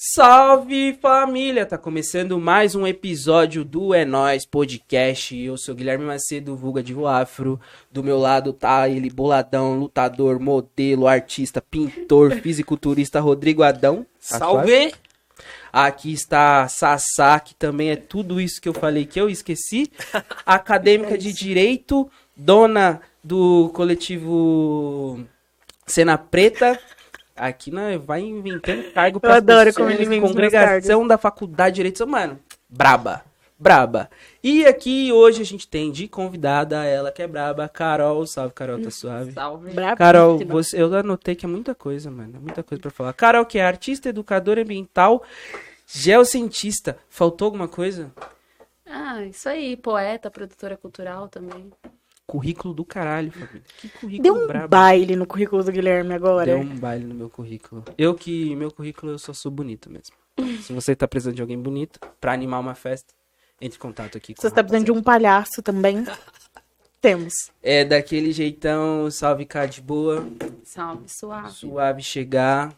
Salve família! Tá começando mais um episódio do É Nós Podcast. Eu sou Guilherme Macedo, vulga de Afro. Do meu lado tá ele, boladão, lutador, modelo, artista, pintor, fisiculturista Rodrigo Adão. Tá Salve! Aqui está Sassá, que também é tudo isso que eu falei que eu esqueci. Acadêmica de Direito, dona do coletivo Cena Preta. Aqui nós vai inventando cargo Eu adoro como ele Congregação da Faculdade de Direito. Mano, braba. Braba. E aqui hoje a gente tem de convidada ela que é braba, Carol. Salve, Carol, tá suave? Salve. Brabíssima. Carol, você, eu anotei que é muita coisa, mano. É muita coisa pra falar. Carol, que é artista, educadora ambiental, geocientista. Faltou alguma coisa? Ah, isso aí, poeta, produtora cultural também. Currículo do caralho, família. Que currículo Deu um brabo. baile no currículo do Guilherme agora. Deu um baile no meu currículo. Eu que, meu currículo, eu só sou bonito mesmo. Se você tá precisando de alguém bonito pra animar uma festa, entre em contato aqui com Se você tá precisando de um palhaço também, temos. É daquele jeitão, salve cá de boa, Salve, suave. suave chegar.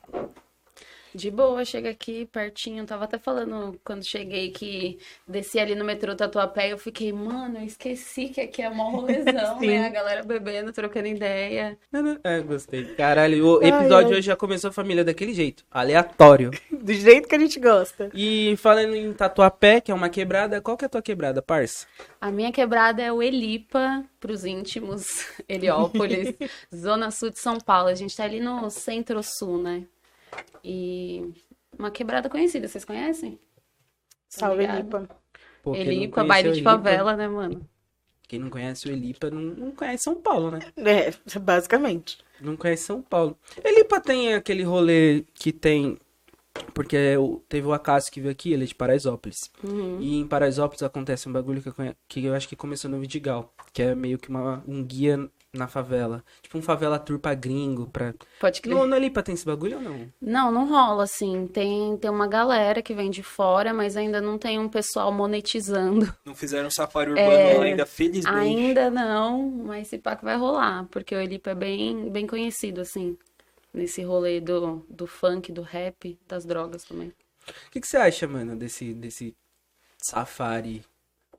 De boa, chega aqui pertinho. Tava até falando quando cheguei que desci ali no metrô Tatuapé. Eu fiquei, mano, eu esqueci que aqui é uma rolezão, né? A galera bebendo, trocando ideia. É, gostei. Caralho, o episódio ai. hoje já começou família daquele jeito, aleatório. Do jeito que a gente gosta. E falando em Tatuapé, que é uma quebrada, qual que é a tua quebrada, parça? A minha quebrada é o Elipa, pros íntimos, Heliópolis, Zona Sul de São Paulo. A gente tá ali no centro-sul, né? E uma quebrada conhecida, vocês conhecem? Salve, Obrigada. Lipa. Pô, Elipa, baile o de Elipa- favela, né, mano? Quem não conhece o Elipa não, não conhece São Paulo, né? É, basicamente. Não conhece São Paulo. Elipa tem aquele rolê que tem. Porque teve o Acácio que veio aqui, ele é de Paraisópolis. Uhum. E em Paraisópolis acontece um bagulho que eu, conhe- que eu acho que começou no Vidigal. Que é meio que uma, um guia na favela. Tipo um favela tour pra gringo. Pra... Pode crer. No, no Elipa tem esse bagulho ou não? Não, não rola, assim. Tem, tem uma galera que vem de fora, mas ainda não tem um pessoal monetizando. Não fizeram safari urbano É, ainda, felizmente. Ainda não, mas esse pack vai rolar, porque o Elipa é bem, bem conhecido, assim. Nesse rolê do, do funk, do rap, das drogas também. O que, que você acha, mano, desse, desse safari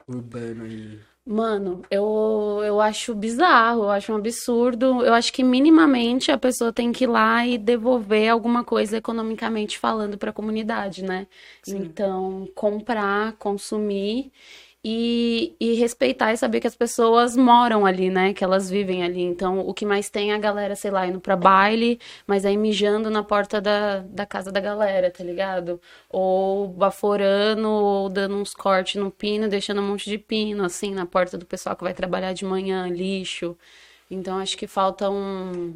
urbano aí? Mano, eu, eu acho bizarro, eu acho um absurdo. Eu acho que minimamente a pessoa tem que ir lá e devolver alguma coisa economicamente falando para a comunidade, né? Então, comprar, consumir e, e respeitar e saber que as pessoas moram ali, né? Que elas vivem ali. Então, o que mais tem é a galera, sei lá, indo pra baile, mas aí mijando na porta da, da casa da galera, tá ligado? Ou baforando, ou dando uns cortes no pino, deixando um monte de pino, assim, na porta do pessoal que vai trabalhar de manhã, lixo. Então, acho que falta um,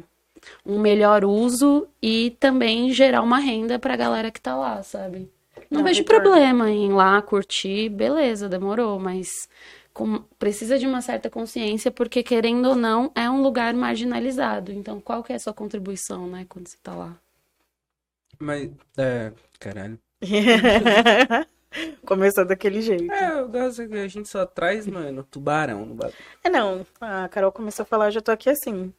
um melhor uso e também gerar uma renda pra galera que tá lá, sabe? Não vejo retorno. problema em ir lá curtir, beleza, demorou, mas com- precisa de uma certa consciência, porque querendo ou não, é um lugar marginalizado. Então, qual que é a sua contribuição, né, quando você tá lá? Mas, é, caralho. Começou daquele jeito. É, eu gosto que a gente só traz, mano, tubarão no bagulho. É, não. A Carol começou a falar, eu já tô aqui assim.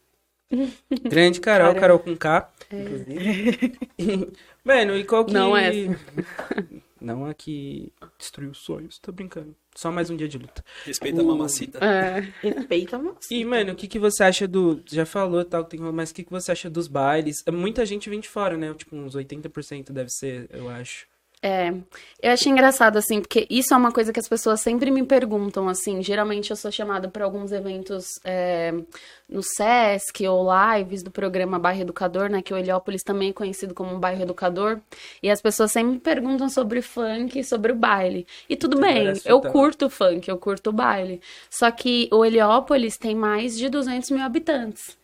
Grande Carol, Caramba. Carol com K, inclusive. Mano, e qual que... Não é Não é que destruiu os sonhos, tô brincando. Só mais um dia de luta. Respeita a mamacita. É. Respeita, moça. E, mano, o que que você acha do... Já falou tal, tem... mas o que que você acha dos bailes? Muita gente vem de fora, né? Tipo, uns 80% deve ser, eu acho. É, eu achei engraçado, assim, porque isso é uma coisa que as pessoas sempre me perguntam, assim, geralmente eu sou chamada para alguns eventos é, no Sesc ou lives do programa Bairro Educador, né, que o Heliópolis também é conhecido como bairro educador, e as pessoas sempre me perguntam sobre funk, sobre o baile, e tudo bem, eu curto funk, eu curto o baile, só que o Heliópolis tem mais de 200 mil habitantes.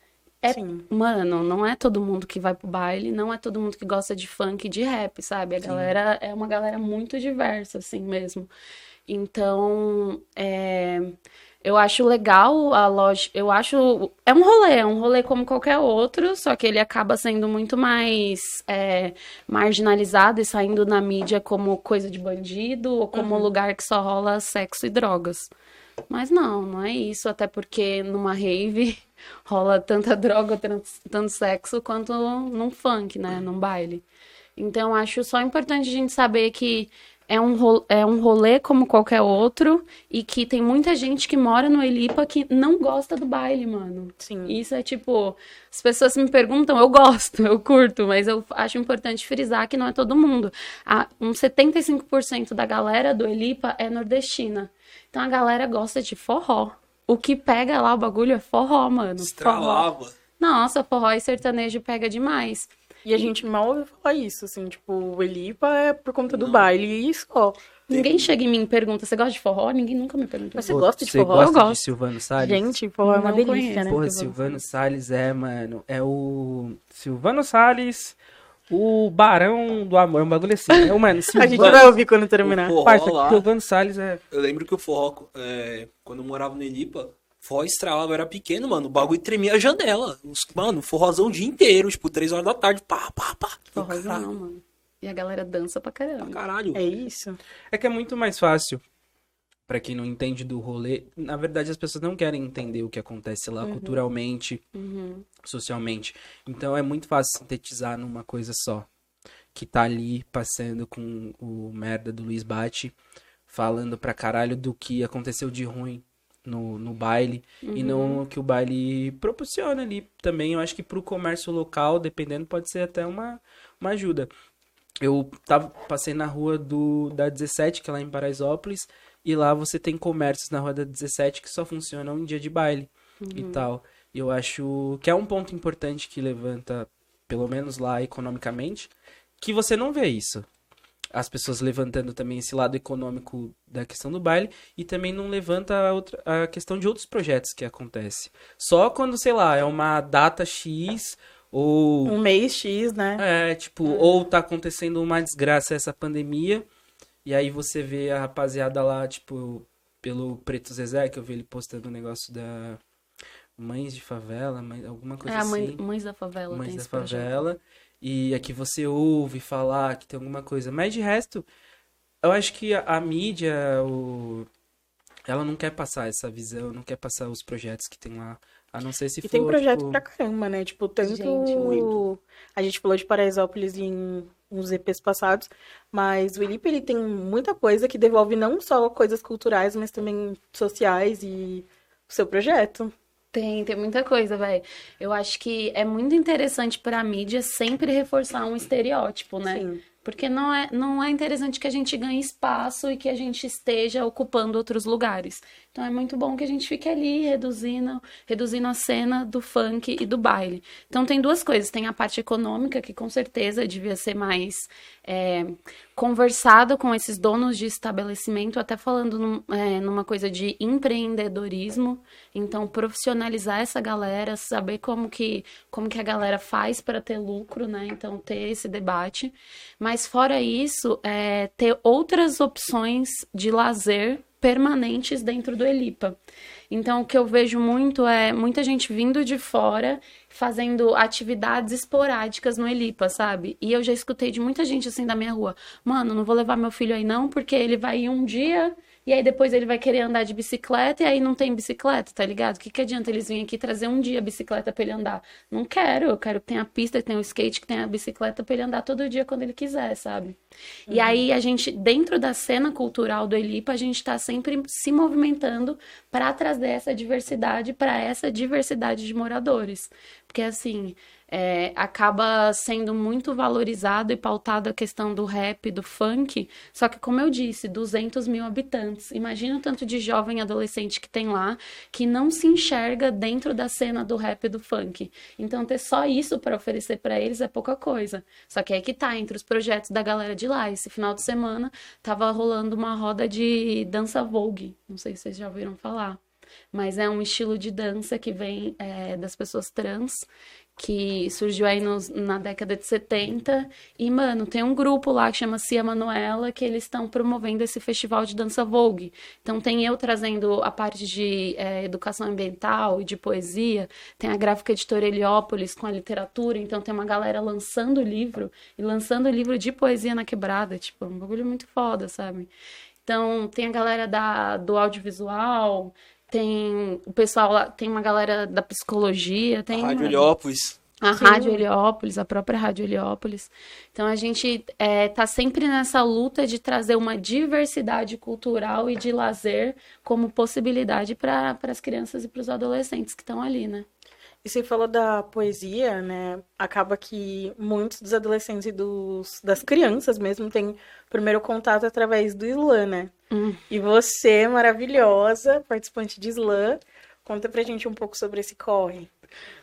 É, Sim. mano, não é todo mundo que vai pro baile, não é todo mundo que gosta de funk e de rap, sabe? A galera é uma galera muito diversa, assim mesmo. Então, é, eu acho legal a loja, eu acho, é um rolê, é um rolê como qualquer outro, só que ele acaba sendo muito mais é, marginalizado e saindo na mídia como coisa de bandido ou como lugar que só rola sexo e drogas. Mas não, não é isso, até porque numa rave rola tanta droga, tanto, sexo quanto num funk, né? Num baile. Então, acho só importante a gente saber que é um, ro- é um rolê como qualquer outro e que tem muita gente que mora no Elipa que não gosta do baile, mano. Sim. Isso é tipo, as pessoas me perguntam, eu gosto, eu curto, mas eu acho importante frisar que não é todo mundo. Ah, uns 75% da galera do Elipa é nordestina. Então a galera gosta de forró. O que pega lá o bagulho é forró, mano. Forró. Estralava. Nossa, forró e sertanejo pega demais. E a gente mal ouve falar isso, assim, tipo, o Elipa é por conta do baile e só. Ninguém chega em mim e pergunta, você gosta de forró? Ninguém nunca me perguntou. Mas você gosta de você forró? gosta Eu de gosto. Silvano Salles? Gente, forró é uma Não delícia, conheço. né? Porra, Silvano Silvano Salles é, mano. É o. Silvano Salles, o Barão do Amor. Um bagulho assim. É, mano, A gente vai ouvir quando terminar. O Parça, lá, Silvano Salles é. eu lembro que o forró, é, quando eu morava no Elipa, forró estralava, eu era pequeno, mano, o bagulho tremia a janela. Os- Mano, forrozão o dia inteiro, tipo, três horas da tarde, pá, pá, pá. Forrozão mano. E a galera dança pra caramba. Caralho. É isso? É que é muito mais fácil. Pra quem não entende do rolê, na verdade as pessoas não querem entender o que acontece lá culturalmente, Uhum. socialmente. Então é muito fácil sintetizar numa coisa só. Que tá ali passando com o merda do Luiz Bate, falando pra caralho do que aconteceu de ruim no, no baile. E não o que o baile proporciona ali também. Eu acho que pro comércio local, dependendo, pode ser até uma, uma ajuda. Eu tava, passei na rua do, da 17, que é lá em Paraisópolis, e lá você tem comércios na rua da 17 que só funcionam em dia de baile e tal. E eu acho que é um ponto importante que levanta, pelo menos lá economicamente, que você não vê isso. As pessoas levantando também esse lado econômico da questão do baile e também não levanta a, outra, a questão de outros projetos que acontece. Só quando, sei lá, é uma data X ou Um mês X, né? é, tipo, ou tá acontecendo uma desgraça essa pandemia, e aí você vê a rapaziada lá, tipo, pelo Preto Zezé, que eu vi ele postando um negócio da Mães de Favela, mãe- alguma coisa É, a assim. mãe, Mães da Favela Mães tem da projeto. Favela. E aqui você ouve falar que tem alguma coisa. Mas de resto, eu acho que a, a mídia, o... ela não quer passar essa visão, não quer passar os projetos que tem lá. A não ser se E for, tem projeto tipo... pra caramba, né? Tipo, tanto. Gente, muito. A gente falou de Paraisópolis em uns EPs passados, mas o Elipe ele tem muita coisa que devolve não só coisas culturais, mas também sociais e o seu projeto. Tem, tem muita coisa, velho. Eu acho que é muito interessante pra mídia sempre reforçar um estereótipo, né? Sim. Porque não é, não é interessante que a gente ganhe espaço e que a gente esteja ocupando outros lugares. Então é muito bom que a gente fique ali reduzindo, reduzindo a cena do funk e do baile. Então tem duas coisas. Tem a parte econômica, que com certeza devia ser mais é, conversado com esses donos de estabelecimento, até falando num- é, numa coisa de empreendedorismo. Então profissionalizar essa galera, saber como que, como que a galera faz para ter lucro, né? Então ter esse debate. Mas fora isso, é, ter outras opções de lazer permanentes dentro do Elipa. Então, o que eu vejo muito é muita gente vindo de fora fazendo atividades esporádicas no Elipa, sabe? E eu já escutei de muita gente assim da minha rua: mano, não vou levar meu filho aí não, porque ele vai ir um dia e aí depois ele vai querer andar de bicicleta e aí não tem bicicleta, tá ligado? O que, que adianta eles virem aqui trazer um dia a bicicleta pra ele andar? Não quero, eu quero que tenha a pista, que tenha o skate, que tenha a bicicleta pra ele andar todo dia quando ele quiser, sabe? E aí a gente, dentro da cena cultural do Elipa, a gente tá sempre se movimentando para trazer essa diversidade para essa diversidade de moradores. Porque assim, é, acaba sendo muito valorizado e pautado a questão do rap, do funk, só que, como eu disse, 200 mil habitantes. Imagina o tanto de jovem adolescente que tem lá que não se enxerga dentro da cena do rap e do funk. Então, ter só isso para oferecer para eles é pouca coisa. Só que aí que tá, entre os projetos da galera de lá. Esse final de semana tava rolando uma roda de dança Vogue. Não sei se vocês já ouviram falar. Mas é um estilo de dança que vem é, das pessoas trans, que surgiu aí na década de 70. E, mano, tem um grupo lá que chama Cia Manuela, que eles estão promovendo esse festival de dança Vogue. Então, tem eu trazendo a parte de é, educação ambiental e de poesia, tem a gráfica editora Heliópolis com a literatura, então tem uma galera lançando livro, e lançando livro de poesia na quebrada, tipo, um bagulho muito foda, sabe? Então, tem a galera da, do audiovisual, tem o pessoal lá, tem uma galera da psicologia, tem Rádio uma- Heliópolis. a Sim. Rádio Heliópolis, a própria Rádio Heliópolis. Então a gente é, tá sempre nessa luta de trazer uma diversidade cultural e de lazer como possibilidade para as crianças e para os adolescentes que estão ali, né? E você falou da poesia, né? Acaba que muitos dos adolescentes e dos, das crianças mesmo têm primeiro contato através do slam, né? Hum. E você, maravilhosa, participante de slam, conta pra gente um pouco sobre esse corre.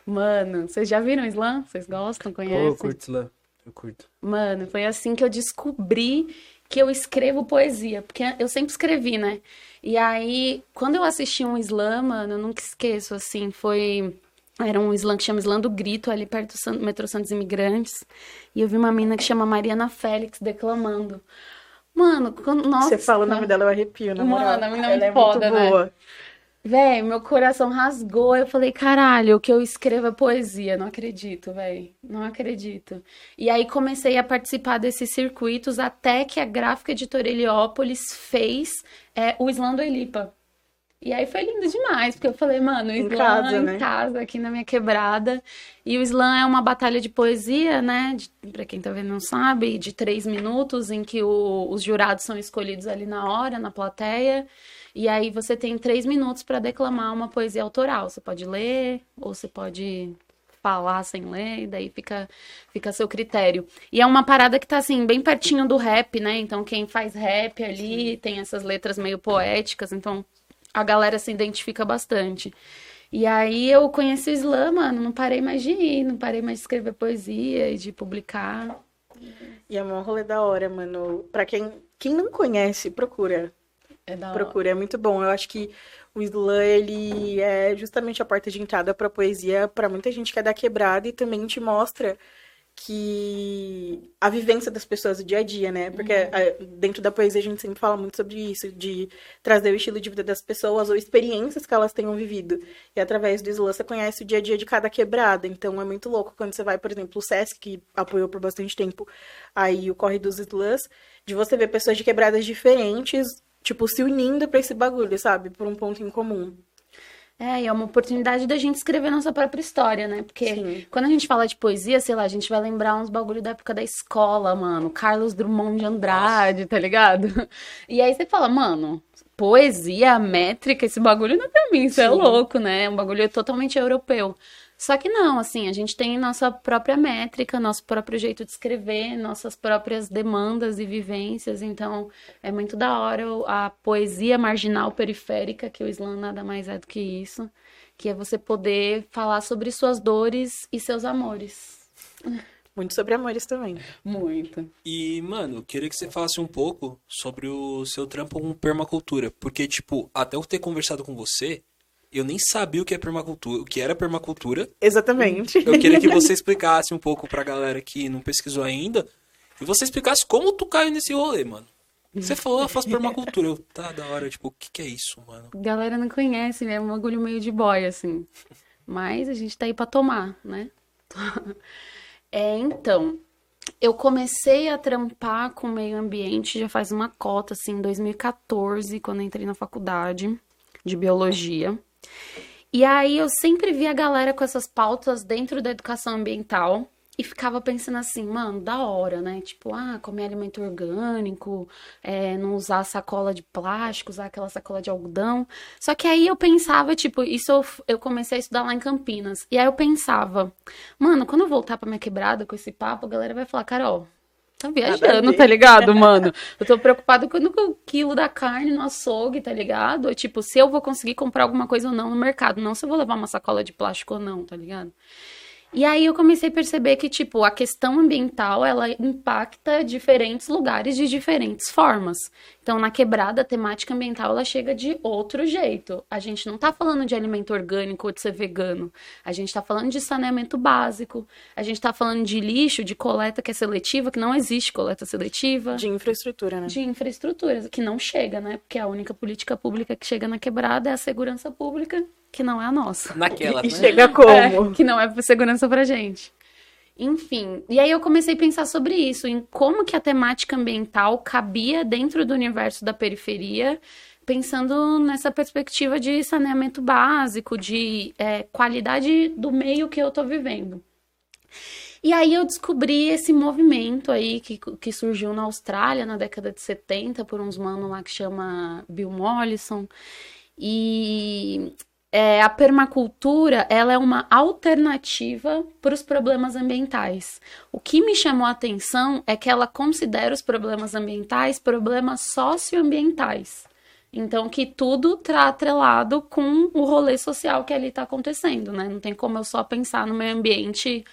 Mano, vocês já viram Slam? Vocês gostam, conhecem? eu curto slam. Eu curto. Mano, foi assim que eu descobri que eu escrevo poesia, porque eu sempre escrevi, né? E aí, quando eu assisti um slam, mano, eu nunca esqueço, assim, foi... Era um slam que chama Slam do Grito, ali perto do metrô Santos Imigrantes. E eu vi uma menina que chama Mariana Félix declamando. Mano, quando... nossa... Você fala o nome dela, eu arrepio, na moral. Mano, a menina é Ela é muito foda, muito né? boa. Véi, meu coração rasgou. Eu falei, caralho, o que eu escrevo é poesia. Não acredito, véi. Não acredito. E aí comecei a participar desses circuitos até que a gráfica editora Heliópolis fez é, o Slam do Elipa. E aí foi lindo demais, porque eu falei, mano, o Em slam casa, em né? casa, aqui na minha quebrada. E o slam é uma batalha de poesia, né? Pra quem tá vendo não sabe, de três minutos, em que o- os jurados são escolhidos ali na hora, na plateia. E aí você tem três minutos para declamar uma poesia autoral. Você pode ler, ou você pode falar sem ler, e daí fica, fica a seu critério. E é uma parada que tá, assim, bem pertinho do rap, né? Então, quem faz rap ali tem essas letras meio poéticas, então a galera se identifica bastante. E aí eu conheci o slam, mano, não parei mais de ir, não parei mais de escrever poesia e de publicar. E é um rolê da hora, mano. Pra quem, quem não conhece, procura. É da hora. Procura, é muito bom. Eu acho que o slam, ele é justamente a porta de entrada pra poesia pra muita gente que é da quebrada e também te mostra que a vivência das pessoas do dia a dia, né? Porque eh, dentro da poesia a gente sempre fala muito sobre isso, de trazer o estilo de vida das pessoas ou experiências que elas tenham vivido. E através do slam você conhece o dia a dia de cada quebrada. Então é muito louco quando você vai, por exemplo, o Sesc, que apoiou por bastante tempo aí o Corre dos Slams, de você ver pessoas de quebradas diferentes, tipo, se unindo pra esse bagulho, sabe? Por um ponto em comum. É, e é uma oportunidade da gente escrever nossa própria história, né? Porque Sim. quando a gente fala de poesia, sei lá, a gente vai lembrar uns bagulho da época da escola, mano. Carlos Drummond de Andrade, tá ligado? E aí você fala, mano, poesia, métrica, esse bagulho não é pra mim, isso é Sim. louco, né? É um bagulho totalmente europeu. Só que não, assim, a gente tem nossa própria métrica, nosso próprio jeito de escrever, nossas próprias demandas e vivências, então é muito da hora a poesia marginal periférica, que o slam nada mais é do que isso, que é você poder falar sobre suas dores e seus amores. Muito sobre amores também. Muito. E, mano, eu queria que você falasse um pouco sobre o seu trampo com permacultura. Porque, tipo, até eu ter conversado com você, eu nem sabia o que é permacultura, o que era permacultura. Exatamente. Eu queria que você explicasse um pouco pra galera que não pesquisou ainda. E você explicasse como tu caiu nesse rolê, mano. Você falou, eu faço permacultura. Eu, tá da hora, tipo, o que, que é isso, mano? Galera não conhece, né? É um bagulho meio de boy, assim. Mas a gente tá aí pra tomar, né? É, então, eu comecei a trampar com meio ambiente já faz uma cota, assim, em 2014, quando eu entrei na faculdade de biologia. E aí eu sempre via a galera com essas pautas dentro da educação ambiental e ficava pensando assim, mano, da hora, né? Tipo, ah, comer alimento orgânico, é, não usar sacola de plástico, usar aquela sacola de algodão. Só que aí eu pensava, tipo, isso eu, eu comecei a estudar lá em Campinas. E aí eu pensava, mano, quando eu voltar pra minha quebrada com esse papo, a galera vai falar, Carol, tá viajando, tá ligado, mano? Eu tô preocupado com o quilo da carne no açougue, tá ligado? Tipo, se eu vou conseguir comprar alguma coisa ou não no mercado, não se eu vou levar uma sacola de plástico ou não, tá ligado? E aí eu comecei a perceber que, tipo, a questão ambiental, ela impacta diferentes lugares de diferentes formas. Então, na quebrada, a temática ambiental, ela chega de outro jeito. A gente não tá falando de alimento orgânico ou de ser vegano. A gente tá falando de saneamento básico. A gente tá falando de lixo, de coleta que é seletiva, que não existe coleta seletiva De infraestrutura, né? de infraestrutura, que não chega, né? Porque a única política pública que chega na quebrada é a segurança pública, que não é a nossa. Naquela, E né? chega como? É, que não é segurança pra gente. Enfim, e aí eu comecei a pensar sobre isso, em como que a temática ambiental cabia dentro do universo da periferia, pensando nessa perspectiva de saneamento básico, de é, qualidade do meio que eu tô vivendo. E aí eu descobri esse movimento aí que, que surgiu na Austrália na década de 70 por uns manos lá que chama Bill Mollison. E é, a permacultura ela é uma alternativa para os problemas ambientais. O que me chamou a atenção é que ela considera os problemas ambientais problemas socioambientais. Então, que tudo está atrelado com o rolê social que ali está acontecendo, né? Não tem como eu só pensar no meio ambiente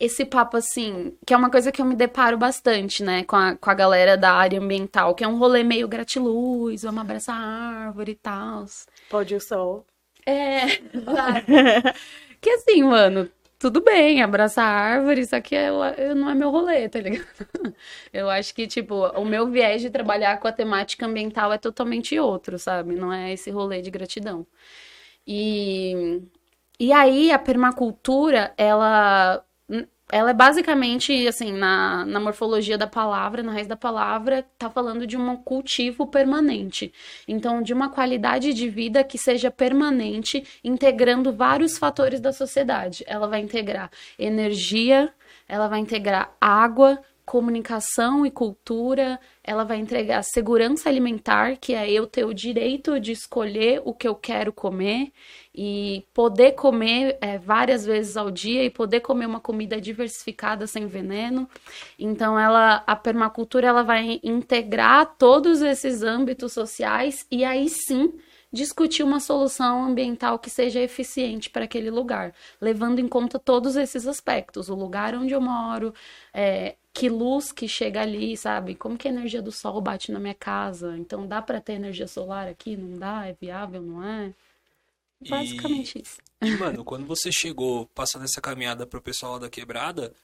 esse papo assim, que é uma coisa que eu me deparo bastante, né, com a, com a galera da área ambiental, que é um rolê meio gratiluz, vamos abraçar a árvore e tal. Pode o sol. É, que assim, mano, tudo bem, abraçar a árvore, isso aqui é, não é meu rolê, tá ligado? Eu acho que, tipo, o meu viés de trabalhar com a temática ambiental é totalmente outro, sabe? Não é esse rolê de gratidão. E, e aí, a permacultura, ela ela é basicamente, assim, na, na morfologia da palavra, na raiz da palavra, tá falando de um cultivo permanente. Então, de uma qualidade de vida que seja permanente, integrando vários fatores da sociedade. Ela vai integrar energia, ela vai integrar água, comunicação e cultura, ela vai entregar segurança alimentar, que é eu ter o direito de escolher o que eu quero comer e poder comer é, várias vezes ao dia e poder comer uma comida diversificada sem veneno. Então, ela, a permacultura ela vai integrar todos esses âmbitos sociais e aí sim discutir uma solução ambiental que seja eficiente para aquele lugar, levando em conta todos esses aspectos, o lugar onde eu moro, é, que luz que chega ali, sabe? Como que a energia do sol bate na minha casa? Então dá para ter energia solar aqui? Não dá? É viável? Não é? Basicamente e, isso. E, mano, quando você chegou passando essa caminhada pro pessoal da quebrada,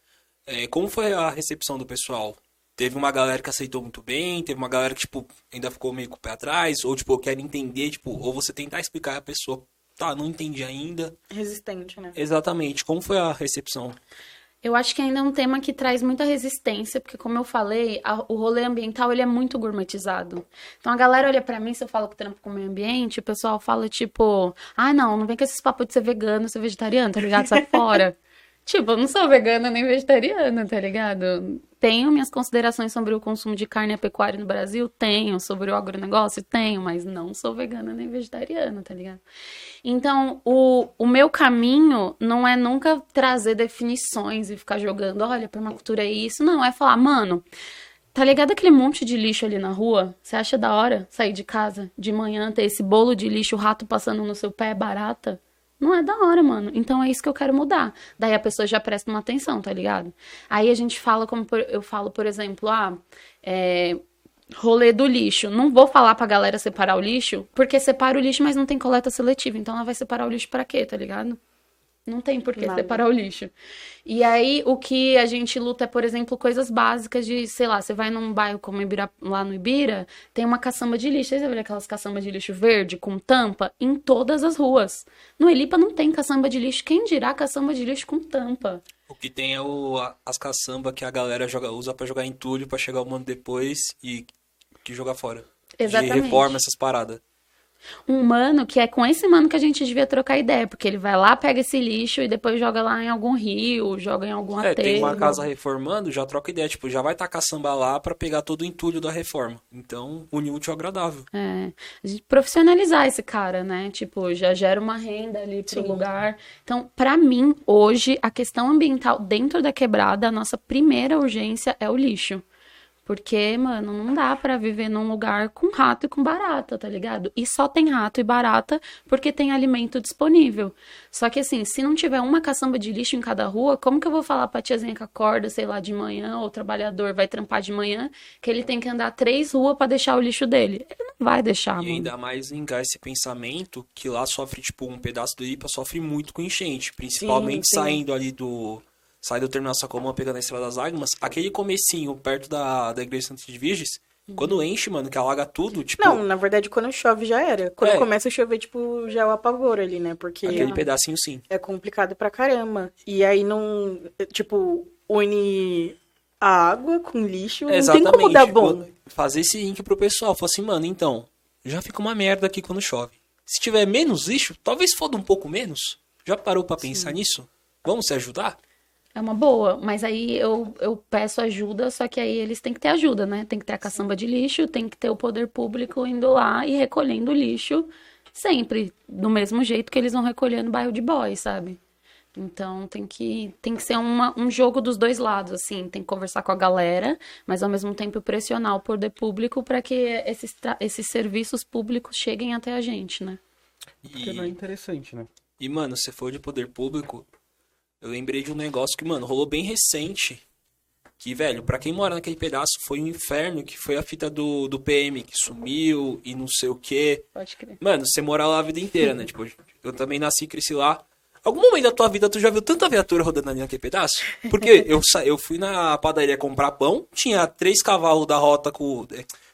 é, como foi a recepção do pessoal? Teve uma galera que aceitou muito bem, teve uma galera que, tipo, ainda ficou meio com o pé atrás, ou, tipo, quer entender, tipo, ou você tentar explicar a pessoa, tá, não entendi ainda. Resistente, né? Exatamente. Como foi a recepção? Eu acho que ainda é um tema que traz muita resistência, porque como eu falei, a, o rolê ambiental ele é muito gourmetizado. Então a galera olha para mim, se eu falo que trampo com o meio ambiente, o pessoal fala tipo, ah não, não vem com esses papos de ser vegano, ser vegetariano, tá ligado? Sai fora. tipo, eu não sou vegana nem vegetariana, tá ligado? Tenho minhas considerações sobre o consumo de carne e pecuária no Brasil? Tenho. Sobre o agronegócio? Tenho, mas não sou vegana nem vegetariana, tá ligado? Então, o, o meu caminho não é nunca trazer definições e ficar jogando, olha, permacultura é isso. Não, é falar, mano, Tá ligado aquele monte de lixo ali na rua? Você acha da hora sair de casa de manhã, ter esse bolo de lixo, o rato passando no seu pé, barata? Não é da hora, mano. Então é isso que eu quero mudar. Daí a pessoa já presta uma atenção, tá ligado? Aí a gente fala como por, eu falo, por exemplo, ah, é, rolê do lixo. Não vou falar pra galera separar o lixo, porque separa o lixo, mas não tem coleta seletiva. Então ela vai separar o lixo para quê, tá ligado? Não tem por que Nada. separar o lixo. E aí, o que a gente luta é, por exemplo, coisas básicas de, sei lá, você vai num bairro como Ibira, lá no Ibira, tem uma caçamba de lixo. Vocês viram aquelas caçambas de lixo verde com tampa em todas as ruas. No Elipa não tem caçamba de lixo. Quem dirá caçamba de lixo com tampa? O que tem é o, as caçamba que a galera joga, usa para jogar entulho para chegar um ano depois e que jogar fora. Exatamente. De reforma essas paradas um mano que é com esse mano que a gente devia trocar ideia, porque ele vai lá, pega esse lixo e depois joga lá em algum rio, joga em algum é, aterro. Tem uma casa reformando, já troca ideia, tipo, já vai tacar samba lá para pegar todo o entulho da reforma. Então, unir útil ao agradável. É, a gente profissionalizar esse cara, né? Tipo, já gera uma renda ali pro Sim. lugar. Então, para mim, hoje, a questão ambiental dentro da quebrada, a nossa primeira urgência é o lixo. Porque, mano, não dá para viver num lugar com rato e com barata, tá ligado? E só tem rato e barata porque tem alimento disponível. Só que assim, se não tiver uma caçamba de lixo em cada rua, como que eu vou falar pra tiazinha que acorda, sei lá, de manhã, ou o trabalhador vai trampar de manhã, que ele tem que andar três ruas para deixar o lixo dele? Ele não vai deixar, E mano. ainda mais linkar esse pensamento que lá sofre, tipo, um pedaço do IPA sofre muito com enchente. Principalmente sim, sim. saindo ali do sai do terminal Sacomã pegando a Estrela das Lágrimas, aquele comecinho perto da, da Igreja Santa de Virgens, uhum. quando enche, mano, que alaga tudo, tipo... Não, na verdade, quando chove já era. Quando é. começa a chover, tipo, já é o apavor ali, né? Porque... Aquele pedacinho, sim. É complicado pra caramba. E aí não... Tipo, une a água com lixo, Exatamente. não tem como dar bom. Fazer esse link pro pessoal. Falar assim, mano, então, já fica uma merda aqui quando chove. Se tiver menos lixo, talvez foda um pouco menos. Já parou para pensar nisso? Vamos se ajudar? É uma boa, mas aí eu, eu peço ajuda, só que aí eles têm que ter ajuda, né? Tem que ter a caçamba de lixo, tem que ter o poder público indo lá e recolhendo o lixo sempre, do mesmo jeito que eles vão recolher no bairro de boys, sabe? Então tem que, tem que ser uma, um jogo dos dois lados, assim, tem que conversar com a galera, mas ao mesmo tempo pressionar o poder público para que esses, esses serviços públicos cheguem até a gente, né? Porque não é interessante, né? E, mano, se for de poder público, eu lembrei de um negócio que, mano, rolou bem recente. Que, velho, pra quem mora naquele pedaço foi um inferno, que foi a fita do, do PM que sumiu e não sei o quê. Pode crer. Mano, você mora lá a vida inteira, né? Tipo, eu também nasci e cresci lá. Algum momento da tua vida tu já viu tanta viatura rodando ali naquele pedaço? Porque eu, sa... eu fui na padaria comprar pão, tinha três cavalos da rota com.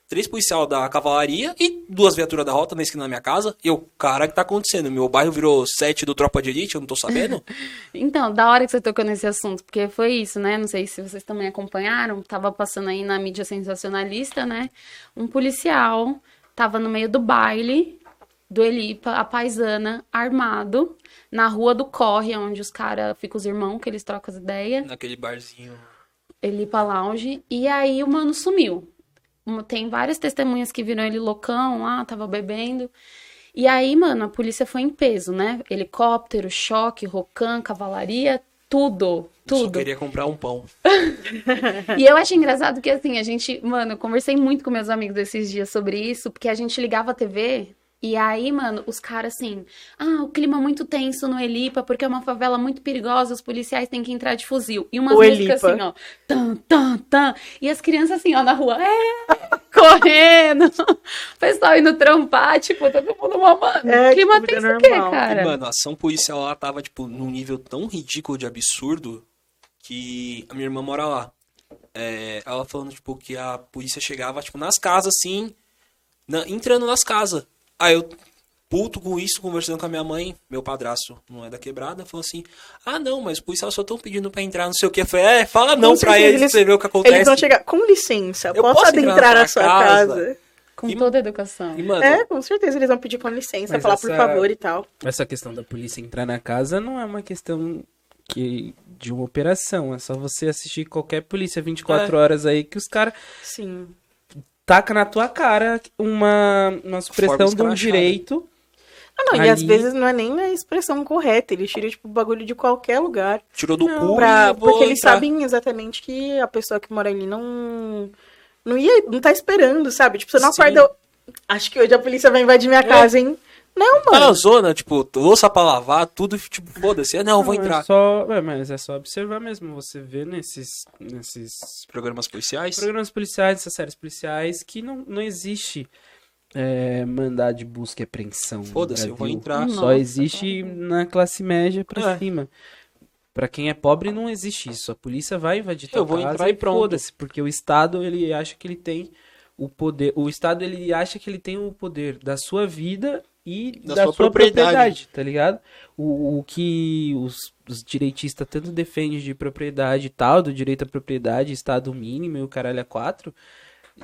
Três policial da cavalaria e duas viaturas da rota na esquina da minha casa. E eu, cara, o que tá acontecendo? Meu bairro virou sete do Tropa de Elite, eu não tô sabendo. Então, da hora que você tocou nesse assunto, porque foi isso, né? Não sei se vocês também acompanharam, tava passando aí na mídia sensacionalista, né? Um policial tava no meio do baile do Elipa, a paisana, armado, na rua do Corre, onde os caras ficam os irmãos, que eles trocam as ideias, Naquele barzinho. Elipa Lounge, e aí o mano sumiu. Tem várias testemunhas que viram ele loucão lá, tava bebendo. E aí, mano, a polícia foi em peso, né? Helicóptero, choque, rocan, cavalaria, tudo, Eu Só tudo. queria comprar um pão. E eu achei engraçado que, assim, a gente, mano, eu conversei muito com meus amigos esses dias sobre isso, porque a gente ligava a TV. E aí, mano, os caras assim, ah, o clima muito tenso no Elipa, porque é uma favela muito perigosa, os policiais têm que entrar de fuzil. E umas O músicas Elipa. assim, ó, tan, tan, tan. E as crianças assim, ó, na rua, é, correndo. O pessoal indo trampar, tipo, todo mundo mamando. É, clima tipo, tenso o quê, cara? E, mano, a ação policial lá tava, tipo, num nível tão ridículo de absurdo que a minha irmã mora lá. É, ela falando, tipo, que a polícia chegava, tipo, nas casas, assim, na- entrando nas casas. Aí eu, puto com isso, conversando com a minha mãe, meu padrasto não é da quebrada, falou assim, ah, não, mas os policiais só estão pedindo pra entrar, não sei o que. Eu falei, é, fala não Com pra certeza, eles, pra você ver o que acontece. Eles vão chegar, com licença, Eu posso posso entrar adentrar na sua casa? casa? Com E- toda a educação. E, mano, É, com certeza, eles vão pedir com licença, falar por essa- favor e tal. Essa questão da polícia entrar na casa não é uma questão que de uma operação. É só você assistir qualquer polícia 24 horas aí que os caras Sim. Taca na tua cara uma, uma supressão de um direito. Ah, não, e às Ali- vezes não é nem na expressão correta, eles tiram, tipo, bagulho de qualquer lugar. tirou do cu Pra- porque eles entrar. sabem exatamente que a pessoa que mora ali não. Não ia. Não tá esperando, sabe? Tipo, você não Sim. acorda. Acho que hoje a polícia vai invadir minha casa, hein? Não, Tá na mano. zona, tipo, louça pra lavar, tudo, tipo, foda-se. Ah, Não, eu vou Não, entrar. É só, é, mas é só observar mesmo. Você vê nesses, nesses Programas policiais. programas policiais, essas séries policiais, que não, não existe é, mandado de busca e apreensão. Foda-se, eu vou entrar. Só Nossa, existe na classe média pra É. cima. Pra quem é pobre não existe isso. A polícia vai invadir tua Eu vou casa entrar e pronto. Foda-se, porque o Estado ele acha que ele tem o poder. O Estado ele acha que ele tem o poder da sua vida e Da da, sua sua, propriedade. propriedade. tá ligado? O, o que os, os direitistas tanto defendem de propriedade e tal, do direito à propriedade, Estado mínimo e o caralho a quatro,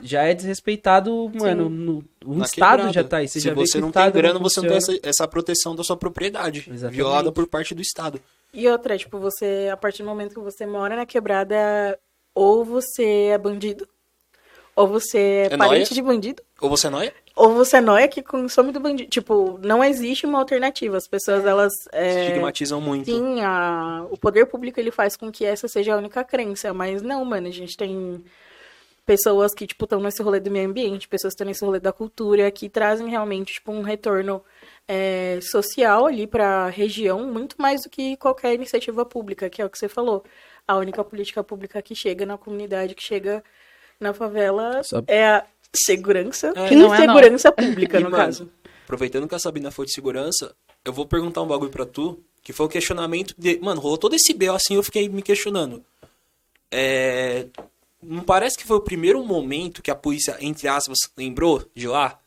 já é desrespeitado, mano. No, o Na Estado quebrada. já tá aí. Você Se já vê você não tem grana, você não tem essa, essa proteção da sua propriedade. Exatamente. Violada por parte do Estado. E outra, tipo, você, a partir do momento que você mora na quebrada, ou você é bandido, ou você é, É parente nóia? de bandido, Ou você é nóia? ou você é nóia que consome do bandido. Tipo, não existe uma alternativa. As pessoas, elas. é, Estigmatizam muito. Sim, a, o poder público ele faz com que essa seja a única crença, mas não, mano, a gente tem pessoas que, tipo, estão nesse rolê do meio ambiente, pessoas que estão nesse rolê da cultura, que trazem realmente, tipo, um retorno é, social ali pra região, muito mais do que qualquer iniciativa pública, que é o que você falou. A única política pública que chega na comunidade, que chega na favela, Só- é a segurança, É, que não é insegurança pública, E, no mano, caso. Aproveitando que a Sabina foi de segurança, eu vou perguntar um bagulho pra tu, que foi o questionamento de. Mano, rolou todo esse B.O. assim, eu fiquei me questionando. É. Não parece que foi o primeiro momento que a polícia, entre aspas, lembrou de lá?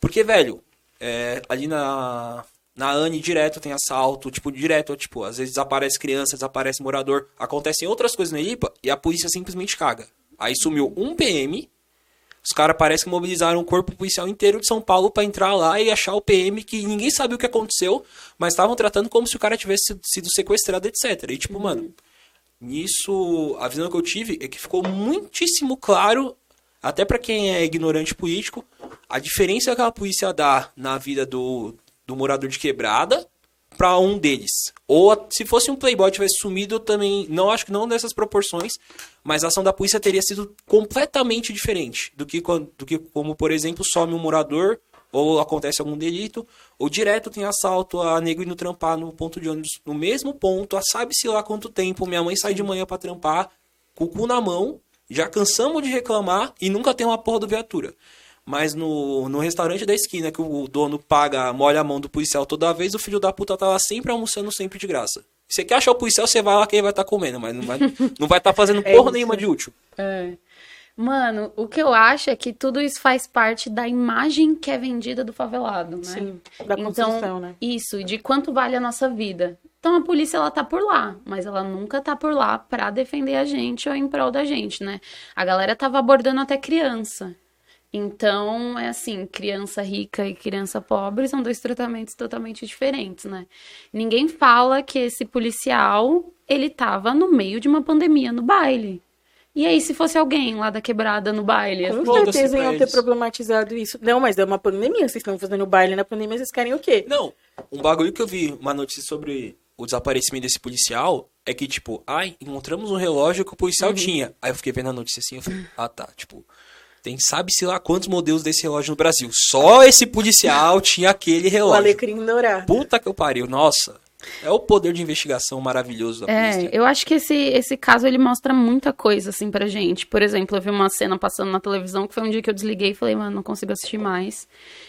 Porque, velho, é, ali na. Na ANI direto tem assalto, tipo, direto, tipo, às vezes desaparece criança, desaparece morador, acontecem outras coisas na IPA e a polícia simplesmente caga. Aí sumiu um PM, os caras parecem que mobilizaram o corpo policial inteiro de São Paulo pra entrar lá e achar o PM que ninguém sabe o que aconteceu, mas estavam tratando como se o cara tivesse sido- sequestrado, etc. E tipo, mano, nisso, a visão que eu tive é que ficou muitíssimo claro, até para quem é ignorante político, a diferença que a polícia dá na vida do, do morador de quebrada para um deles. Ou se fosse um playboy tivesse sumido, eu também não acho que não nessas proporções, mas a ação da polícia teria sido completamente diferente do que, do que como, por exemplo, some um morador ou acontece algum delito, ou direto tem assalto a negro indo trampar no ponto de ônibus, no mesmo ponto, há sabe-se lá quanto tempo. Minha mãe sai de manhã para trampar, com o cu na mão, já cansamos de reclamar e nunca tem uma porra do viatura. Mas no, no restaurante da esquina que o dono paga, molha a mão do policial toda vez, o filho da puta tá lá sempre almoçando, sempre de graça. Você quer achar o policial, você vai lá que ele vai estar tá comendo, mas não vai não vai estar tá fazendo é porra nenhuma de útil. É. Mano, o que eu acho é que tudo isso faz parte da imagem que é vendida do favelado, né? Sim, da então, construção, então, né? Isso, de quanto vale a nossa vida. Então a polícia ela tá por lá, mas ela nunca tá por lá para defender a gente ou em prol da gente, né? A galera tava abordando até criança. Então, é assim, criança rica e criança pobre são dois tratamentos totalmente diferentes, né? Ninguém fala que esse policial, ele tava no meio de uma pandemia no baile. E aí, se fosse alguém lá da quebrada no baile? Com certeza iam ter problematizado isso. Não, mas é uma pandemia. Vocês estão fazendo baile na pandemia, vocês querem o quê? Não, um bagulho que eu vi, uma notícia sobre o desaparecimento desse policial, é que, tipo, ai, encontramos um relógio que o policial uhum. tinha. Aí eu fiquei vendo a notícia assim, eu falei, ah tá, tipo, tem sabe-se lá quantos modelos desse relógio no Brasil. Só esse policial tinha aquele relógio. O alecrim dourado. Puta que eu pariu, nossa. É o poder de investigação maravilhoso da é, polícia. É, eu acho que esse, esse caso ele mostra muita coisa assim pra gente. Por exemplo, eu vi uma cena passando na televisão que foi um dia que eu desliguei e falei, mano, não consigo assistir mais.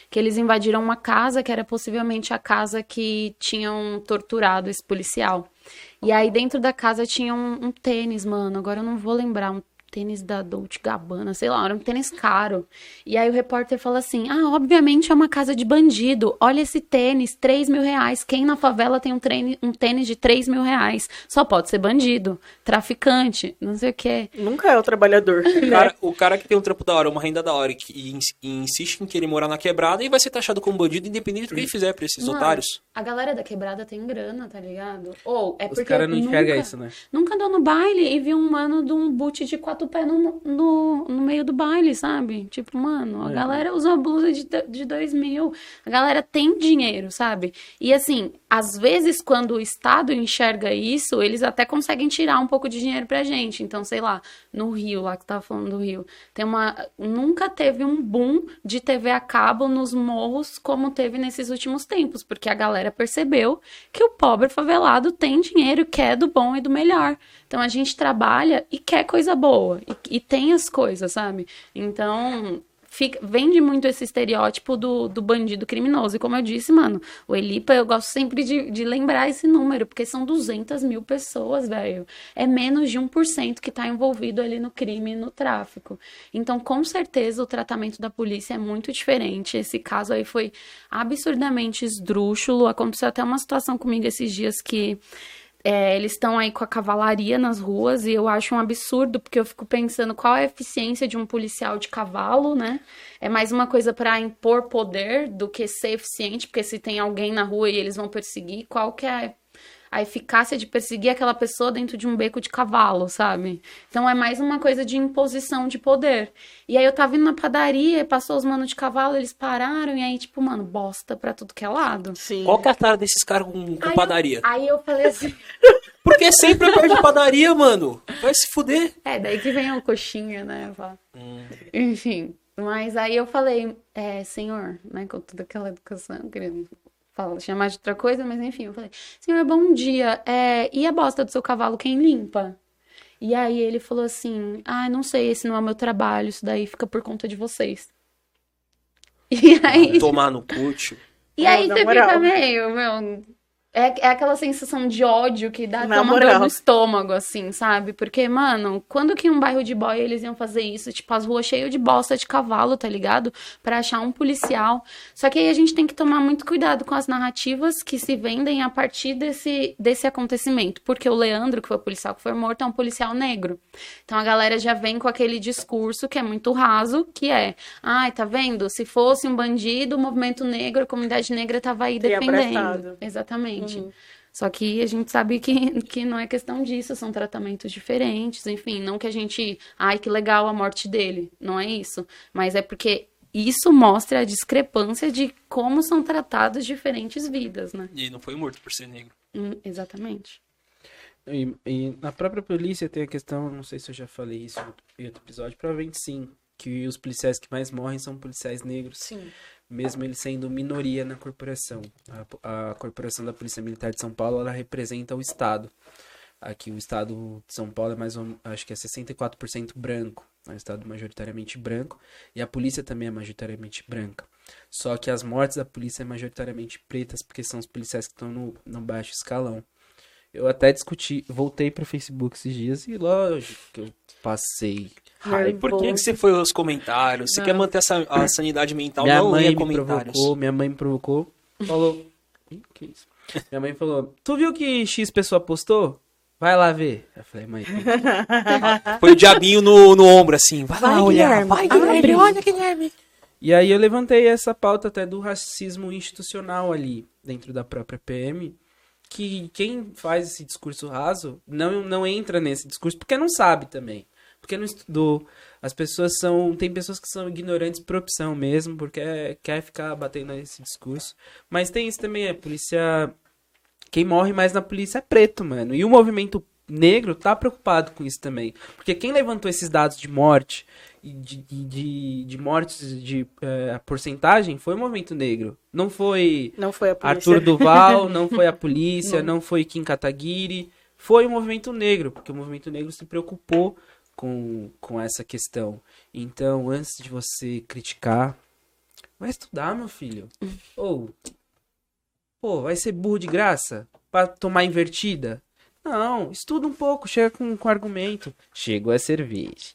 Que eles invadiram uma casa que era possivelmente a casa que tinham torturado esse policial. E aí dentro da casa tinha um, um tênis, mano. Agora eu não vou lembrar, um tênis da Dolce Gabbana, sei lá, era um tênis caro. E aí o repórter fala assim: Ah, obviamente é uma casa de bandido. Olha esse tênis, 3 mil reais. Quem na favela tem um, treine, um tênis de 3 mil reais? Só pode ser bandido, traficante, não sei o quê. Nunca é o trabalhador. O cara, o cara que tem um trampo da hora, uma renda da hora e, e insiste em querer morar na quebrada e vai ser taxado como bandido, independente do que ele fizer pra esses Mano, otários. A galera da quebrada tem grana, tá ligado? Ou é porque. Os caras não enxergam isso, né? Nunca andou no baile e viu um mano de um boot de quatro pés no, no, no meio do baile, sabe? Tipo, mano, a é. galera usa blusa de, de dois mil. A galera tem dinheiro, sabe? E assim, às vezes, quando o Estado enxerga isso, eles até conseguem tirar um pouco de dinheiro pra gente. Então, sei lá, no Rio, lá que tava falando do Rio, tem uma. Nunca teve um boom de TV a cabo nos morros como teve nesses últimos tempos, porque a galera percebeu que o pobre favelado tem dinheiro, quer do bom e do melhor. Então a gente trabalha e quer coisa boa. E, e tem as coisas, sabe? Então, fica, vende muito esse estereótipo do, do bandido criminoso. E como eu disse, mano, o Elipa, eu gosto sempre de, de lembrar esse número, porque são 200 mil pessoas, velho. É menos de 1% que tá envolvido ali no crime e no tráfico. Então, com certeza, o tratamento da polícia é muito diferente. Esse caso aí foi absurdamente esdrúxulo. Aconteceu até uma situação comigo esses dias que é, eles estão aí com a cavalaria nas ruas e eu acho um absurdo, porque eu fico pensando qual é a eficiência de um policial de cavalo, né? É mais uma coisa para impor poder do que ser eficiente, porque se tem alguém na rua e eles vão perseguir, qual que é a eficácia de perseguir aquela pessoa dentro de um beco de cavalo, sabe? Então é mais uma coisa de imposição de poder. E aí eu tava indo na padaria, passou os manos de cavalo, eles pararam, e aí, tipo, mano, bosta pra tudo que é lado. Sim. Qual que é a cara desses caras com, com aí padaria? Eu, aí eu falei assim. Porque sempre é perto de padaria, mano. Vai se fuder. É, daí que vem o coxinha, né? Hum. Enfim. Mas aí eu falei, é, senhor, né, com toda aquela educação, querendo fala, chamar de outra coisa, mas enfim, eu falei, senhor, bom dia, é, e a bosta do seu cavalo, quem limpa? E aí ele falou assim, ah, não sei, esse não é meu trabalho, isso daí fica por conta de vocês. E aí... Tomar no cute. E aí você fica meio, meu, é, é aquela sensação de ódio que dá até uma dor no estômago, assim, sabe? Porque, mano, quando que um bairro de boy eles iam fazer isso? Tipo, as ruas cheias de bosta de cavalo, tá ligado? Pra achar um policial. Só que aí a gente tem que tomar muito cuidado com as narrativas que se vendem a partir desse, desse acontecimento. Porque o Leandro, que foi o policial que foi morto, é um policial negro. Então a galera já vem com aquele discurso que é muito raso, que é, ai, tá vendo? Se fosse um bandido, o movimento negro, a comunidade negra tava aí defendendo. Exatamente. Uhum. Só que a gente sabe que, que não é questão disso, são tratamentos diferentes, enfim, não que a gente, ai, que legal a morte dele, não é isso, mas é porque isso mostra a discrepância de como são tratadas diferentes vidas, né? E não foi morto por ser negro. Hum, exatamente. E, e na própria polícia tem a questão, não sei se eu já falei isso em outro episódio, provavelmente sim, que os policiais que mais morrem são policiais negros, Sim. Mesmo eles sendo minoria na corporação. A, a corporação da Polícia Militar de São Paulo, ela representa o Estado. Aqui o Estado de São Paulo é mais ou acho que é 64% branco, é um Estado majoritariamente branco, e a polícia também é majoritariamente branca. Só que as mortes da polícia é majoritariamente pretas, porque são os policiais que estão no, no baixo escalão. Eu até discuti, voltei pro Facebook esses dias e lógico que eu passei raiva. Por que, que você foi aos comentários? Você quer manter essa, a sanidade mental? Minha não mãe lia me comentários. provocou, minha mãe me provocou, falou, Ih, que isso? Minha mãe falou, tu viu que X pessoa postou? Vai lá ver. Eu falei, mãe, Foi o diabinho no, no ombro, assim. Vai, Vai, lá olhar. Guilherme. Vai, Abre. Guilherme, olha, Guilherme. E aí eu levantei essa pauta até do racismo institucional ali, dentro da própria PM, que quem faz esse discurso raso não, não entra nesse discurso porque não sabe também. Porque não estudou. As pessoas são. Tem pessoas que são ignorantes por opção mesmo, porque quer ficar batendo nesse discurso. Mas tem isso também, a polícia. Quem morre mais na polícia é preto, mano. E o movimento negro tá preocupado com isso também. Porque quem levantou esses dados de morte e de, de, de mortes de a porcentagem foi o movimento negro. Não foi Não foi. Arthur Duval, não foi a polícia, não, foi Kim Kataguiri. Foi o movimento negro, porque o movimento negro se preocupou com, com essa questão. Então, antes de você criticar, vai estudar, meu filho. Ou, pô, vai ser burro de graça? Pra tomar invertida? Não, estuda um pouco, chega com, com argumento. Chegou a cerveja.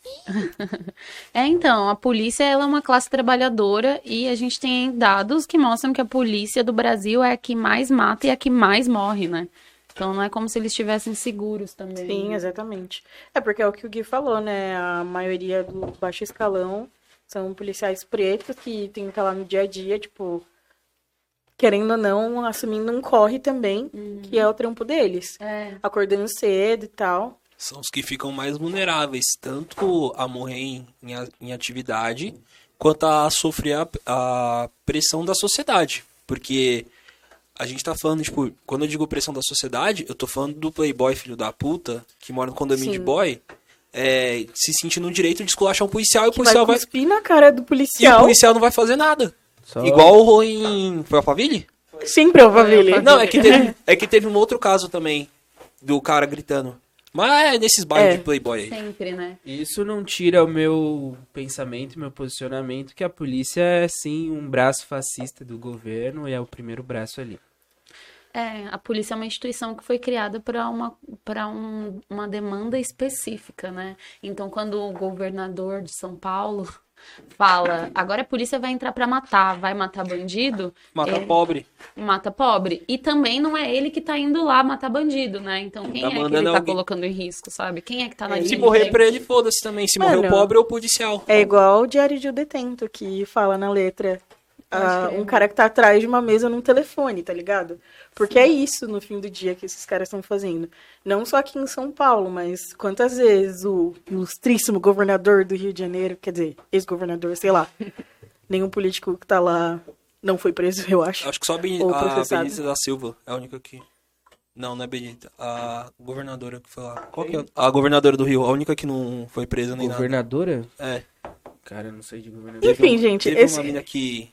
É, então, a polícia ela é uma classe trabalhadora e a gente tem dados que mostram que a polícia do Brasil é a que mais mata e a que mais morre, né? Então não é como se eles estivessem seguros também. Sim, exatamente. É porque é o que o Gui falou, né? A maioria do baixo escalão são policiais pretos que tem que estar lá no dia a dia, tipo, querendo ou não, assumindo um corre também, que é o trampo deles. É. Acordando cedo e tal. São os que ficam mais vulneráveis, tanto a morrer em, em, atividade, quanto a sofrer a, a pressão da sociedade. Porque a gente tá falando, tipo, quando eu digo pressão da sociedade, eu tô falando do playboy filho da puta, que mora no condomínio Sim. de boy, é, se sentindo no direito de esculachar um policial e o Que vai policial vai, cuspir na cara do e o policial. policial não vai fazer nada. Só- Igual o em. É o Faville. Não, é que, teve, é que teve um outro caso também, do cara gritando. Mas é nesses bairros É. de playboy aí. Sempre, né? Isso não tira o meu pensamento, meu posicionamento, que a polícia é sim um braço fascista do governo e é o primeiro braço ali. É, a polícia é uma instituição que foi criada para uma, para um, uma demanda específica, né? Então, quando o governador de São Paulo fala, agora a polícia vai entrar para matar, vai matar bandido, Mata É. pobre. mata pobre. E também não é ele que tá indo lá matar bandido, né? Então, quem Tá é que ele tá alguém. colocando em risco, sabe? Quem é que tá na É, linha Se morrer pra ele, foda-se também. Se morrer o Mano. pobre ou o policial. É igual o Diário de um Detento, que fala na letra. Ah, crer. um cara que tá atrás de uma mesa num telefone, tá ligado? Porque é isso, no fim do dia, que esses caras estão fazendo. Não só aqui em São Paulo, mas quantas vezes o ilustríssimo governador do Rio de Janeiro, quer dizer, ex-governador, sei lá, nenhum político que tá lá não foi preso, eu acho. Acho que só a, Ben- a. Benedita da Silva é a única que. Não, não é Benedita. A governadora que foi lá. Qual que é? A governadora do Rio, a única que não foi presa nem Governadora? nada. É. Cara, eu não sei de governador. Enfim, gente, Teve esse- uma mina que.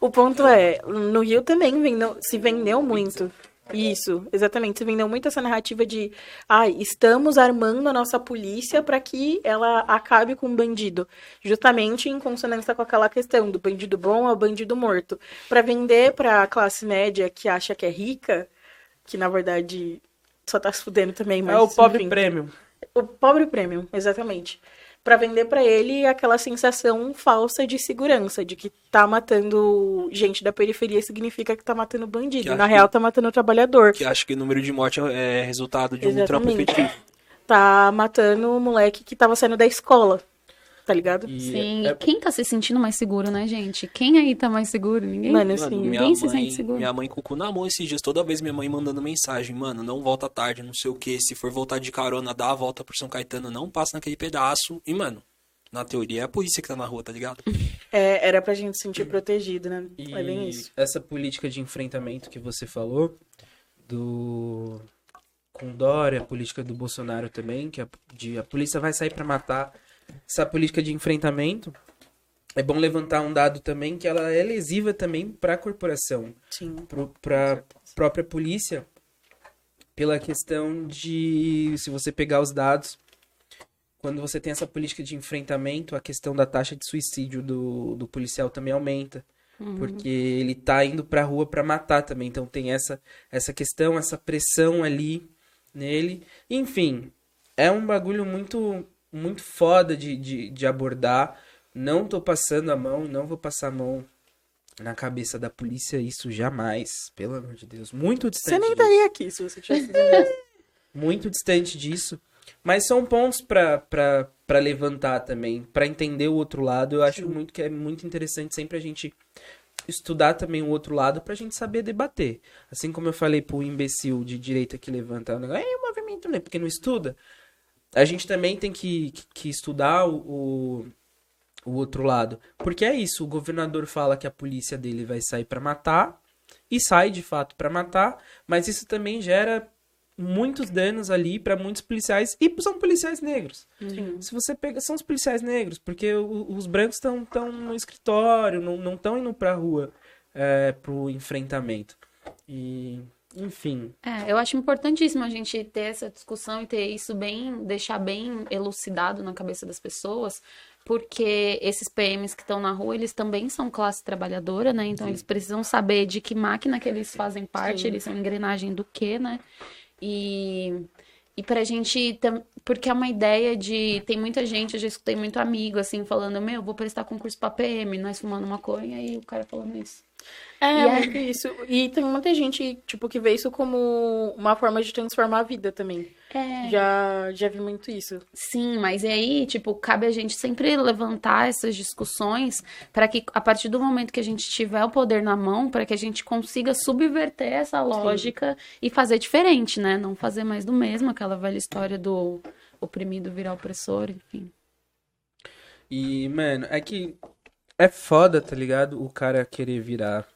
O ponto é, no Rio também vendeu- se vendeu muito. Isso, exatamente. Se vendeu muito essa narrativa de, ai, estamos armando a nossa polícia para que ela acabe com o bandido. Justamente em consonância com aquela questão do bandido bom ao bandido morto. Para vender para a classe média que acha que é rica, que na verdade só tá se fudendo também, mas É o pobre enfim. prêmio. O pobre premium, exatamente. Pra vender pra ele aquela sensação falsa de segurança, de que tá matando gente da periferia significa que tá matando bandido. Que Na acho real, que- tá matando o trabalhador. que acha que o número de morte é resultado de um trampo Exatamente. efetivo. Tá matando o moleque que tava saindo da escola. Tá ligado? E Sim, é- e quem tá se sentindo mais seguro, né, gente? Quem aí tá mais seguro? Ninguém. Mano, Mano, assim, minha ninguém se mãe, sente seguro. minha mãe com o cu na mão esses dias, toda vez minha mãe mandando mensagem, mano, não volta tarde, não sei o que, se for voltar de carona, dá a volta por São Caetano, não passa naquele pedaço. E, mano, na teoria é a polícia que tá na rua, tá ligado? É, era pra gente se sentir protegido, né? E É bem isso. essa política de enfrentamento que você falou, do com Dória, a política do Bolsonaro também, que a, de, a polícia vai sair pra matar. Essa política de enfrentamento, é bom levantar um dado também que ela é lesiva também para a corporação, Sim. para própria polícia, pela questão de, se você pegar os dados, quando você tem essa política de enfrentamento, a questão da taxa de suicídio do, do policial também aumenta. Porque ele tá indo pra rua pra matar também. Então tem essa, essa questão, essa pressão ali nele. Enfim, é um bagulho muito, muito foda de, de, de abordar. Não tô passando a mão, não vou passar a mão na cabeça da polícia, isso jamais. Pelo amor de Deus. Muito distante Você nem disso estaria aqui se você tivesse muito distante disso. Mas são pontos pra levantar também, pra entender o outro lado. Eu acho muito que é muito interessante sempre a gente estudar também o outro lado pra gente saber debater. Assim como eu falei pro imbecil de direita que levanta o negócio, é o movimento, né? Porque não estuda. A gente também tem que, que, que estudar o, o, outro lado. Porque é isso, o governador fala que a polícia dele vai sair pra matar, e sai de fato pra matar, mas isso também gera muitos danos ali pra muitos policiais e são policiais negros. Sim. Se você pega, são os policiais negros, porque o- os brancos estão tão no escritório, não estão indo pra rua é, pro enfrentamento. E, enfim, É, eu acho importantíssimo a gente ter essa discussão e ter isso bem, deixar bem elucidado na cabeça das pessoas, porque esses PMs que estão na rua, eles também são classe trabalhadora, né? Então eles precisam saber de que máquina que eles fazem parte, Sim. eles são engrenagem do quê, né? E e pra gente, porque é uma ideia de, tem muita gente, eu já escutei muito amigo assim falando, meu, vou prestar concurso pra PM, nós fumando maconha e o cara falando isso. É, E é- muito isso. E tem muita gente, tipo, que vê isso como uma forma de transformar a vida também. É. Já, já vi muito isso. Sim, mas e aí, tipo, cabe a gente sempre levantar essas discussões para que a partir do momento que a gente tiver o poder na mão, para que a gente consiga subverter essa lógica e fazer diferente, né? Não fazer mais do mesmo, aquela velha história do oprimido virar opressor, enfim. E, mano, é que é foda, tá ligado? O cara querer virar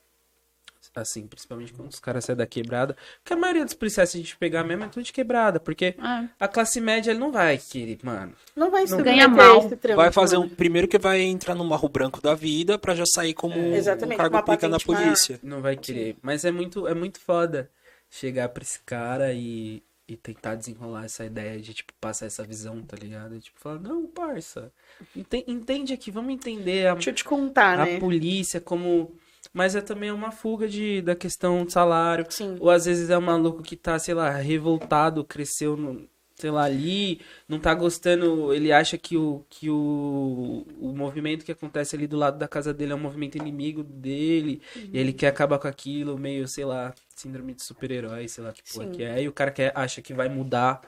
assim, principalmente quando os caras saem da quebrada. Porque a maioria dos policiais, se a gente pegar mesmo, é tudo de quebrada. Porque Ah, a classe média ele não vai querer, mano. Não vai Não ganha mal. trampo, Vai fazer um. mano. Primeiro que vai entrar no marro branco da vida pra já sair como um exatamente, cargo pica na patente maior. polícia. Não vai querer. Mas é muito, é muito foda chegar pra esse cara e, e tentar desenrolar essa ideia de, tipo, passar essa visão, tá ligado? E, tipo, falar, não, parça, enten- entende aqui, vamos entender a, Deixa eu te contar, a né? polícia como... Mas é também uma fuga de, da questão do salário. Sim. Ou às vezes é um maluco que tá, sei lá, revoltado, cresceu, no, sei lá, ali, não tá gostando, ele acha que o, que o, o movimento que acontece ali do lado da casa dele é um movimento inimigo dele, e ele quer acabar com aquilo, meio, sei lá, síndrome de super-herói, sei lá que porra Sim. que é, e o cara quer, acha que vai mudar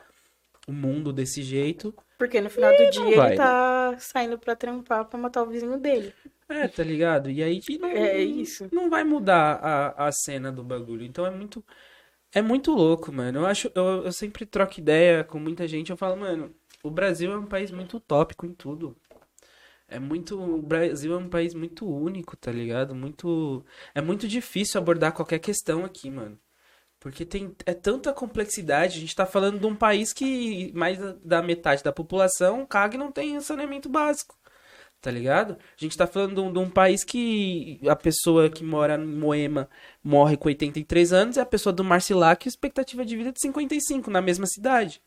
o mundo desse jeito. Porque no final do dia vai. ele tá saindo pra trampar pra matar o vizinho dele. É, tá ligado? E aí que não, É isso. não vai mudar a, a cena do bagulho. Então é muito. É muito louco, mano. Eu acho. Eu, eu sempre troco ideia com muita gente. Eu falo, mano, o Brasil é um país muito utópico em tudo. É muito. O Brasil é um país muito único, tá ligado? Muito. É muito difícil abordar qualquer questão aqui, mano. Porque tem é tanta complexidade. A gente tá falando de um país que mais da- metade da população caga e não tem saneamento básico. Tá ligado? A gente tá falando de um, de um país que a pessoa que mora em Moema morre com 83 anos e a pessoa do Marcilac, expectativa de vida é de 55 na mesma cidade.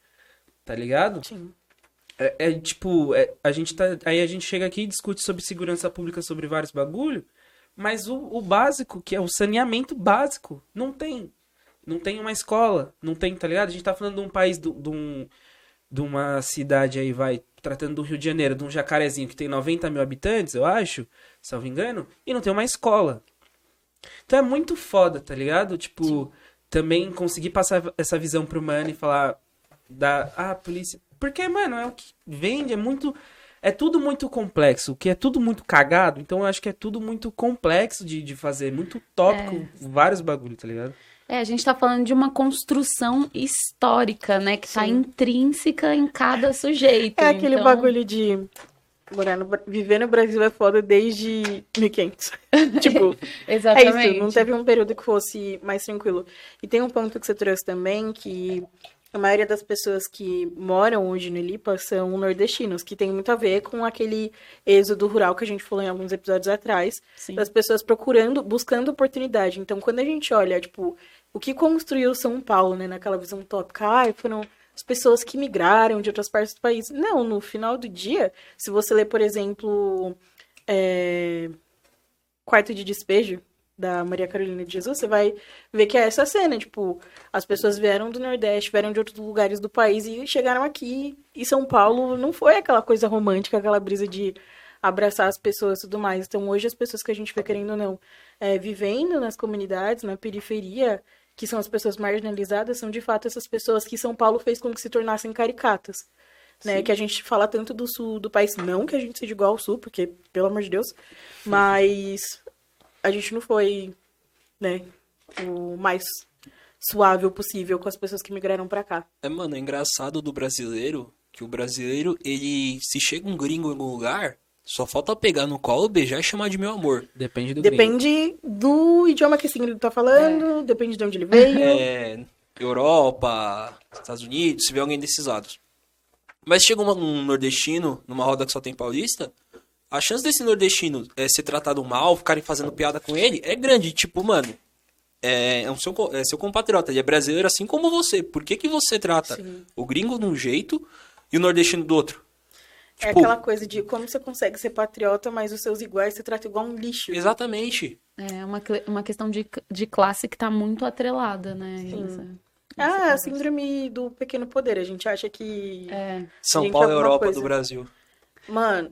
Tá ligado? Sim. É, é, tipo, é, a gente tá. Aí a gente chega aqui e discute sobre segurança pública, sobre vários bagulho, mas o, o básico, que é o saneamento básico, não tem. Não tem uma escola, não tem, tá ligado? A gente tá falando de um país, do- de, um, de uma cidade aí, vai, tratando do Rio de Janeiro, de um jacarezinho que tem 90 mil habitantes, eu acho, salvo engano, e não tem uma escola. Então é muito foda, tá ligado? Tipo, também conseguir passar essa visão pro mano e falar da ah, polícia. Porque, mano, é o que vende, é muito é tudo muito complexo, o que é tudo muito cagado, então eu acho que é tudo muito complexo de, de fazer, muito tópico, É. vários bagulho, tá ligado? É, a gente tá falando de uma construção histórica, né? Que tá Sim. intrínseca em cada sujeito. É aquele então- bagulho de morar no, viver no Brasil é foda desde 1500. tipo, é Exatamente. isso, não teve um período que fosse mais tranquilo. E tem um ponto que você trouxe também, que a maioria das pessoas que moram hoje no Lipa são nordestinos, que tem muito a ver com aquele êxodo rural que a gente falou em alguns episódios atrás, Sim. das pessoas procurando, buscando oportunidade. Então, quando a gente olha, tipo, o que construiu São Paulo, né, naquela visão utópica, ai, foram as pessoas que migraram de outras partes do país. Não, no final do dia, se você ler, por exemplo, é, Quarto de Despejo, da Maria Carolina de Jesus, você vai ver que é essa cena, tipo, as pessoas vieram do Nordeste, vieram de outros lugares do país e chegaram aqui. E São Paulo não foi aquela coisa romântica, aquela brisa de abraçar as pessoas e tudo mais. Então, hoje, as pessoas que a gente vê, querendo ou não, é, vivendo nas comunidades, na periferia, que são as pessoas marginalizadas, são de fato essas pessoas que São Paulo fez com que se tornassem caricatas. Né, que a gente fala tanto do sul do país, não que a gente seja igual ao sul, porque, pelo amor de Deus, mas a gente não foi, né, o mais suave possível com as pessoas que migraram pra cá. É, mano, é engraçado do brasileiro que o brasileiro, ele, se chega um gringo em algum lugar, só falta pegar no colo, beijar e chamar de meu amor. Depende do gringo. Depende do idioma que esse gringo tá falando, depende de onde ele veio. É, Europa, Estados Unidos, se vê alguém desses lados. Mas chega um nordestino numa roda que só tem paulista, a chance desse nordestino é, ser tratado mal, ficarem fazendo piada com ele, é grande. Tipo, mano, é, é um seu, é seu compatriota, ele é brasileiro assim como você. Por que, que você trata Sim. o gringo de um jeito e o nordestino do outro? É Tipo, aquela coisa de como você consegue ser patriota, mas os seus iguais você trata igual um lixo. Exatamente. É uma, uma questão de, de classe que tá muito atrelada, né? Sim. Essa- Ah, a síndrome do pequeno poder. A gente acha que. É. São Gente, Paulo é a Europa coisa. do Brasil. Mano,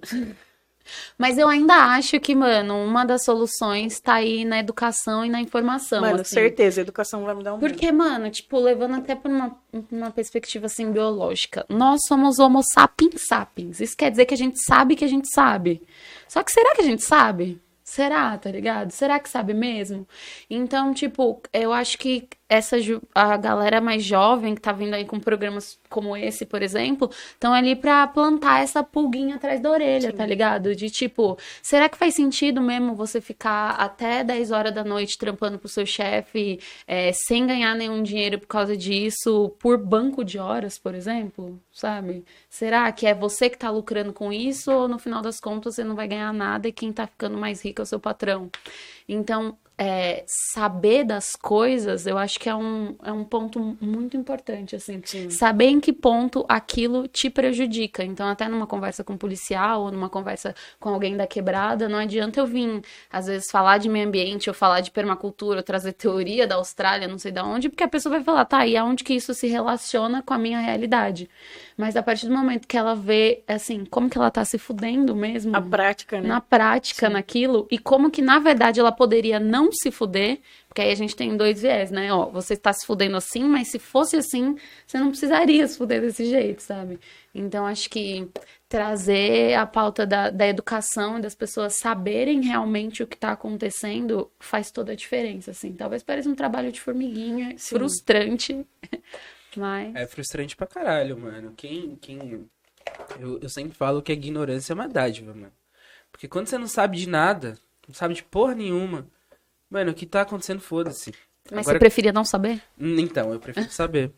Mas eu ainda acho que, mano, uma das soluções tá aí na educação e na informação. mano, assim. certeza, a educação vai me dar um mundo. Porque, mano, tipo, levando até por uma, uma perspectiva assim biológica, nós somos homo sapiens sapiens. Isso quer dizer que a gente sabe que a gente sabe. Só que será que a gente sabe? Será, tá ligado? Será que sabe mesmo? Então, tipo, eu acho que essa a galera mais jovem que tá vindo aí com programas como esse, por exemplo, estão ali pra plantar essa pulguinha atrás da orelha, tá ligado? De tipo, será que faz sentido mesmo você ficar até 10 horas da noite trampando pro seu chefe, é, sem ganhar nenhum dinheiro por causa disso, por banco de horas, por exemplo? Sabe? Será que é você que tá lucrando com isso ou no final das contas você não vai ganhar nada e quem tá ficando mais rico o seu patrão? Então, é, saber das coisas, eu acho que é um, é um ponto muito importante, assim. Sim. Saber em que ponto aquilo te prejudica. Então, até numa conversa com um policial ou numa conversa com alguém da quebrada, não adianta eu vir, às vezes, falar de meio ambiente ou falar de permacultura ou trazer teoria da Austrália, não sei da onde, porque a pessoa vai falar, tá, e aonde que isso se relaciona com a minha realidade? Mas a partir do momento que ela vê, assim, como que ela tá se fudendo mesmo A prática, né? na prática naquilo e como que na verdade ela poderia não se fuder, porque aí a gente tem dois viés, né? Ó, você está se fudendo assim, mas se fosse assim, você não precisaria se fuder desse jeito, sabe? Então acho que trazer a pauta da, da educação e das pessoas saberem realmente o que está acontecendo faz toda a diferença, assim. Talvez pareça um trabalho de formiguinha, Sim. frustrante, mas É frustrante pra caralho, mano. Quem. quem... Eu, eu sempre falo que a ignorância é uma dádiva, mano. Porque quando você não sabe de nada, não sabe de porra nenhuma, mano, o que tá acontecendo, foda-se. mas Agora- você preferia não saber? Hum, Então, eu prefiro saber.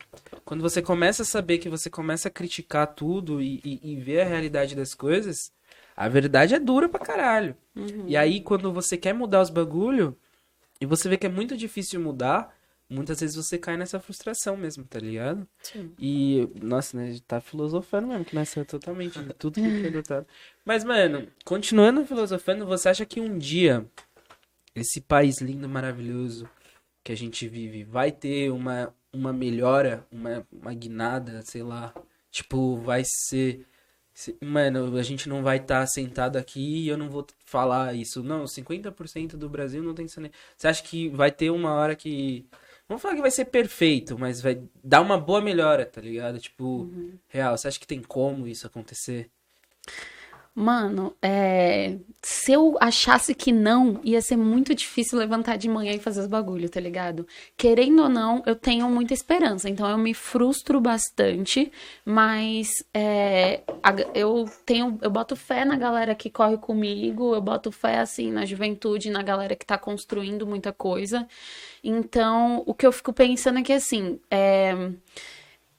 Quando você começa a saber que você começa a criticar tudo e, e, e ver a realidade das coisas, a verdade é dura pra caralho. E aí, quando você quer mudar os bagulho, e você vê que é muito difícil mudar, muitas vezes você cai nessa frustração mesmo, tá ligado? Sim. E, nossa, né, tá filosofando mesmo, que nasceu totalmente de tudo que foi adotado. Mas, mano, continuando filosofando, você acha que um dia esse país lindo, maravilhoso que a gente vive vai ter uma, uma melhora, uma, uma guinada, sei lá. Tipo, vai ser. se- Mano, a gente não vai estar sentado aqui e eu não vou falar isso. Não, 50% do Brasil não tem saneamento. Você acha que vai ter uma hora que. Vamos falar que vai ser perfeito, mas vai dar uma boa melhora, tá ligado? Tipo, real. Você acha que tem como isso acontecer? Mano, é... se eu achasse que não, ia ser muito difícil levantar de manhã e fazer os bagulho, tá ligado? Querendo ou não, eu tenho muita esperança, então eu me frustro bastante, mas é... eu tenho, eu boto fé na galera que corre comigo, eu boto fé, assim, na juventude, na galera que tá construindo muita coisa. Então, o que eu fico pensando é que, assim, é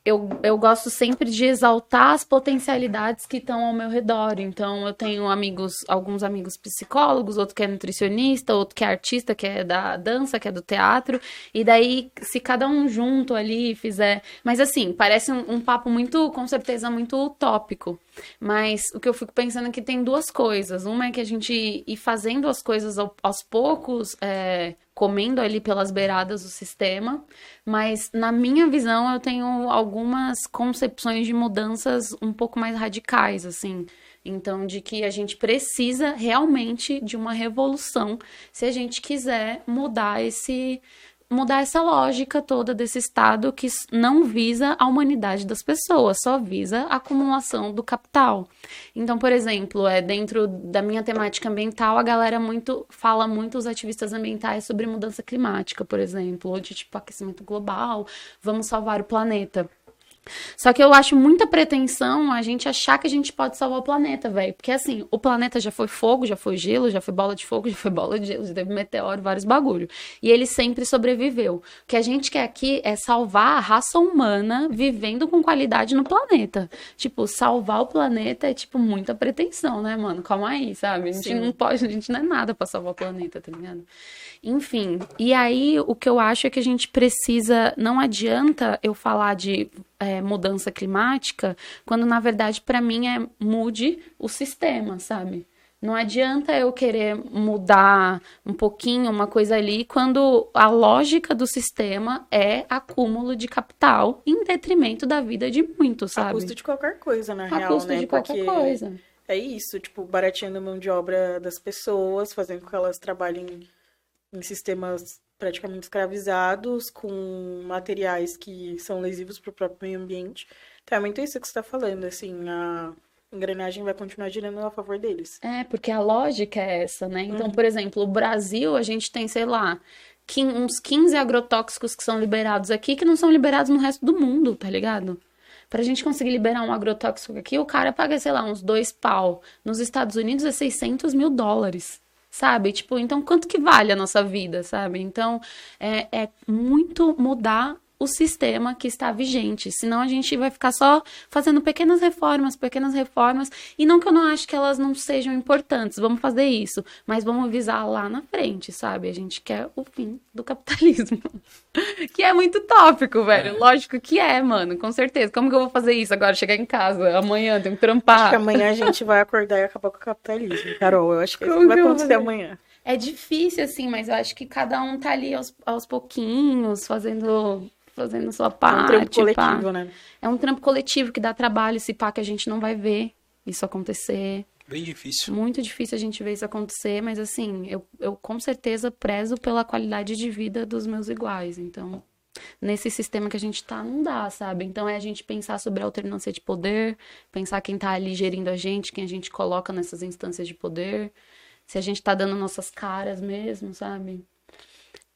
eu, eu gosto sempre de exaltar as potencialidades que estão ao meu redor. Então, eu tenho amigos, alguns amigos psicólogos, outro que é nutricionista, outro que é artista, que é da dança, que é do teatro. E daí, se cada um junto ali fizer. Mas assim, parece um, um papo muito, com certeza, muito utópico. Mas o que eu fico pensando é que tem duas coisas. Uma é que a gente ir fazendo as coisas aos poucos, é, comendo ali pelas beiradas do sistema, mas na minha visão eu tenho algumas concepções de mudanças um pouco mais radicais, assim. Então, de que a gente precisa realmente de uma revolução se a gente quiser mudar esse mudar essa lógica toda desse Estado que não visa a humanidade das pessoas, só visa a acumulação do capital. Então, por exemplo, é dentro da minha temática ambiental, a galera muito fala muito os ativistas ambientais sobre mudança climática, por exemplo, ou de tipo aquecimento global, vamos salvar o planeta. Só que eu acho muita pretensão a gente achar que a gente pode salvar o planeta, velho. Porque assim, o planeta já foi fogo, já foi gelo, já foi bola de fogo, já foi bola de gelo, já teve meteoro, vários bagulho. E ele sempre sobreviveu. O que a gente quer aqui é salvar a raça humana vivendo com qualidade no planeta. Tipo, salvar o planeta é, tipo, muita pretensão, né, mano? Calma aí, sabe? A gente Sim. não pode, a gente não é nada pra salvar o planeta, tá ligado? Enfim, e aí o que eu acho é que a gente precisa. Não adianta eu falar de é, mudança climática, quando na verdade para mim é mude o sistema, sabe? Não adianta eu querer mudar um pouquinho uma coisa ali quando a lógica do sistema é acúmulo de capital em detrimento da vida de muitos, sabe? A custo de qualquer coisa, na a real, custo né? de qualquer Porque coisa. É isso, tipo, barateando a mão de obra das pessoas, fazendo com que elas trabalhem em sistemas praticamente escravizados, com materiais que são lesivos para o próprio meio ambiente. Então é muito isso que você está falando, assim, a engrenagem vai continuar girando a favor deles. É, porque a lógica é essa, né? Então, uhum. por exemplo, o Brasil, a gente tem, sei lá, uns 15 agrotóxicos que são liberados aqui que não são liberados no resto do mundo, tá ligado? Pra gente conseguir liberar um agrotóxico aqui, o cara paga, sei lá, uns dois pau. Nos Estados Unidos é 600 mil dólares sabe? Tipo, então quanto que vale a nossa vida, sabe? Então é, é muito mudar o sistema que está vigente. Senão a gente vai ficar só fazendo pequenas reformas, pequenas reformas. E não que eu não acho que elas não sejam importantes, vamos fazer isso. Mas vamos visar lá na frente, sabe? A gente quer o fim do capitalismo. que é muito tópico, velho. É. Lógico que é, mano, com certeza. Como que eu vou fazer isso agora? Chegar em casa, amanhã, tenho que trampar. Acho que amanhã a gente vai acordar e acabar com o capitalismo, Carol. Eu acho que isso vai acontecer amanhã. É difícil, assim, mas eu acho que cada um tá ali aos, aos pouquinhos, fazendo fazendo sua parte. É um trampo coletivo, pá. né? É um trampo coletivo que dá trabalho, se pá, que a gente não vai ver isso acontecer. Bem difícil. Muito difícil a gente ver isso acontecer, mas assim, eu, eu com certeza prezo pela qualidade de vida dos meus iguais. Então, nesse sistema que a gente tá, não dá, sabe? Então é a gente pensar sobre a alternância de poder, pensar quem tá ali gerindo a gente, quem a gente coloca nessas instâncias de poder, se a gente tá dando nossas caras mesmo, sabe?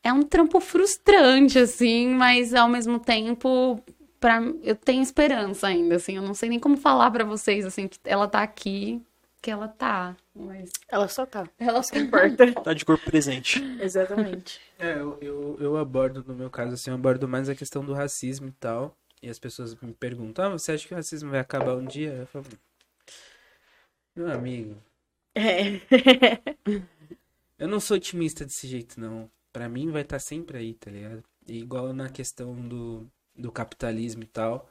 É um trampo frustrante, assim, mas ao mesmo tempo, pra, eu tenho esperança ainda, assim. Eu não sei nem como falar para vocês, assim, que ela tá aqui, que ela tá. Mas... Ela só tá. Ela só importa. tá de corpo presente. Exatamente. É, eu, eu, eu abordo, no meu caso, assim, eu abordo mais a questão do racismo e tal. E as pessoas me perguntam, ah, você acha que o racismo vai acabar um dia? Eu falo, meu amigo. É. eu não sou otimista desse jeito, não para mim vai estar tá sempre aí, tá ligado? E igual na questão do, do capitalismo e tal.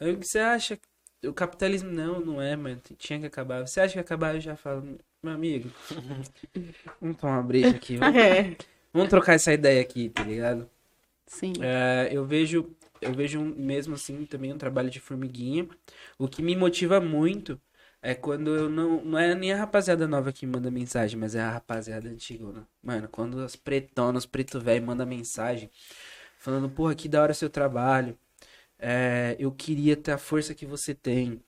Aí o que você acha? O capitalismo não, não é, mano. Tinha que acabar. Você acha que acabar? Eu já falo, meu amigo. vamos tomar uma breja aqui. Vamos, é. vamos trocar essa ideia aqui, tá ligado? Sim. É, eu vejo, eu vejo mesmo assim também um trabalho de formiguinha. O que me motiva muito é quando eu não. Não é nem a rapaziada nova que manda mensagem, mas é a rapaziada antiga, né? Mano, quando as pretonas, preto velho, manda mensagem falando, porra, que da hora seu trabalho. É, eu queria ter a força que você tem.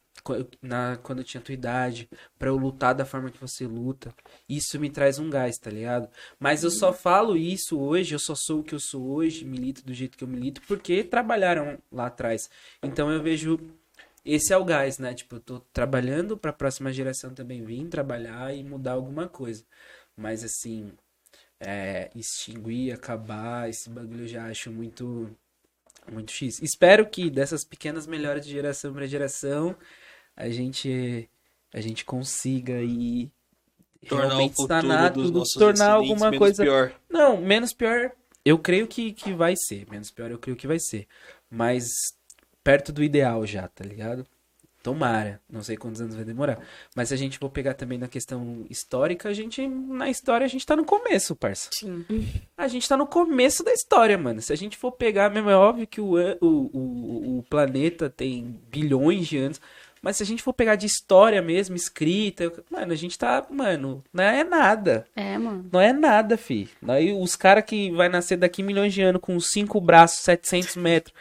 na, quando eu tinha tua idade, pra eu lutar da forma que você luta. Isso me traz um gás, tá ligado? Mas eu só falo isso hoje, eu só sou o que eu sou hoje, milito do jeito que eu milito, porque trabalharam lá atrás. Então eu vejo esse é o gás, né? Tipo, eu tô trabalhando pra próxima geração também vir trabalhar e mudar alguma coisa. Mas assim, é, extinguir, acabar, esse bagulho eu já acho muito, muito X. Espero que dessas pequenas melhoras de geração para geração, a gente, a gente consiga o realmente sanar tudo, tornar alguma menos coisa. pior. Não, menos pior, eu creio que, que vai ser. Menos pior, eu creio que vai ser. Mas perto do ideal já, tá ligado? Tomara. Não sei quantos anos vai demorar. Mas se a gente for pegar também na questão histórica, a gente, na história, a gente tá no começo, parça. Sim. A gente tá no começo da história, mano. Se a gente for pegar, mesmo é óbvio que o, o, o, o planeta tem bilhões de anos. Mas se a gente for pegar de história mesmo, escrita, mano, a gente tá, mano, não é nada. É, mano. Não é nada, fi. Aí os caras que vai nascer daqui milhões de anos com cinco braços, 700 metros,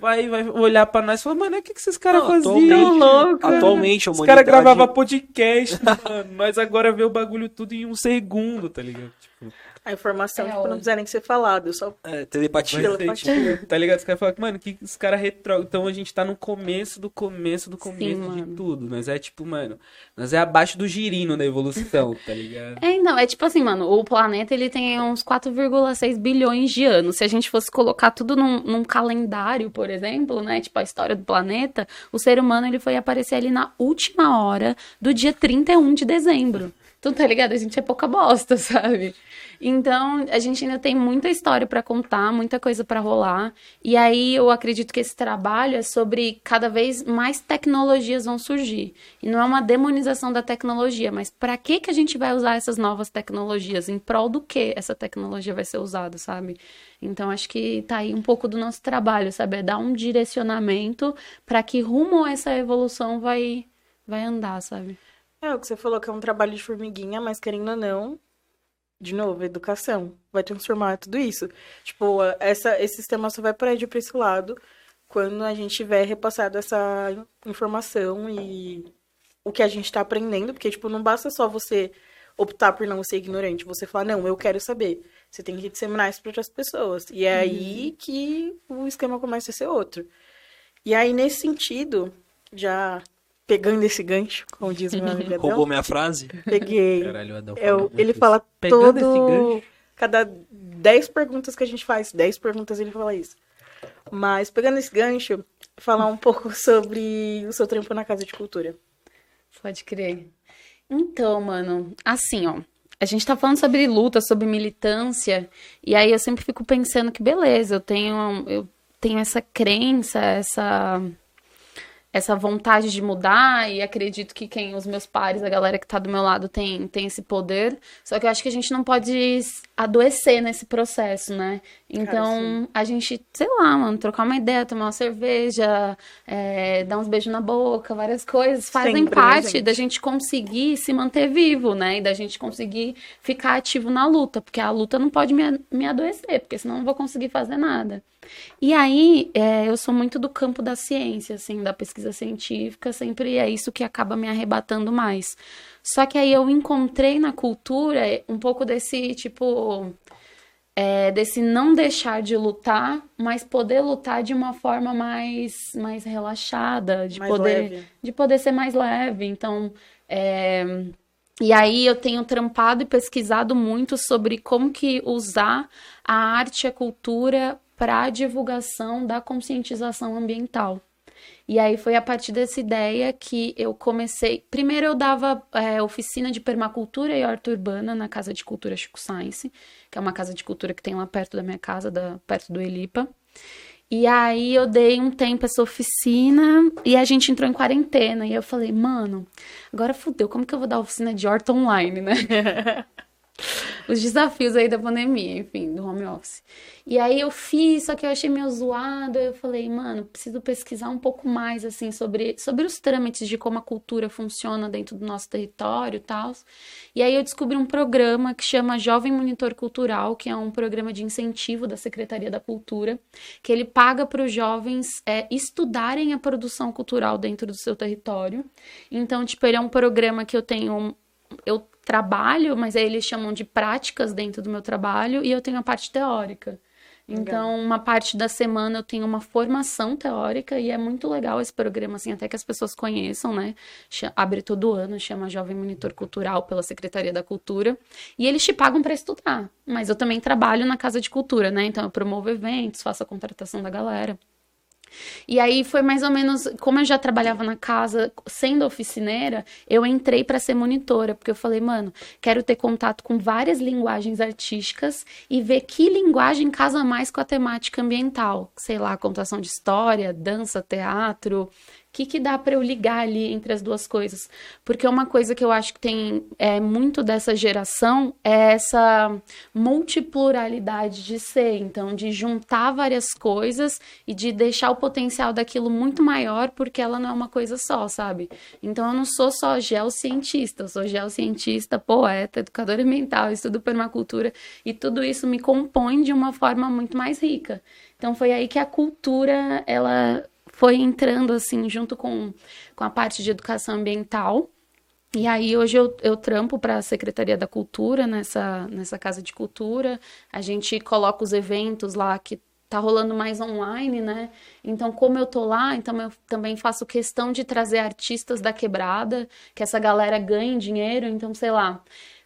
vai, vai olhar pra nós e falar, mano, o que, que esses caras faziam? atualmente- louco. Atualmente, a Os caras humanidade... gravavam podcast, mano. Nós agora vê o bagulho tudo em um segundo, tá ligado? Tipo, A informação É, tipo, não precisa nem ser falado, só É, telepatia. ser, telepatia. tipo, tá ligado? Os caras falam, mano, que os caras retro... Então a gente tá no começo do começo do começo de mano. tudo. Nós é tipo, mano, nós é abaixo do girino da evolução, tá ligado? É, então, é tipo assim, mano, o planeta ele tem uns 4,6 bilhões de anos. Se a gente fosse colocar tudo num, num calendário, por exemplo, né, tipo a história do planeta, o ser humano ele foi aparecer ali na última hora do dia 31 de dezembro. Tu tá ligado? A gente é pouca bosta, sabe? Então, a gente ainda tem muita história pra contar, muita coisa pra rolar. E aí eu acredito que esse trabalho é sobre cada vez mais tecnologias vão surgir. E não é uma demonização da tecnologia, mas pra que que a gente vai usar essas novas tecnologias? Em prol do que essa tecnologia vai ser usada, sabe? Então acho que tá aí um pouco do nosso trabalho, sabe? É dar um direcionamento pra que rumo essa evolução vai vai andar, sabe? É o que você falou que é um trabalho de formiguinha, mas querendo ou não, de novo, educação vai transformar tudo isso. Tipo, essa, esse sistema só vai parar para esse lado quando a gente tiver repassado essa informação e o que a gente tá aprendendo, porque, tipo, não basta só você optar por não ser ignorante, você falar, não, eu quero saber. Você tem que disseminar isso para outras pessoas. E é aí que o esquema começa a ser outro. E aí, nesse sentido, já pegando esse gancho, como diz meu amigo Adão, Roubou minha frase? peguei. Caralho, Adão falou ele muito fala isso. Pegando esse todo. gancho. Cada 10 perguntas que a gente faz, 10 perguntas ele fala isso. Mas pegando esse gancho, falar um pouco sobre o seu trampo na Casa de Cultura. Pode crer. Então, mano, assim, ó. A gente tá falando sobre luta, sobre militância, e aí eu sempre fico pensando que beleza, eu tenho, eu tenho essa crença, essa essa vontade de mudar e acredito que quem os meus pares, a galera que tá do meu lado tem tem esse poder. Só que eu acho que a gente não pode adoecer nesse processo, né? Então, a gente, sei lá, mano, trocar uma ideia, tomar uma cerveja, é, dar uns beijos na boca, várias coisas fazem Sempre, né, parte gente? da gente conseguir se manter vivo, né? E da gente conseguir ficar ativo na luta, porque a luta não pode me, me adoecer, porque senão eu não vou conseguir fazer nada. E aí, é, eu sou muito do campo da ciência, assim, da pesquisa científica, sempre é isso que acaba me arrebatando mais. Só que aí eu encontrei na cultura um pouco desse, tipo, é, desse não deixar de lutar, mas poder lutar de uma forma mais, mais relaxada, de Mais poder leve. de poder ser mais leve. Então, é, e aí eu tenho trampado e pesquisado muito sobre como que usar a arte e a cultura para a divulgação da conscientização ambiental. E aí foi a partir dessa ideia que eu comecei. Primeiro eu dava é, oficina de permacultura e horta urbana na Casa de Cultura Chico Science, que é uma casa de cultura que tem lá perto da minha casa, da, perto do Elipa. E aí eu dei um tempo essa oficina e a gente entrou em quarentena. E eu falei, mano, agora fudeu, como que eu vou dar oficina de horta online, né? os desafios aí da pandemia, enfim, do home office. E aí eu fiz, só que eu achei meio zoado. Eu falei, mano, preciso pesquisar um pouco mais, assim, sobre, sobre os trâmites de como a cultura funciona dentro do nosso território e tal. E aí eu descobri um programa que chama Jovem Monitor Cultural, que é um programa de incentivo da Secretaria da Cultura, que ele paga para os jovens é, estudarem a produção cultural dentro do seu território. Então, tipo, ele é um programa que eu tenho. Eu trabalho, mas aí eles chamam de práticas dentro do meu trabalho, e eu tenho a parte teórica. Então, uma parte da semana eu tenho uma formação teórica e é muito legal esse programa, assim, até que as pessoas conheçam, né? Abre todo ano, chama Jovem Monitor Cultural pela Secretaria da Cultura. E eles te pagam para estudar. Mas eu também trabalho na Casa de Cultura, né? Então eu promovo eventos, faço a contratação da galera. E aí foi mais ou menos, como eu já trabalhava na casa, sendo oficineira, eu entrei para ser monitora, porque eu falei, mano, quero ter contato com várias linguagens artísticas e ver que linguagem casa mais com a temática ambiental, sei lá, contação de história, dança, teatro, que, que dá para eu ligar ali entre as duas coisas? Porque uma coisa que eu acho que tem é, muito dessa geração é essa multipluralidade de ser, então, de juntar várias coisas e de deixar o potencial daquilo muito maior, porque ela não é uma coisa só, sabe? Então, eu não sou só geocientista, eu sou geocientista, poeta, educadora mental, estudo permacultura, e tudo isso me compõe de uma forma muito mais rica. Então, foi aí que a cultura, ela foi entrando assim junto com, com a parte de educação ambiental. E aí hoje eu, eu trampo para a Secretaria da Cultura nessa, nessa casa de cultura. A gente coloca os eventos lá que tá rolando mais online, né? Então, como eu tô lá, então eu também faço questão de trazer artistas da quebrada, que essa galera ganhe dinheiro, então sei lá,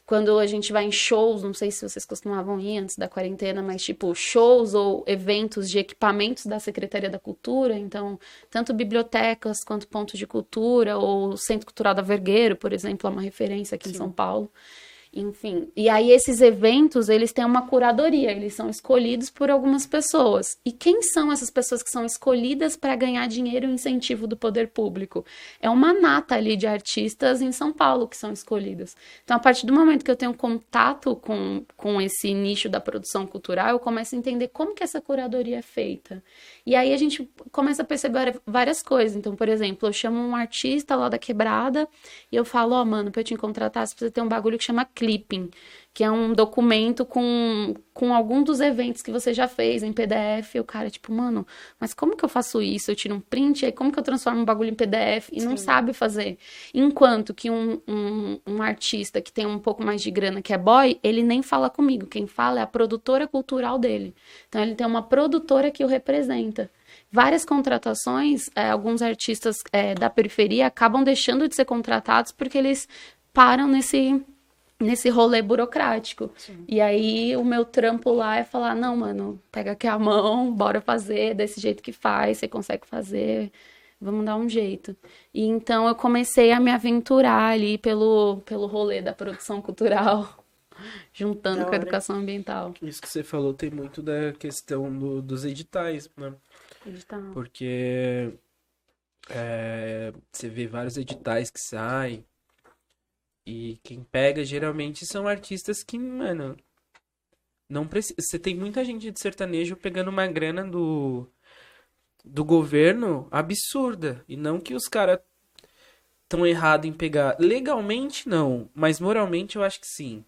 quando a gente vai em shows, não sei se vocês costumavam ir antes da quarentena, mas tipo shows ou eventos de equipamentos da Secretaria da Cultura, então tanto bibliotecas quanto pontos de cultura ou Centro Cultural da Vergueiro, por exemplo, é uma referência aqui Sim. em São Paulo. Enfim, e aí esses eventos, eles têm uma curadoria, eles são escolhidos por algumas pessoas. E quem são essas pessoas que são escolhidas para ganhar dinheiro e incentivo do poder público? É uma nata ali de artistas em São Paulo que são escolhidas. Então, a partir do momento que eu tenho contato com, com esse nicho da produção cultural, eu começo a entender como que essa curadoria é feita. E aí a gente começa a perceber várias coisas. Então, por exemplo, eu chamo um artista lá da quebrada e eu falo, ó, oh, mano, pra eu te contratar, você precisa ter um bagulho que chama clipping, que é um documento com, com algum dos eventos que você já fez em PDF. E o cara, tipo, mano, mas como que eu faço isso? Eu tiro um print, aí como que eu transformo um bagulho em PDF? E Sim. não sabe fazer. Enquanto que um, um, um artista que tem um pouco mais de grana, que é boy, ele nem fala comigo. Quem fala é a produtora cultural dele. Então ele tem uma produtora que o representa várias contratações, é, alguns artistas é, da periferia acabam deixando de ser contratados porque eles param nesse nesse rolê burocrático. Sim. E aí o meu trampo lá é falar, não, mano, pega aqui a mão, bora fazer desse jeito que faz, você consegue fazer, vamos dar um jeito. E então eu comecei a me aventurar ali pelo, pelo rolê da produção cultural, juntando com a educação ambiental. Isso que você falou tem muito da questão do, dos editais, né? Edital. Porque é, você vê vários editais que saem e quem pega geralmente são artistas que, mano, não precisa. Você tem muita gente de sertanejo pegando uma grana do do governo absurda e não que os caras tão errado em pegar legalmente não, mas moralmente eu acho que sim.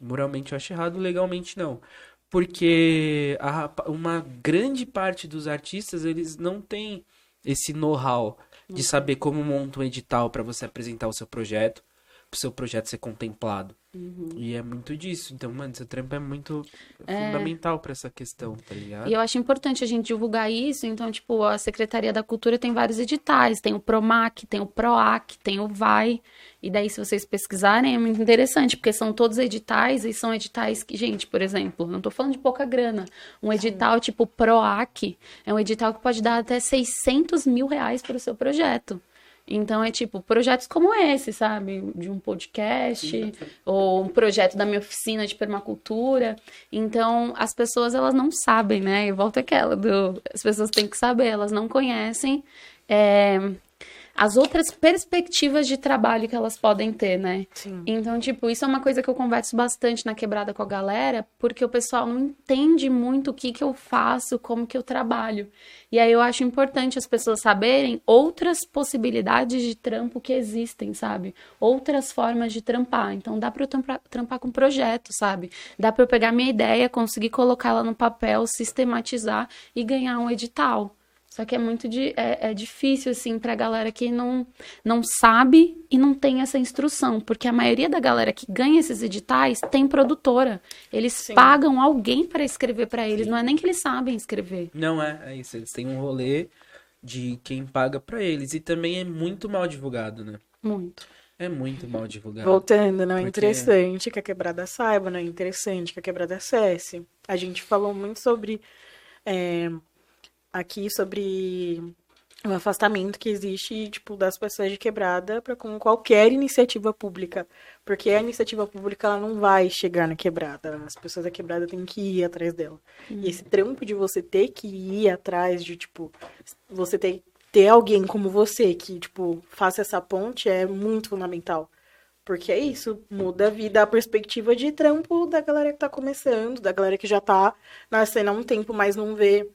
Moralmente eu acho errado, legalmente não. Porque a, uma grande parte dos artistas, eles não têm esse know-how de saber como monta um edital para você apresentar o seu projeto, pro seu projeto ser contemplado. Uhum. E é muito disso. Então, mano, seu trampo é muito é... fundamental para essa questão, tá ligado? E eu acho importante a gente divulgar isso. Então, tipo, a Secretaria da Cultura tem vários editais. Tem o PROMAC, tem o PROAC, tem o VAI. E daí, se vocês pesquisarem, é muito interessante, porque são todos editais e são editais que, gente, por exemplo, não tô falando de pouca grana. Um edital Sim. tipo PROAC é um edital que pode dar até 600 mil reais para o seu projeto. Então é tipo, projetos como esse, sabe? De um podcast, ou um projeto da minha oficina de permacultura. Então, as pessoas, elas não sabem, né? E volta aquela do... As pessoas têm que saber, elas não conhecem. É, as outras perspectivas de trabalho que elas podem ter, né? Sim. Então, tipo, isso é uma coisa que eu converso bastante na quebrada com a galera, porque o pessoal não entende muito o que que eu faço, como que eu trabalho. E aí eu acho importante as pessoas saberem outras possibilidades de trampo que existem, sabe? Outras formas de trampar. Então dá para eu trampar, trampar com projeto, sabe? Dá para eu pegar minha ideia, conseguir colocá-la no papel, sistematizar e ganhar um edital. Só que é muito de, é, é difícil, assim, pra galera que não, não sabe e não tem essa instrução. Porque a maioria da galera que ganha esses editais tem produtora. Eles Sim. pagam alguém para escrever para eles. Não é nem que eles sabem escrever. Não é, é isso. Eles têm um rolê de quem paga pra eles. E também é muito mal divulgado, né? Muito. É muito mal divulgado. Voltando, não é Porque- interessante que a quebrada saiba, não é interessante que a quebrada acesse. A gente falou muito sobre é, aqui sobre o afastamento que existe, tipo, das pessoas de quebrada para com qualquer iniciativa pública. Porque a iniciativa pública ela não vai chegar na quebrada. As pessoas da quebrada têm que ir atrás dela. E esse trampo de você ter que ir atrás de, tipo, você ter, ter alguém como você que, tipo, faça essa ponte é muito fundamental. Porque é isso, muda a vida, a perspectiva de trampo da galera que tá começando, da galera que já tá na cena há um tempo, mas não vê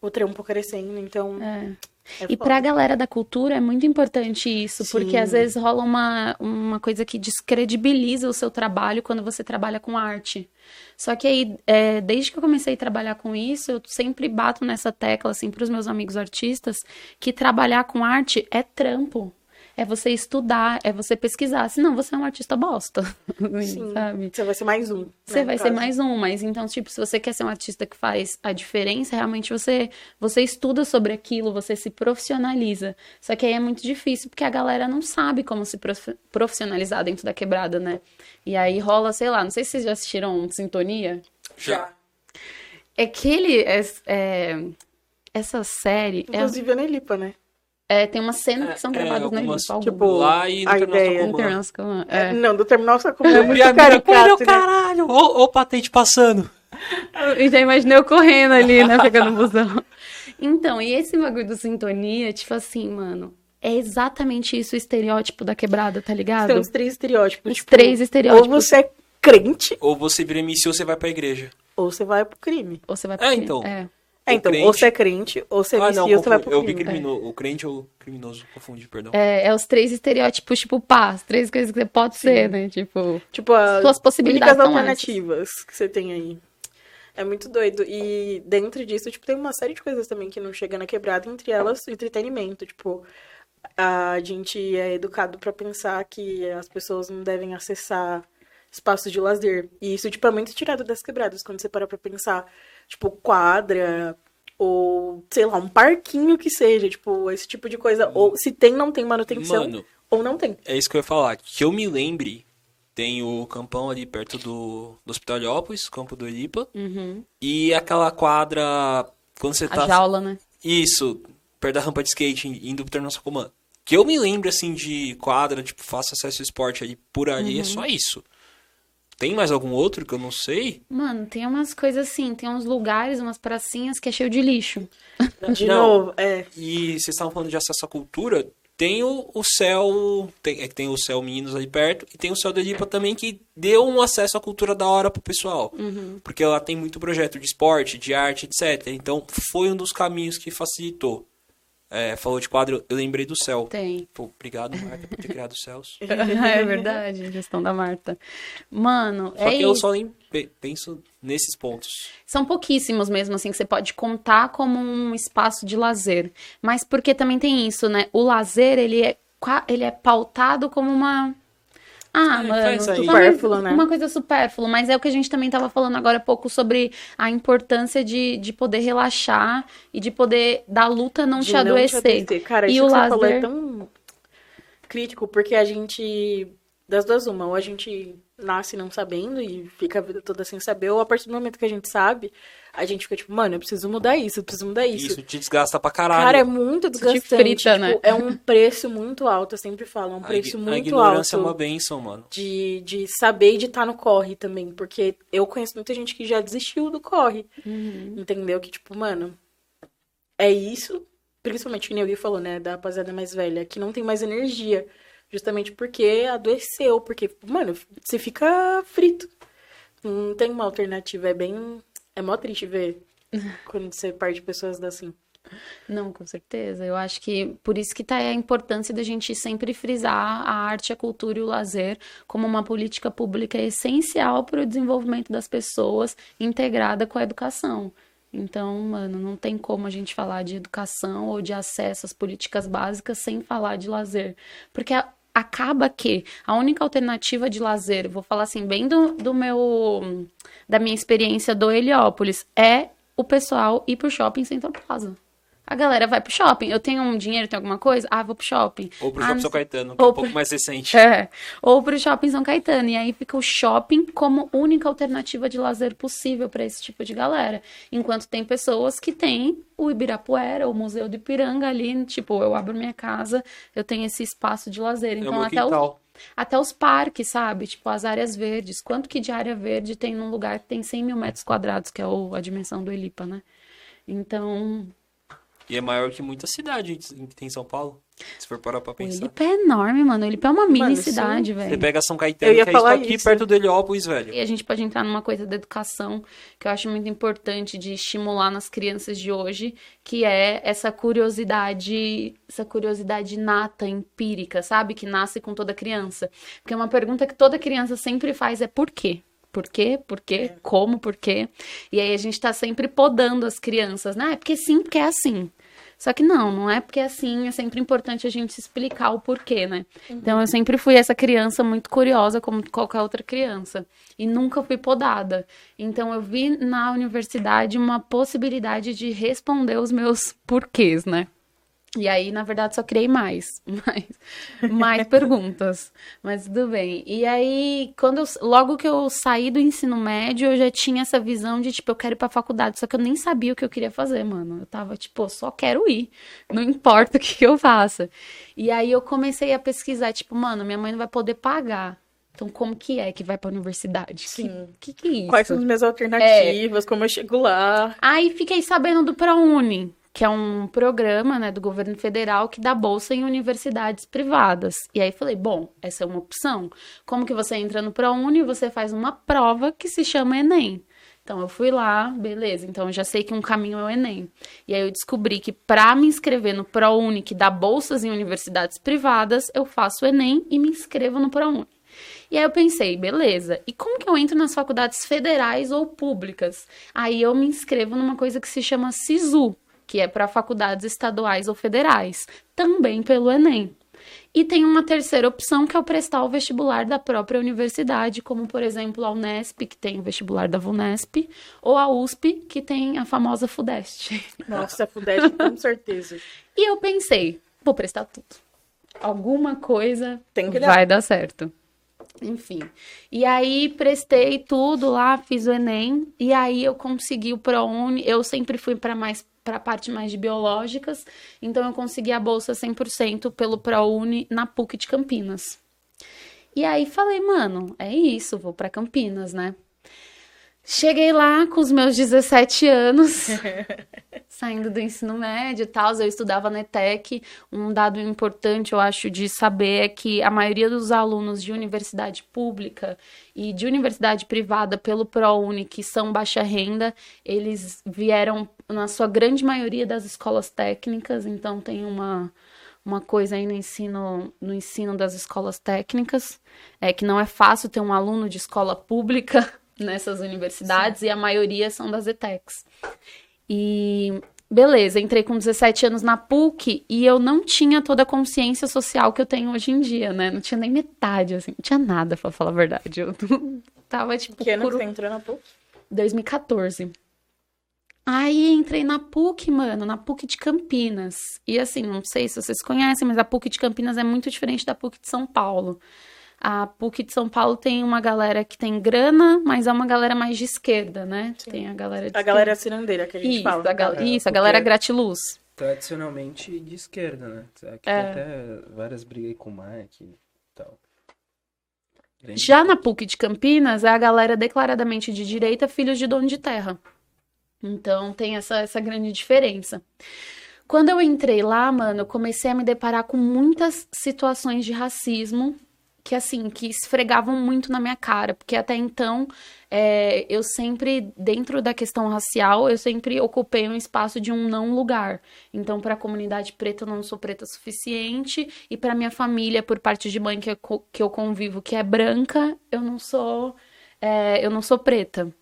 o trampo crescendo. Então, É. é E foda. pra galera da cultura é muito importante isso, porque Sim. às vezes rola uma, uma coisa que descredibiliza o seu trabalho quando você trabalha com arte. Só que aí, é, desde que eu comecei a trabalhar com isso, eu sempre bato nessa tecla, assim, pros meus amigos artistas, que trabalhar com arte é trampo. É você estudar, é você pesquisar. Senão você é um artista bosta. Sim, sabe? você vai ser mais um. Você né, vai ser caso. mais um, mas então, tipo, se você quer ser um artista que faz a diferença, realmente você, você estuda sobre aquilo, você se profissionaliza. Só que aí é muito difícil, porque a galera não sabe como se prof- profissionalizar dentro da quebrada, né? E aí rola, sei lá, não sei se vocês já assistiram Sintonia. Já. É que ele, é, é- essa série, é, Inclusive a Nelipa, né? É, tem umas cenas que são É, gravadas no algumas, Egito, tipo. Lá e no a Terminal ideia- É, é. Não, do Terminal Sacomã é muito E a mina, "Olha o caricato, né? caralho! O patente passando. Eu já imaginei eu correndo ali, né? Pegando o busão. Então, e esse bagulho do sintonia, tipo assim, mano, é exatamente isso o estereótipo da quebrada, tá ligado? São os três estereótipos. Os tipo, três estereótipos. Ou você é crente, Ou você vira MC ou você vai pra igreja. ou você vai pro crime. Ou você vai É, pro- então. É. É, então, crente- ou você é crente, ou você é ah, MC, não, ou você vai pro eu vi criminoso. O crente ou o criminoso, confundi, perdão. É, é os três estereótipos, tipo, pá, as três coisas que você pode ser, né? Tipo, Tipo, as Suas possibilidades únicas alternativas que você tem aí. É muito doido. E dentro disso, tipo, tem uma série de coisas também que não chega na quebrada, entre elas o entretenimento. Tipo, a gente é educado pra pensar que as pessoas não devem acessar espaços de lazer. E isso, tipo, é muito tirado das quebradas, quando você para pra pensar, tipo, quadra, ou, sei lá, um parquinho que seja, tipo, esse tipo de coisa. Ou se tem, não tem manutenção, Mano, ou não tem. é isso que eu ia falar. Que eu me lembre, tem o campão ali perto do, do Hospital Heliópolis, Campo do Elipa. uhum. E aquela quadra, quando você a tá... jaula, né? Isso, perto da rampa de skate, indo pro Terminal Sacomã. Que eu me lembro, assim, de quadra, tipo, faça acesso ao esporte ali, por ali, é só isso. Tem mais algum outro que eu não sei? Mano, tem umas coisas assim, tem uns lugares, umas pracinhas que é cheio de lixo. De Não. novo, é. E vocês estavam falando de acesso à cultura, tem o, o céu, tem, é que tem o céu Meninos ali perto, e tem o céu do Elipa também, que deu um acesso à cultura da hora pro pessoal. Porque lá tem muito projeto de esporte, de arte, etc. Então, foi um dos caminhos que facilitou. É, falou de quadro, eu lembrei do céu. Tem. Pô, obrigado, Marta, por ter criado os céus. é verdade, gestão da Marta. Mano, Só é que eu isso. só nem pe- penso nesses pontos. São pouquíssimos mesmo, assim, que você pode contar como um espaço de lazer. Mas porque também tem isso, né? O lazer, ele é, ele é pautado como uma... Ah, É, mano, faz aí. totalmente Supérfluo, né? uma coisa supérflua. Mas é o que a gente também tava falando agora há pouco sobre a importância de, de poder relaxar e de poder da luta não de te não adoecer. Cara, E isso o que você falou é tão crítico, porque a gente. Das duas, uma, ou a gente nasce não sabendo e fica a vida toda sem saber, ou a partir do momento que a gente sabe, a gente fica tipo, mano, eu preciso mudar isso, eu preciso mudar isso. Isso te desgasta pra caralho. Cara, é muito te desgastante. frita, tipo, né? É um preço muito alto, eu sempre falo, é um A preço a muito ignorância alto é uma benção, mano. de, de saber e de estar no corre também. Porque eu conheço muita gente que já desistiu do corre. Uhum. Entendeu? Que, tipo, mano, é isso. principalmente o Neil falou, né, da rapaziada mais velha, que não tem mais energia. Justamente porque adoeceu, porque, mano, você fica frito. Não tem uma alternativa, é bem. É mó triste ver quando você perde pessoas assim. Não, com certeza. Eu acho que por isso que tá a importância da gente sempre frisar a arte, a cultura e o lazer como uma política pública essencial para o desenvolvimento das pessoas, integrada com a educação. Então, mano, não tem como a gente falar de educação ou de acesso às políticas básicas sem falar de lazer. Porque a, acaba que a única alternativa de lazer, vou falar assim, bem do, do meu da minha experiência do Heliópolis, é o pessoal ir pro shopping Central Plaza. A galera vai pro shopping. Eu tenho um dinheiro, tenho alguma coisa? Ah, vou pro shopping. Ou pro ah, Shopping São Caetano, que é um pouco pro- mais recente. É. Ou pro shopping São Caetano. E aí fica o shopping como única alternativa de lazer possível para esse tipo de galera. Enquanto tem pessoas que têm o Ibirapuera, o Museu do Ipiranga ali, tipo, eu abro minha casa, eu tenho esse espaço de lazer. É o Então meu até os, quintal. até os parques, sabe? Tipo, as áreas verdes. Quanto que de área verde tem num lugar que tem 100 mil metros quadrados, que é o- a dimensão do Elipa, né? Então, E é maior que muita cidade que tem em São Paulo. Se for parar pra o pensar. Elipa é enorme, mano. O é uma mini Mano, sim. cidade, Você velho. pega São Caetano, Eu ia que é isso falar aqui isso. perto do Heliópolis, velho. E a gente pode entrar numa coisa da educação que eu acho muito importante de estimular nas crianças de hoje, que é essa curiosidade, essa curiosidade nata, empírica, sabe? Que nasce com toda criança. Porque uma pergunta que toda criança sempre faz é por quê? Por quê? Por quê? Como? Por quê? E aí a gente tá sempre podando as crianças, né? É porque sim, porque é assim. Só que não, não é porque é assim, é sempre importante a gente explicar o porquê, né? Então eu sempre fui essa criança muito curiosa, como qualquer outra criança, e nunca fui podada. Então eu vi na universidade uma possibilidade de responder os meus porquês, né? E aí, na verdade, só criei mais, mais, mais perguntas. Mas tudo bem. E aí, quando eu, logo que eu saí do ensino médio, eu já tinha essa visão de, tipo, eu quero ir pra faculdade. Só que eu nem sabia o que eu queria fazer, mano. Eu tava, tipo, eu só quero ir. Não importa o que, que eu faça. E aí eu comecei a pesquisar, tipo, mano, minha mãe não vai poder pagar. Então, como que é que vai pra universidade? Sim. Que que, que é isso? Quais são as minhas alternativas? Como eu chego lá? Aí fiquei sabendo do ProUni, que é um programa, né, do governo federal que dá bolsa em universidades privadas. E aí falei, bom, essa é uma opção. Como que você entra no ProUni? Você faz uma prova que se chama Enem. Então eu fui lá, beleza. Então eu já sei que um caminho é o Enem. E aí eu descobri que para me inscrever no ProUni, que dá bolsas em universidades privadas, eu faço o Enem e me inscrevo no ProUni. E aí eu pensei, beleza, e como que eu entro nas faculdades federais ou públicas? Aí eu me inscrevo numa coisa que se chama SISU, que é para faculdades estaduais ou federais, também pelo Enem. E tem uma terceira opção, que é o prestar o vestibular da própria universidade, como, por exemplo, a Unesp, que tem o vestibular da VUNESP, ou a USP, que tem a famosa FUDEST. Nossa, FUDEST, com certeza. E eu pensei, vou prestar tudo. Alguma coisa Tem que dar. vai dar certo. Enfim. E aí prestei tudo lá, fiz o Enem e aí eu consegui o ProUni. Eu sempre fui para mais para a parte mais de biológicas, então eu consegui a bolsa 100% pelo ProUni na PUC de Campinas. E aí falei, mano, é isso, vou para Campinas, né? Cheguei lá com os meus 17 anos, saindo do ensino médio e tal, eu estudava na ETEC. Um dado importante, eu acho, de saber é que a maioria dos alunos de universidade pública e de universidade privada pelo ProUni, que são baixa renda, eles vieram, na sua grande maioria, das escolas técnicas, então tem uma uma coisa aí no ensino, no ensino das escolas técnicas, é que não é fácil ter um aluno de escola pública nessas universidades e a maioria são das ETECs. E beleza, entrei com 17 anos na PUC e eu não tinha toda a consciência social que eu tenho hoje em dia, né? Não tinha nem metade, assim, não tinha nada, pra falar a verdade. Eu tava, tipo, Que ano que você entrou na PUC? 2014. Aí entrei na PUC, mano, na PUC de Campinas. E assim, não sei se vocês conhecem, mas a PUC de Campinas é muito diferente da PUC de São Paulo. A PUC de São Paulo tem uma galera que tem grana, mas é uma galera mais de esquerda, né? Tem a galera de A galera cirandeira que a gente isso, fala. a É, isso, a galera gratiluz. Tradicionalmente de esquerda, né? Aqui É. tem até várias brigas aí com o Mike e tal. Grande Já na PUC de Campinas, é a galera declaradamente de direita, filhos de dono de terra. Então tem essa, essa grande diferença. Quando eu entrei lá, mano, eu comecei a me deparar com muitas situações de racismo que assim, que esfregavam muito na minha cara, porque até então é, eu sempre, dentro da questão racial, eu sempre ocupei um espaço de um não lugar. Então, para a comunidade preta, eu não sou preta o suficiente, e para minha família, por parte de mãe que eu, que eu convivo, que é branca, eu não sou, é, eu não sou preta.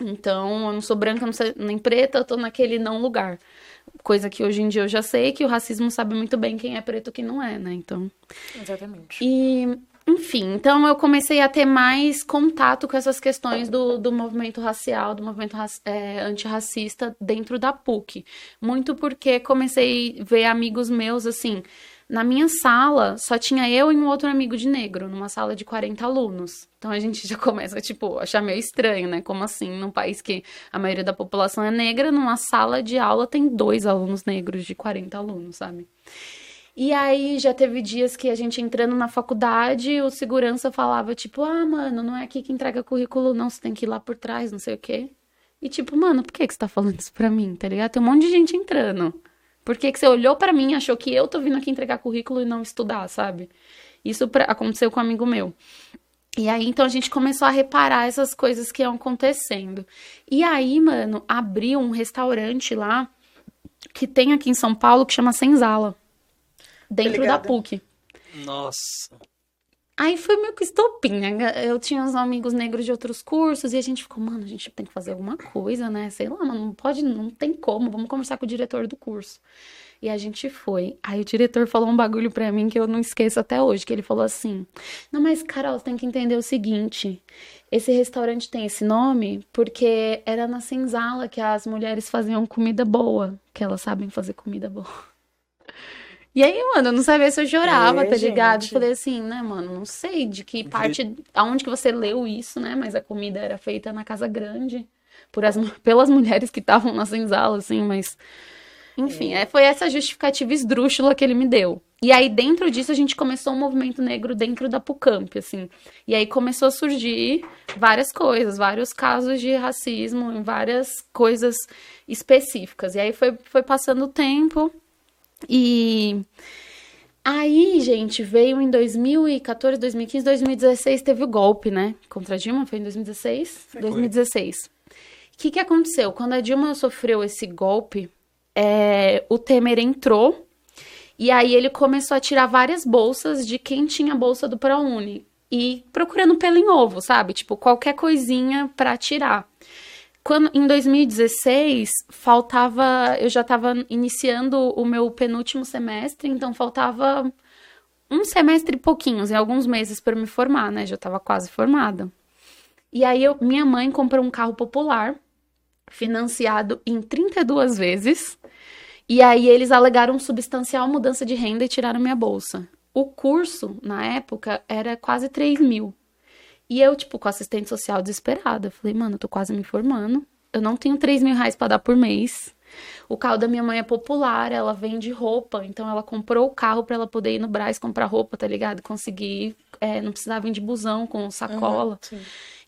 Então, eu não sou branca, não sou nem preta, eu tô naquele não lugar. Coisa que hoje em dia eu já sei que o racismo sabe muito bem quem é preto e quem não é, né? Então. Exatamente. E enfim, então eu comecei a ter mais contato com essas questões do, do movimento racial, do movimento é, antirracista dentro da PUC. Muito porque comecei a ver amigos meus, assim, na minha sala só tinha eu e um outro amigo de negro, numa sala de 40 alunos. Então a gente já começa, tipo, a achar meio estranho, né? Como assim, num país que a maioria da população é negra, numa sala de aula tem dois alunos negros de 40 alunos, sabe? E aí já teve dias que a gente entrando na faculdade, o segurança falava, tipo, ah, mano, não é aqui que entrega currículo, não, você tem que ir lá por trás, não sei o quê. E tipo, mano, por que, que você tá falando isso pra mim, tá ligado? Tem um monte de gente entrando. Por que, que você olhou para mim e achou que eu tô vindo aqui entregar currículo e não estudar, sabe? Isso pra... aconteceu com um amigo meu. E aí, então, a gente começou a reparar essas coisas que iam acontecendo. E aí, mano, abriu um restaurante lá que tem aqui em São Paulo que chama Senzala dentro da PUC. Nossa. Aí foi meio que estopim, né? Eu tinha uns amigos negros de outros cursos e a gente ficou, mano, a gente tem que fazer alguma coisa, né? Sei lá, mano, não pode, não tem como, vamos conversar com o diretor do curso. E a gente foi. Aí o diretor falou um bagulho pra mim que eu não esqueço até hoje, que ele falou assim: "Não, mas Carol, você tem que entender o seguinte, esse restaurante tem esse nome porque era na senzala que as mulheres faziam comida boa, que elas sabem fazer comida boa." E aí, mano, eu não sabia se eu chorava, é, tá ligado? Gente. Falei assim, né, mano, não sei de que parte, aonde que você leu isso, né? Mas a comida era feita na casa grande, por as, pelas mulheres que estavam na senzala, assim, mas... Enfim, é. foi essa justificativa esdrúxula que ele me deu. E aí, dentro disso, a gente começou um movimento negro dentro da PUCAMP, assim. E aí começou a surgir várias coisas, vários casos de racismo, várias coisas específicas. E aí foi, foi passando o tempo, e aí, gente, veio em 2014, 2015, 2016, teve o golpe, né? Contra a Dilma, foi em 2016? Foi. 2016. O que, que aconteceu? Quando a Dilma sofreu esse golpe, é, o Temer entrou e aí ele começou a tirar várias bolsas de quem tinha a bolsa do ProUni. E procurando pelo em ovo, sabe? Tipo, qualquer coisinha para tirar. Quando, em 2016, faltava. Eu já estava iniciando o meu penúltimo semestre, então faltava um semestre e pouquinhos, em alguns meses para me formar, né? Já estava quase formada. E aí, eu, minha mãe comprou um carro popular, financiado em 32 vezes. E aí, eles alegaram substancial mudança de renda e tiraram minha bolsa. O curso, na época, era quase 3 mil. E eu, tipo, com assistente social desesperada. Falei, mano, eu tô quase me formando. Eu não tenho 3 mil reais pra dar por mês. O carro da minha mãe é popular, ela vende roupa, então ela comprou o carro para ela poder ir no Braz comprar roupa, tá ligado? Conseguir, é, não precisava vir de busão com sacola. Uhum,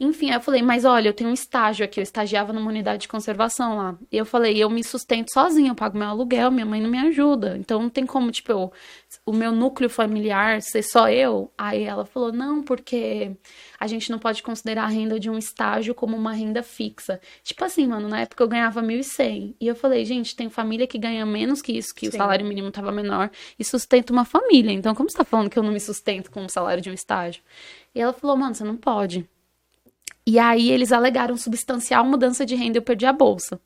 Enfim, aí eu falei, mas olha, eu tenho um estágio aqui, eu estagiava numa unidade de conservação lá. E eu falei, eu me sustento sozinha, eu pago meu aluguel, minha mãe não me ajuda. Então não tem como, tipo, eu, o meu núcleo familiar ser só eu. Aí ela falou, não, porque a gente não pode considerar a renda de um estágio como uma renda fixa. Tipo assim, mano, na época eu ganhava 1.100. E eu falei, gente, tem família que ganha menos que isso, que Sim. o salário mínimo tava menor, e sustenta uma família. Então, como você tá falando que eu não me sustento com o salário de um estágio? E ela falou, mano, você não pode. E aí eles alegaram substancial mudança de renda e eu perdi a bolsa.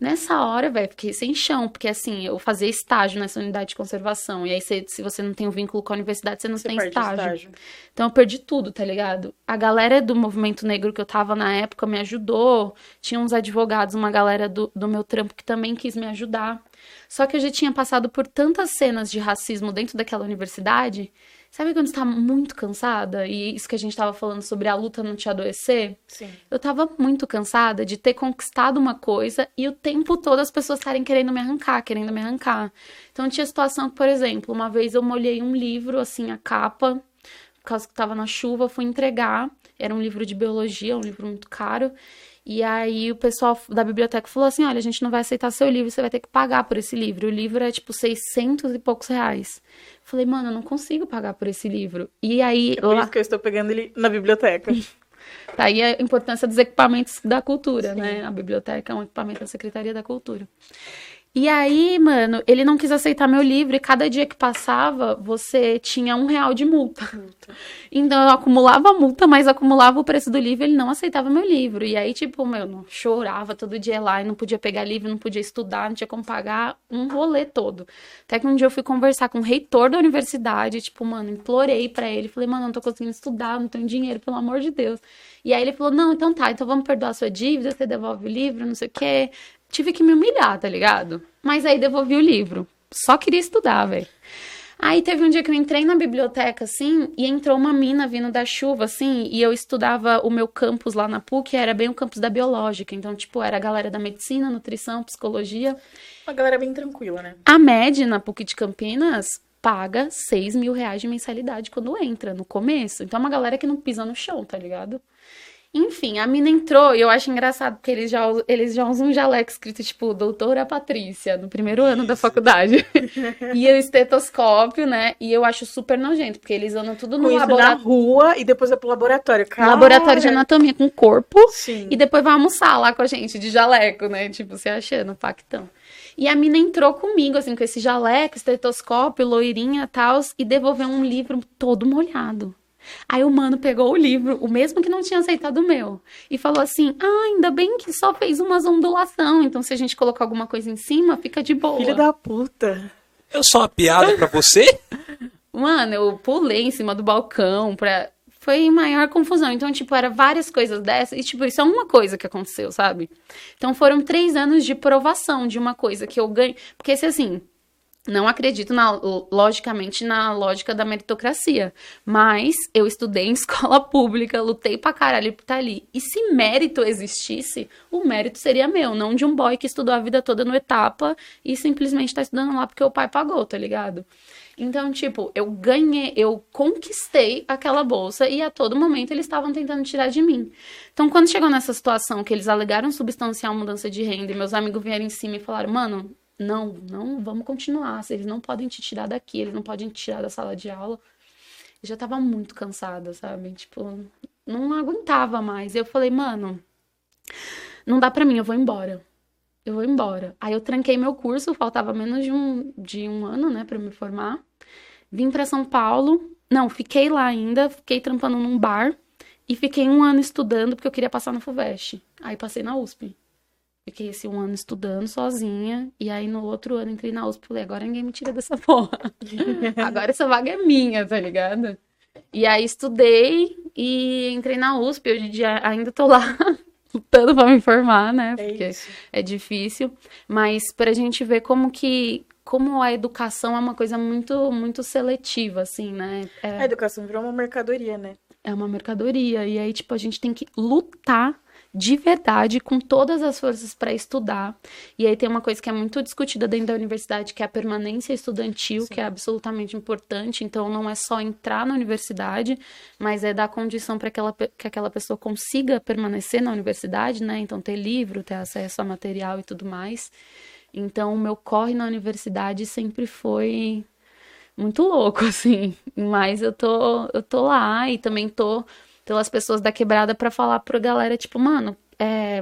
Nessa hora, velho, fiquei sem chão, porque assim, eu fazia estágio nessa unidade de conservação. E aí, cê, se você não tem um vínculo com a universidade, você não você tem estágio. estágio. Então eu perdi tudo, tá ligado? A galera do movimento negro que eu tava na época me ajudou. Tinha uns advogados, uma galera do, do meu trampo que também quis me ajudar. Só que eu já tinha passado por tantas cenas de racismo dentro daquela universidade Sabe quando você tá muito cansada? E isso que a gente tava falando sobre a luta não te adoecer? Sim. Eu tava muito cansada de ter conquistado uma coisa e o tempo todo as pessoas estarem querendo me arrancar, querendo me arrancar. Então tinha situação que, por exemplo, uma vez eu molhei um livro, assim, a capa, por causa que tava na chuva, fui entregar. Era um livro de biologia, um livro muito caro. E aí o pessoal da biblioteca falou assim: olha, a gente não vai aceitar seu livro, você vai ter que pagar por esse livro. O livro é tipo 600 e poucos reais. Falei, mano, eu não consigo pagar por esse livro. E aí. É por lá... isso que eu estou pegando ele na biblioteca. Tá aí a importância dos equipamentos da cultura, Sim. né? A biblioteca é um equipamento da Secretaria da Cultura. E aí, mano, ele não quis aceitar meu livro e cada dia que passava, você tinha um real de multa. multa. Então eu acumulava a multa, mas acumulava o preço do livro ele não aceitava meu livro. E aí, tipo, meu, não, chorava todo dia lá e não podia pegar livro, não podia estudar, não tinha como pagar um rolê todo. Até que um dia eu fui conversar com o reitor da universidade, tipo, mano, implorei para ele, falei, mano, não tô conseguindo estudar, não tenho dinheiro, pelo amor de Deus. E aí ele falou, não, então tá, então vamos perdoar a sua dívida, você devolve o livro, não sei o quê tive que me humilhar, tá ligado? Mas aí devolvi o livro. Só queria estudar, velho. Aí teve um dia que eu entrei na biblioteca, assim, e entrou uma mina vindo da chuva, assim, e eu estudava o meu campus lá na PUC, era bem o campus da biológica. Então, tipo, era a galera da medicina, nutrição, psicologia. Uma galera bem tranquila, né? A MED na PUC de Campinas paga 6 mil reais de mensalidade quando entra, no começo. Então, é uma galera que não pisa no chão, tá ligado? Enfim, a mina entrou e eu acho engraçado porque eles já, eles já usam um jaleco escrito, tipo, doutora Patrícia, no primeiro ano da faculdade. e o estetoscópio, né? E eu acho super nojento, porque eles andam tudo no laboratório. na rua e depois é pro laboratório. Cara. Laboratório de anatomia com corpo. Sim. E depois vai almoçar lá com a gente, de jaleco, né? Tipo, se achando, pactão. E a mina entrou comigo, assim, com esse jaleco, estetoscópio, loirinha e tal, e devolveu um livro todo molhado. Aí o mano pegou o livro, o mesmo que não tinha aceitado o meu, e falou assim: Ah, ainda bem que só fez umas ondulação, então se a gente colocar alguma coisa em cima, fica de boa. Filho da puta. Eu sou uma piada pra você? Mano, eu pulei em cima do balcão pra. Foi maior confusão. Então, tipo, era várias coisas dessas. E, tipo, isso é uma coisa que aconteceu, sabe? Então, foram três anos de provação de uma coisa que eu ganhei. Porque, se assim, não acredito, na, logicamente, na lógica da meritocracia. Mas eu estudei em escola pública, lutei pra caralho pra estar ali. E se mérito existisse, o mérito seria meu, não de um boy que estudou a vida toda no etapa e simplesmente tá estudando lá porque o pai pagou, tá ligado? Então, tipo, eu ganhei, eu conquistei aquela bolsa e a todo momento eles estavam tentando tirar de mim. Então, quando chegou nessa situação que eles alegaram substancial mudança de renda e meus amigos vieram em cima e falaram, mano, não, não, vamos continuar. Eles não podem te tirar daqui, eles não podem te tirar da sala de aula. Eu já tava muito cansada, sabe? Tipo, não aguentava mais. Eu falei, mano, não dá pra mim, eu vou embora. Eu vou embora. Aí eu tranquei meu curso, faltava menos de um, de um ano, né, pra me formar. Vim para São Paulo. Não, fiquei lá ainda, fiquei trampando num bar. E fiquei um ano estudando porque eu queria passar na FUVEST. Aí passei na USP. Fiquei esse um ano estudando sozinha. E aí no outro ano entrei na USP. Falei, agora ninguém me tira dessa porra. agora essa vaga é minha, tá ligado? E aí estudei e entrei na USP. Hoje em dia ainda tô lá lutando pra me formar, né? É Porque é, é difícil. Mas pra gente ver como que como a educação é uma coisa muito muito seletiva, assim, né? É... A educação virou uma mercadoria, né? É uma mercadoria. E aí, tipo, a gente tem que lutar de verdade, com todas as forças para estudar. E aí tem uma coisa que é muito discutida dentro da universidade, que é a permanência estudantil, Sim. que é absolutamente importante. Então, não é só entrar na universidade, mas é dar condição para aquela, que aquela pessoa consiga permanecer na universidade, né? Então, ter livro, ter acesso a material e tudo mais. Então, o meu corre na universidade sempre foi muito louco, assim. Mas eu tô, eu tô lá e também tô pelas pessoas da quebrada para falar pra galera, tipo, mano, é,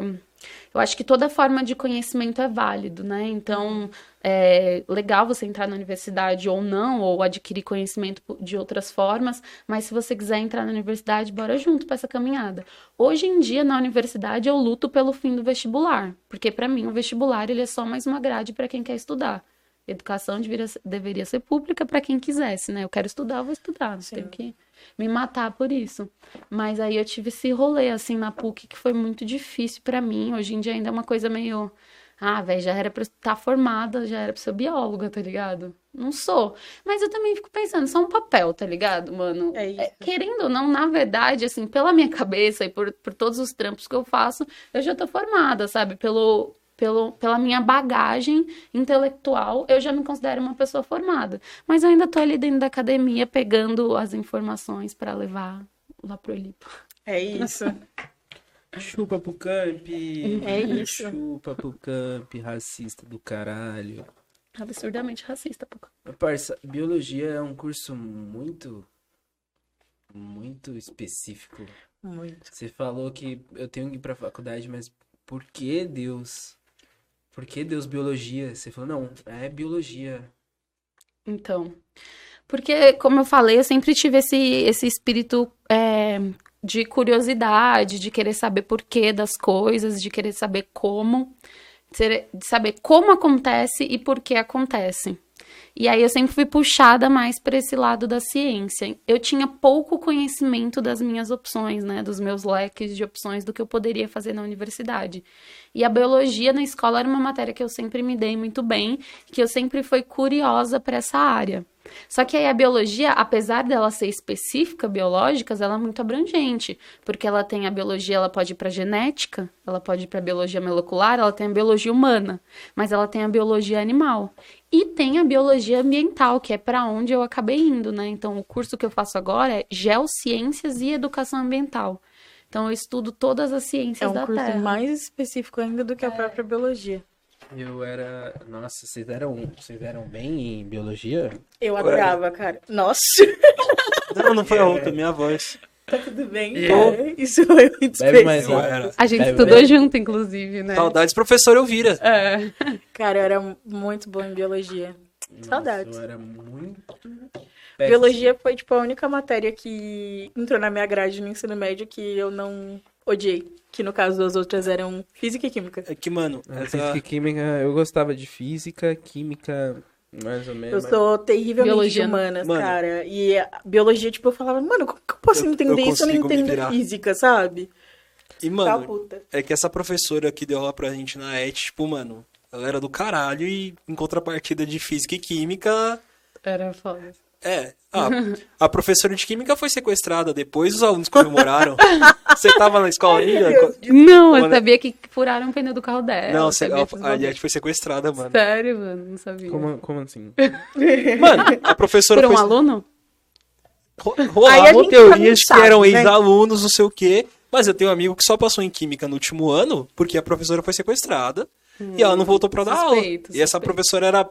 eu acho que toda forma de conhecimento é válido, né? Então, é legal você entrar na universidade ou não, ou adquirir conhecimento de outras formas, mas se você quiser entrar na universidade, bora junto para essa caminhada. Hoje em dia, na universidade, eu luto pelo fim do vestibular, porque para mim o vestibular ele é só mais uma grade para quem quer estudar. Educação deveria, deveria ser pública para quem quisesse, né? Eu quero estudar, eu vou estudar, não tenho que me matar por isso. Mas aí eu tive esse rolê, assim, na PUC, que foi muito difícil para mim. Hoje em dia ainda é uma coisa meio. Ah, velho, já era pra estar formada, já era pra ser bióloga, tá ligado? Não sou. Mas eu também fico pensando, só um papel, tá ligado, mano? É isso. É, querendo ou não, na verdade, assim, pela minha cabeça e por, por todos os trampos que eu faço, eu já tô formada, sabe? Pelo, pelo, pela minha bagagem intelectual, eu já me considero uma pessoa formada. Mas eu ainda tô ali dentro da academia pegando as informações para levar lá pro Elipo. É isso. Chupa pro camp. É isso. Chupa pro camp, racista do caralho. Absurdamente racista, pô. Parça, biologia é um curso muito. Muito específico. Muito. Você falou que eu tenho que ir pra faculdade, mas por que Deus? Por que Deus biologia? Você falou, não, é biologia. Então, porque, como eu falei, eu sempre tive esse, esse espírito é, de curiosidade, de querer saber porquê das coisas, de querer saber como, de saber como acontece e por que acontece. E aí eu sempre fui puxada mais para esse lado da ciência. Eu tinha pouco conhecimento das minhas opções, né, dos meus leques de opções do que eu poderia fazer na universidade. E a biologia na escola era uma matéria que eu sempre me dei muito bem, que eu sempre fui curiosa para essa área. Só que aí a biologia, apesar dela ser específica biológicas, ela é muito abrangente, porque ela tem a biologia, ela pode ir para genética, ela pode ir para biologia molecular, ela tem a biologia humana, mas ela tem a biologia animal. E tem a biologia ambiental, que é para onde eu acabei indo, né? Então, o curso que eu faço agora é Geociências e Educação Ambiental. Então, eu estudo todas as ciências É um da curso Terra. mais específico ainda do que a própria biologia. Eu era. Nossa, vocês eram, vocês eram bem em biologia? Eu adorava, cara. Nossa, Não, não foi a outra, minha voz. tá tudo bem? É. É, Isso foi muito era. A gente Bebe, estudou junto, inclusive, né? Saudades, professor Elvira. É. Cara, eu era muito boa em biologia. Saudades. Nossa, eu era muito. Biologia foi, tipo, a única matéria que entrou na minha grade no ensino médio que eu não odiei. Que, no caso, as outras eram física e química. É que, mano, É, essa... Física e química, eu gostava de física, química, mais ou Eu menos. sou terrivelmente Biologia, de humanas, Mano. cara. E a biologia, tipo, eu falava, mano, como que eu posso Eu- entender eu isso? Eu não entendo física, sabe? E, Tá mano, puta. é que essa professora que deu aula pra gente na ET, tipo, mano, ela era do caralho e em contrapartida de física e química, Era foda. é. A, a professora de química foi sequestrada depois, os alunos comemoraram. Você tava na escola ainda? Não, eu Quando- sabia que furaram o pneu do carro dela. Não, a. Yeti foi sequestrada, mano. Sério, mano, não sabia. Como, como assim? Mano, a professora Por um foi... aluno? A Rolavam teorias que eram né? ex-alunos, não sei o quê. Mas eu tenho um amigo que só passou em química no último ano porque a professora foi sequestrada e ela não voltou pra dar aula. Hum, suspeito, E essa professora era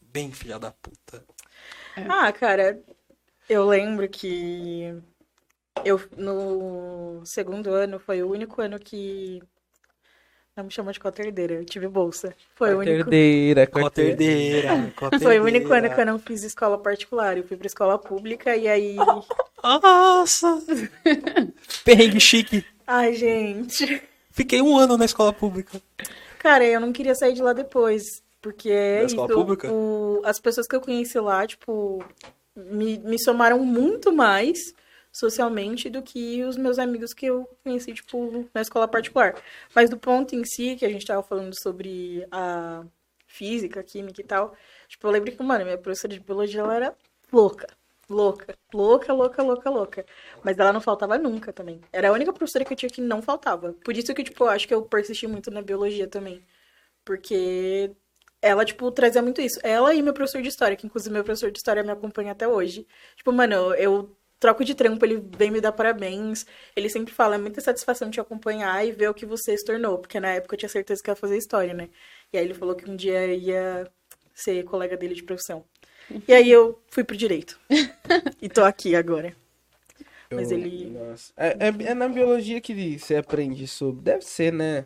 bem filha da puta. Ah, cara, eu lembro que eu no segundo ano foi o único ano que não me chama de coterdeira, eu tive bolsa. Foi o único Quarterdeira, Coterdeira, Foi o único ano que eu não fiz escola particular, eu fui pra escola pública e aí, Nossa! Perrengue chique. ai, gente. Fiquei um ano na escola pública. Cara, eu não queria sair de lá depois, porque é Da isso, escola pública? o- as pessoas que eu conheci lá, tipo, me, me somaram muito mais socialmente do que os meus amigos que eu conheci, tipo, na escola particular. Mas do ponto em si, que a gente tava falando sobre a física, química e tal, tipo, eu lembro que, mano, minha professora de biologia, ela era louca. Louca, louca, louca, louca, louca. Mas ela não faltava nunca também. Era a única professora que eu tinha que não faltava. Por isso que, tipo, eu acho que eu persisti muito na biologia também. Porque ela, tipo, trazia muito isso. Ela e meu professor de história, que inclusive meu professor de história me acompanha até hoje. Tipo, mano, eu, troco de trampo, ele vem me dar parabéns. Ele sempre fala, é muita satisfação te acompanhar e ver o que você se tornou. Porque na época eu tinha certeza que ia fazer história, né? E aí ele falou que um dia ia ser colega dele de profissão. E aí eu fui pro direito. e tô aqui agora. Mas Eu- ele- Nossa. É, é- é na biologia que você aprende sobre. Deve ser, né?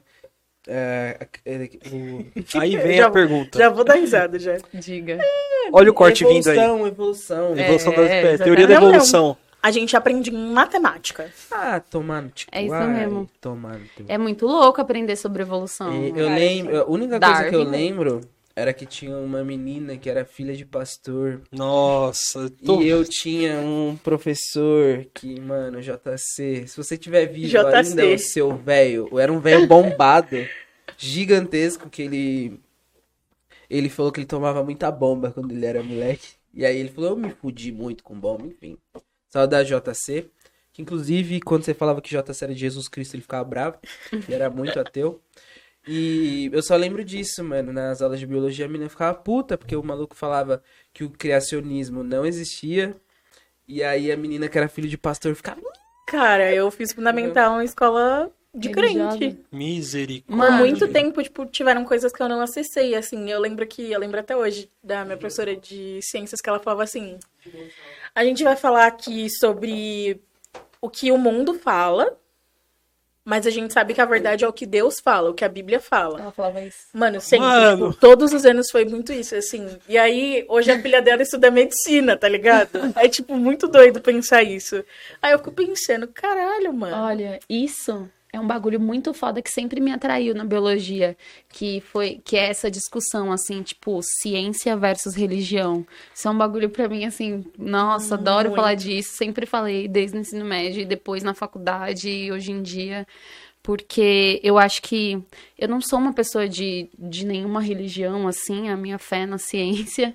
É, é, o- Aí vem Já- a pergunta. Já vou dar risada já. Diga. Olha o corte vindo aí. evolução, evolução. É. Evolução da é, exatamente. teoria da Não, não. evolução. A gente aprende em matemática. Ah, tomar no tipo, É isso ai, mesmo. Tomar no teu- É muito louco aprender sobre evolução. E eu lembro, a única coisa que eu Darwin. lembro era que tinha uma menina que era filha de pastor. Nossa, tô... E eu tinha um professor que, mano, JC, se você tiver vivo JC. ainda, o seu velho, era um velho bombado, gigantesco, que ele. Ele falou que ele tomava muita bomba quando ele era moleque. E aí ele falou, eu me fudi muito com bomba, enfim. Saudade JC. Que inclusive, quando você falava que JC era de Jesus Cristo, ele ficava bravo. Ele era muito ateu. E eu só lembro disso, mano. Nas aulas de biologia a menina ficava puta, porque o maluco falava que o criacionismo não existia. E aí a menina que era filho de pastor ficava. Cara, eu fiz fundamental em escola de Religiosa. crente. Misericórdia. Por Mano. muito tempo, tipo, tiveram coisas que eu não acessei, assim. Eu lembro que, eu lembro até hoje da minha professora de ciências que ela falava assim: a gente vai falar aqui sobre o que o mundo fala, mas a gente sabe que a verdade é o que Deus fala, o que a Bíblia fala. Ela falava isso. Mano, sempre, Mano. tipo, todos os anos foi muito isso, assim. E aí, hoje a filha dela estuda medicina, tá ligado? É, tipo, muito doido pensar isso. Aí eu fico pensando, caralho, mano. Olha, isso é um bagulho muito foda que sempre me atraiu na biologia, que foi que é essa discussão assim, tipo, ciência versus religião. Isso é um bagulho pra mim assim, nossa, adoro Muito. falar disso, sempre falei desde o ensino médio e depois na faculdade e hoje em dia, porque eu acho que eu não sou uma pessoa de, de nenhuma religião assim, a minha fé na ciência.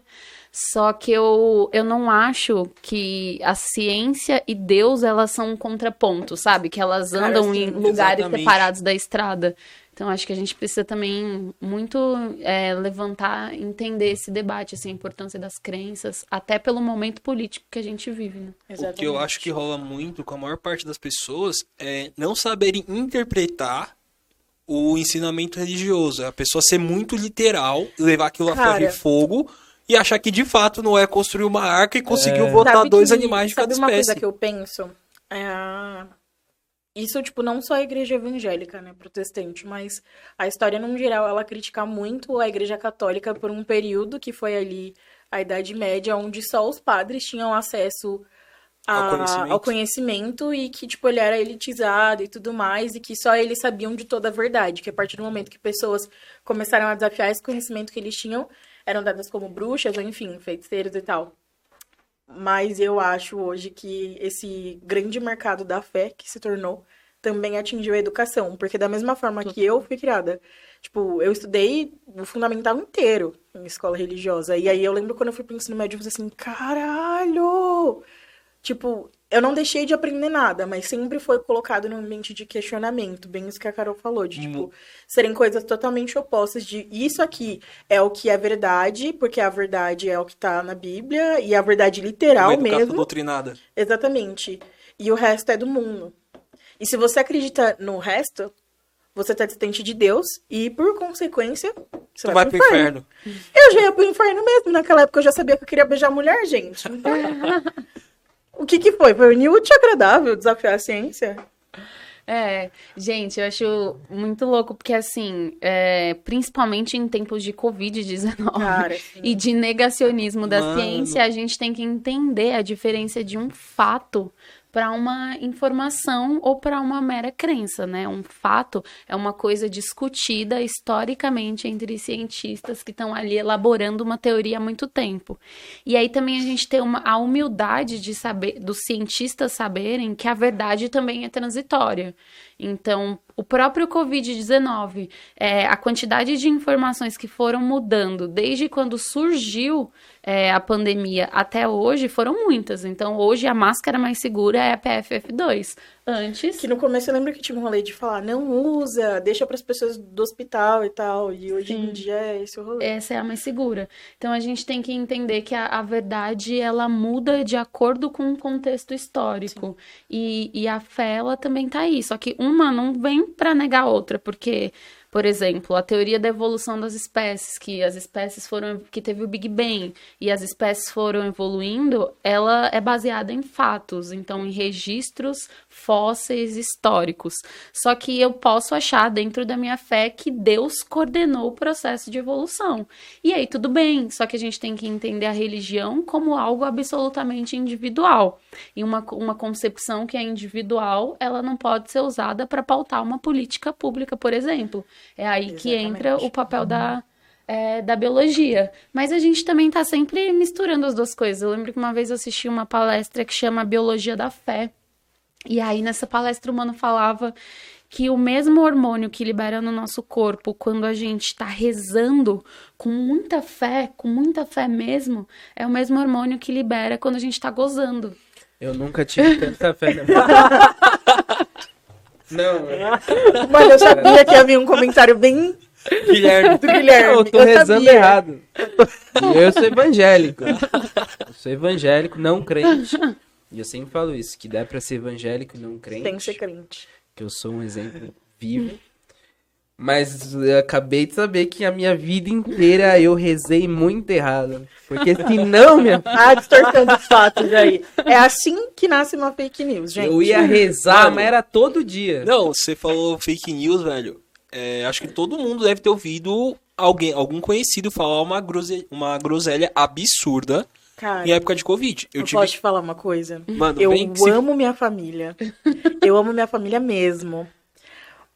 Só que eu, eu não acho que a ciência e Deus, elas são um contraponto, sabe? Que elas Cara, andam sim, em lugares exatamente. separados da estrada. Então, acho que a gente precisa também muito é, levantar, entender esse debate, assim, a importância das crenças, até pelo momento político que a gente vive, né? O que eu acho que rola muito com a maior parte das pessoas é não saberem interpretar o ensinamento religioso. É A pessoa ser muito literal, levar aquilo a ferro Cara. e fogo e achar que de fato não é construir uma arca e conseguiu É. botar Sabe dois que- animais de sabe cada uma espécie. coisa que eu penso? É Isso, tipo, não só a igreja evangélica, né, protestante, mas a história, num geral, ela critica muito a igreja católica por um período que foi ali a Idade Média, onde só os padres tinham acesso a- Ao conhecimento. ao conhecimento e que, tipo, ele era elitizado e tudo mais, e que só eles sabiam de toda a verdade, que a partir do momento que pessoas começaram a desafiar esse conhecimento que eles tinham, eram dadas como bruxas, ou enfim, feiticeiros e tal. Mas eu acho hoje que esse grande mercado da fé que se tornou também atingiu a educação. Porque da mesma forma que eu fui criada, tipo, eu estudei o fundamental inteiro em escola religiosa. E aí eu lembro quando eu fui pro ensino médio, eu falei assim, caralho! Tipo, eu não deixei de aprender nada, mas sempre foi colocado num ambiente de questionamento, bem isso que a Carol falou, de, tipo, serem coisas totalmente opostas de isso aqui é o que é verdade, porque a verdade é o que tá na Bíblia, e a verdade literal Uma educação mesmo. doutrinada. Exatamente. E o resto é do mundo. E se você acredita no resto, você tá distante de Deus, e por consequência, você Você vai pro inferno. eu já ia pro inferno mesmo. Naquela época eu já sabia que eu queria beijar mulher, gente. O que que foi? Foi inútil e agradável desafiar a ciência? É, gente, eu acho muito louco, porque assim, é, principalmente em tempos de Covid-19 Cara, assim, e de negacionismo da Mano. ciência, a gente tem que entender a diferença de um fato para uma informação ou para uma mera crença, né? Um fato é uma coisa discutida historicamente entre cientistas que estão ali elaborando uma teoria há muito tempo. E aí também a gente tem uma, a humildade de saber, dos cientistas saberem que a verdade também é transitória. Então, o próprio Covid-19, é, a quantidade de informações que foram mudando desde quando surgiu é, a pandemia até hoje foram muitas. Então, hoje a máscara mais segura é a PFF2. Antes. que no começo eu lembro que tinha um rolê de falar, não usa, deixa pras pessoas do hospital e tal. E hoje em Sim. dia é esse o rolê. Essa é a mais segura. Então a gente tem que entender que a, a verdade ela muda de acordo com o contexto histórico. E, e a fé ela também tá aí. Só que uma não vem para negar a outra, porque, por exemplo, a teoria da evolução das espécies, que as espécies foram. que teve o Big Bang e as espécies foram evoluindo, ela é baseada em fatos, então em registros fósseis históricos. Só que eu posso achar dentro da minha fé que Deus coordenou o processo de evolução. E aí tudo bem, só que a gente tem que entender a religião como algo absolutamente individual. E uma, uma concepção que é individual, ela não pode ser usada para pautar uma política pública, por exemplo. É aí que entra Exatamente. o papel da, é, da biologia. Mas a gente também está sempre misturando as duas coisas. Eu lembro que uma vez eu assisti uma palestra que chama Biologia da Fé. E aí, nessa palestra, o mano falava que o mesmo hormônio que libera no nosso corpo quando a gente está rezando com muita fé, com muita fé mesmo, é o mesmo hormônio que libera quando a gente está gozando. Eu nunca tive tanta fé na minha vida. Não, Mano, eu sabia que havia um comentário bem Guilherme. do Guilherme. eu tô Eu rezando sabia. errado. E eu sou evangélico. Eu sou evangélico, não crente. E eu sempre falo isso, que dá pra ser evangélico e não crente. Tem que ser crente. que eu sou um exemplo vivo. Mas eu acabei de saber que a minha vida inteira eu rezei muito errado. Porque senão, minha Ah, distorcendo os fatos aí. É assim que nasce uma fake news, gente. eu ia rezar, mas era todo dia. Não, você falou fake news, velho. É, acho que todo mundo deve ter ouvido alguém, algum conhecido falar uma, grose, uma groselha absurda Cara, em época de Covid. Eu eu tive. posso te falar uma coisa? Mano, Eu bem que se- amo minha família. Eu amo minha família mesmo.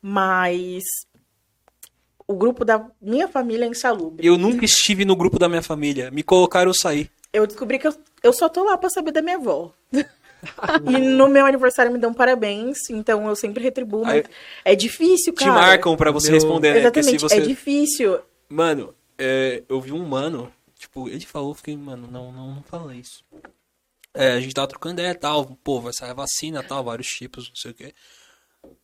Mas o grupo da minha família é insalubre. Eu nunca estive no grupo da minha família. Me colocaram eu saí. Eu descobri que eu, eu só tô lá pra saber da minha avó. e no meu aniversário me dão parabéns, então eu sempre retribuo. Mas Aí- é difícil, Te cara. marcam pra você Meu- responder, né? Porque se Exatamente, você. é difícil. Mano, é, eu vi um mano, tipo, ele falou, fiquei, mano, não, não, não fala isso. É, a gente tava trocando ideia e tal, pô, vai sair a vacina tal, vários tipos, não sei o quê.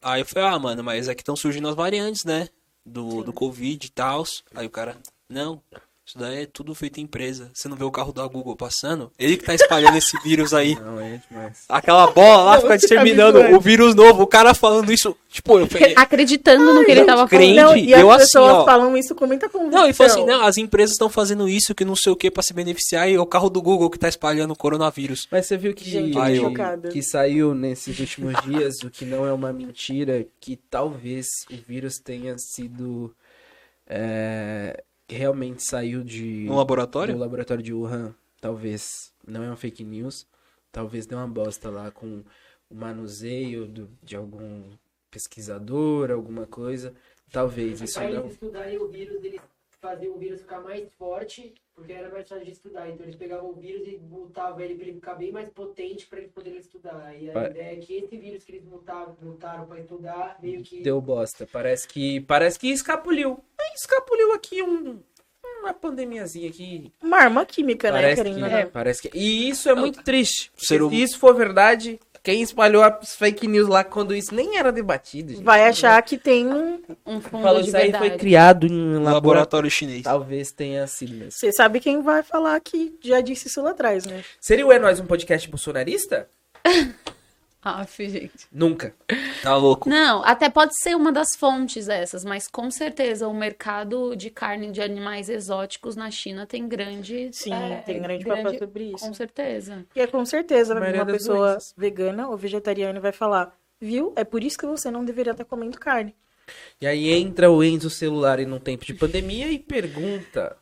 Aí eu falei, ah, mano, mas é que estão surgindo as variantes, né? Do, do Covid e tal. Aí o cara, não, isso daí é tudo feito em empresa. Você não vê o carro da Google passando? Ele que tá espalhando esse vírus aí. Não, é demais. Aquela bola lá Não, fica você tá o vírus novo. O cara falando isso, tipo, eu falei, Acreditando no que ele tava crente. falando. Não, e as eu assim, pessoas ó. falam isso com muita convicção. Não, e falou assim, não, as empresas estão fazendo isso, que não sei o que, pra se beneficiar, e é o carro do Google que tá espalhando o coronavírus. Mas você viu que, Gente, tô que, chocada. que saiu nesses últimos dias, o que não é uma mentira, que talvez o vírus tenha sido. é, realmente saiu de. No laboratório? Do laboratório de Wuhan. Talvez. Não é uma fake news. Talvez deu uma bosta lá com o manuseio do- de algum pesquisador, alguma coisa. Talvez. Isso não. eles estudarem o vírus, eles faziam o vírus ficar mais forte, porque era mais fácil de estudar. Então eles pegavam o vírus e mutavam ele pra ele ficar bem mais potente pra eles poderem estudar. E a Vai. ideia é que esse vírus que eles mutavam, mutaram pra estudar, meio que. Deu bosta. Parece que. Parece que escapuliu. Aí Escapuliu aqui um. Uma pandemiazinha aqui. Uma arma química, né, Parece querendo que, não. parece que. E isso é muito triste. Ser hum- Se isso for verdade, quem espalhou as fake news lá quando isso nem era debatido, gente. Vai achar que tem um... Um fundo Falou de isso aí verdade. foi criado em um laboratório. laboratório chinês. Talvez tenha sido mesmo. Você sabe quem vai falar que já disse isso lá atrás, né? Seria o É Nós um podcast bolsonarista? Aff, gente. Nunca. Tá louco. Não, até pode ser uma das fontes essas, mas com certeza o mercado de carne de animais exóticos na China tem grande. Sim, é, tem grande papel sobre isso. Com certeza. E é com certeza uma pessoa doenças. vegana ou vegetariana vai falar, viu? É por isso que você não deveria estar comendo carne. E aí entra o Enzo celular em um tempo de pandemia e pergunta.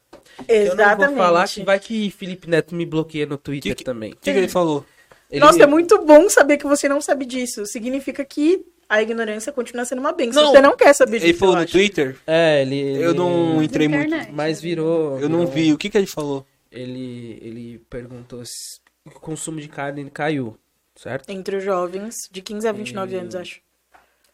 Eu não Exatamente. vou falar que vai que Felipe Neto me bloqueia no Twitter que- também. O que, que ele falou? Ele- Nossa, é muito bom saber que você não sabe disso. Significa que a ignorância continua sendo uma benção. Não. Você não quer saber disso, Ele falou eu no acho. Twitter? É, ele. Eu não ele- entrei muito. Internet. Mas virou. Eu não virou- vi. O que, que ele falou? Ele, ele perguntou se o consumo de carne caiu, certo? Entre os jovens de 15 a 29 anos, acho.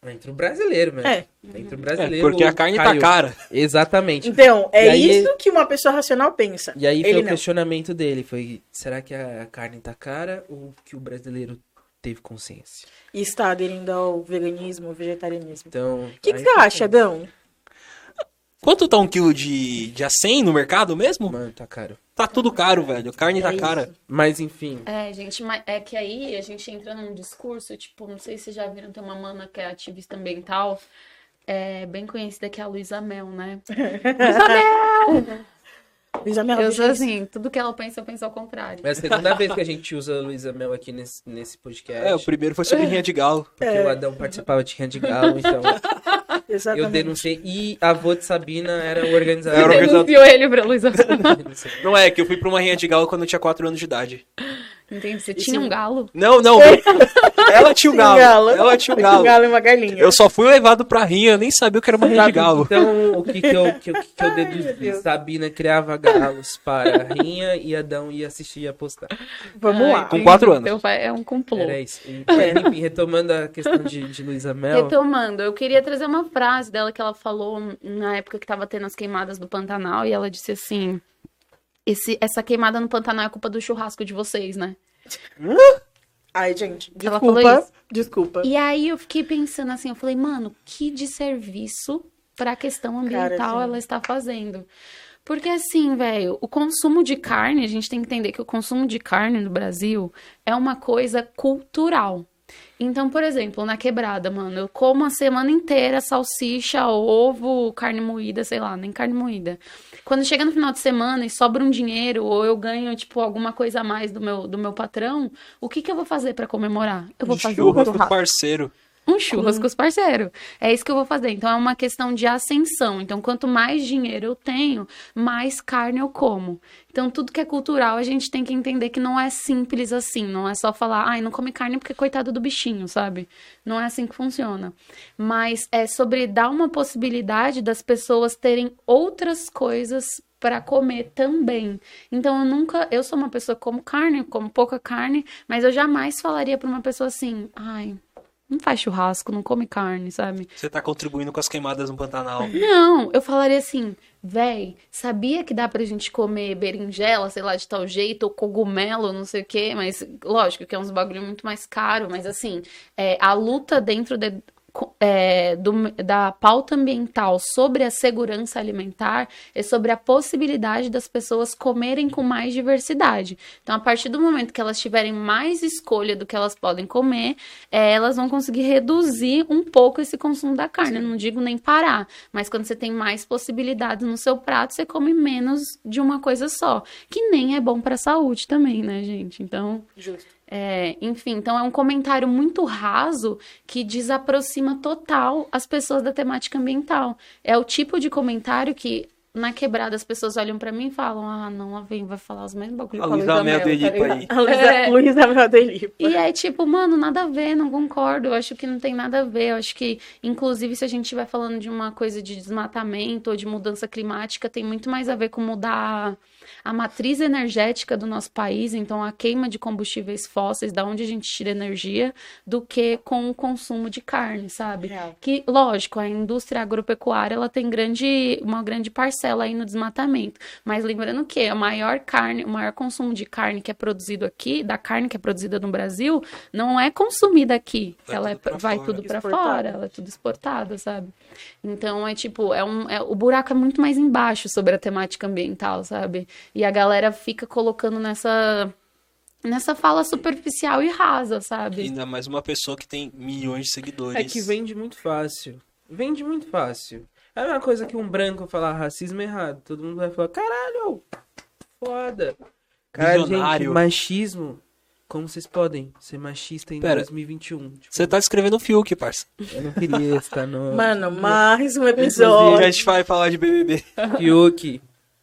Entre o brasileiro, mesmo. É. Entre o É, brasileiro. porque a carne caiu. tá cara. Exatamente. Então, é aí- isso que uma pessoa racional pensa. E aí foi Ele o não. questionamento dele, foi, será que a carne tá cara ou que o brasileiro teve consciência? E está aderindo ao veganismo, ao vegetarianismo. Então... O que, que você acha, Adão? Quanto tá um quilo de, de acém no mercado mesmo? Mano, tá caro. Tá tudo caro, velho. Carne tá É isso. cara. Mas enfim, É, gente, mas é que aí a gente entra num discurso, tipo, não sei se vocês já viram, tem uma mana que é ativista ambiental, é, bem conhecida, que é a Luísa Mel, né? Luísa Mel, Eu sou assim, tudo que ela pensa, eu penso ao contrário. é a segunda vez que a gente usa a Luísa Mel aqui nesse, nesse podcast. É, o primeiro foi sobre rinha de galo. Porque o Adão participava de Rinha de Galo, então eu Exatamente. denunciei. E a avó de Sabina era o organizador. Era o organizador. Denunciou ele pra Luísa. Não é, que eu fui pra uma rinha de galo quando eu tinha 4 anos de idade. Entendi, você tinha um galo? Não, não. Ela tinha um Tinha um galo. Ela tinha um Um galo. galo e uma galinha. Eu só fui levado pra rinha, nem sabia o que era uma rinha de galo. Então, o que, que eu, que, eu- que eu deduzi? Sabina criava galos para a rinha e Adão ia assistir e apostar. Vamos Ai, lá. Com quatro anos. Pai é um complô. Era isso. E, retomando a questão de, de Luísa Mel. Retomando, eu queria trazer uma frase dela que ela falou na época que tava tendo as queimadas do Pantanal, e ela disse assim: esse, essa queimada no Pantanal é culpa do churrasco de vocês, né? Ai, gente, Ela falou desculpa. isso. Desculpa. E aí eu fiquei pensando assim, eu falei, mano, que desserviço para a questão ambiental Cara, sim. ela está fazendo. Porque assim, velho, o consumo de carne, a gente tem que entender que o consumo de carne no Brasil é uma coisa cultural. Então, por exemplo, na quebrada, mano, eu como a semana inteira salsicha, ovo, carne moída, sei lá, nem carne moída. Quando chega no final de semana e sobra um dinheiro ou eu ganho, tipo, alguma coisa a mais do meu, do meu patrão, o que que eu vou fazer pra comemorar? Eu vou fazer um Churras com churrasco parceiro. Um churras com os parceiros. É isso que eu vou fazer. Então é uma questão de ascensão. Então quanto mais dinheiro eu tenho, mais carne eu como. Então tudo que é cultural a gente tem que entender que não é simples assim. Não é só falar, ai, não come carne porque coitado do bichinho, sabe? Não é assim que funciona. Mas é sobre dar uma possibilidade das pessoas terem outras coisas para comer também. Então eu nunca, eu sou uma pessoa que como carne, como pouca carne, mas eu jamais falaria para uma pessoa assim, ai, não faz churrasco, não come carne, sabe? Você tá contribuindo com as queimadas no Pantanal. Não, eu falaria assim, véi, sabia que dá pra gente comer berinjela, sei lá, de tal jeito, ou cogumelo, não sei o quê, mas lógico que é uns bagulho muito mais caro, mas assim, é, a luta dentro de- é, do- da pauta ambiental sobre a segurança alimentar é sobre a possibilidade das pessoas comerem com mais diversidade. Então, a partir do momento que elas tiverem mais escolha do que elas podem comer, é, elas vão conseguir reduzir um pouco esse consumo da carne. Eu não digo nem parar, mas quando você tem mais possibilidades no seu prato, você come menos de uma coisa só, que nem é bom para a saúde também, né, gente? Então, Justo. É, enfim, então é um comentário muito raso que desaproxima total as pessoas da temática ambiental. É o tipo de comentário que na quebrada as pessoas olham pra mim e falam: "Ah, não, lá vem, vai falar os mesmos bagulho A Luísa Mel Mel", do tá ligado? aí. A Luísa, É. Luísa Mel Delipa. E é tipo, mano, nada a ver, não concordo. Eu acho que não tem nada a ver. Eu acho que, inclusive, se a gente estiver falando de uma coisa de desmatamento ou de mudança climática, tem muito mais a ver com mudar a matriz energética do nosso país, então a queima de combustíveis fósseis, da onde a gente tira energia, do que com o consumo de carne, sabe? Real. Que, lógico, a indústria agropecuária ela tem grande, uma grande parcela aí no desmatamento. Mas lembrando que a maior carne, o maior consumo de carne que é produzido aqui, da carne que é produzida no Brasil, não é consumida aqui. Vai ela tudo é, pra vai fora. tudo para fora, ela é tudo exportada, sabe? Então é tipo, é um, é- o buraco é muito mais embaixo sobre a temática ambiental, sabe? E a galera fica colocando nessa nessa fala superficial e rasa, sabe? Ainda mais uma pessoa que tem milhões de seguidores. É que vende muito fácil. Vende muito fácil. É uma coisa que um branco falar racismo é errado. Todo mundo vai falar, caralho, foda. Caralho, gente, machismo. Como vocês podem ser machista em Pera. 2021? Tipo, Você tá escrevendo o Fiuk, parça. Eu não queria estar no... Mano, mais um E episódio. a gente vai falar de BBB. Fiuk,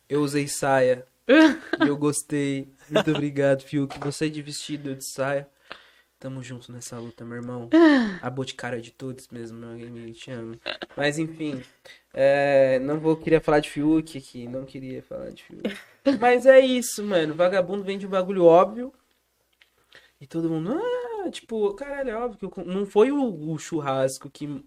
eu usei saia. e eu gostei. Muito obrigado, Fiuk. Você de vestido, eu de saia. Tamo junto nessa luta, meu irmão. A boticária de todos mesmo, meu amigo, te amo. Mas enfim, é, não vou queria falar de Fiuk aqui, não queria falar de Fiuk. Mas é isso, mano. Vagabundo vende um bagulho óbvio. E todo mundo, ah, tipo, caralho, é óbvio que eu não foi o, o churrasco que.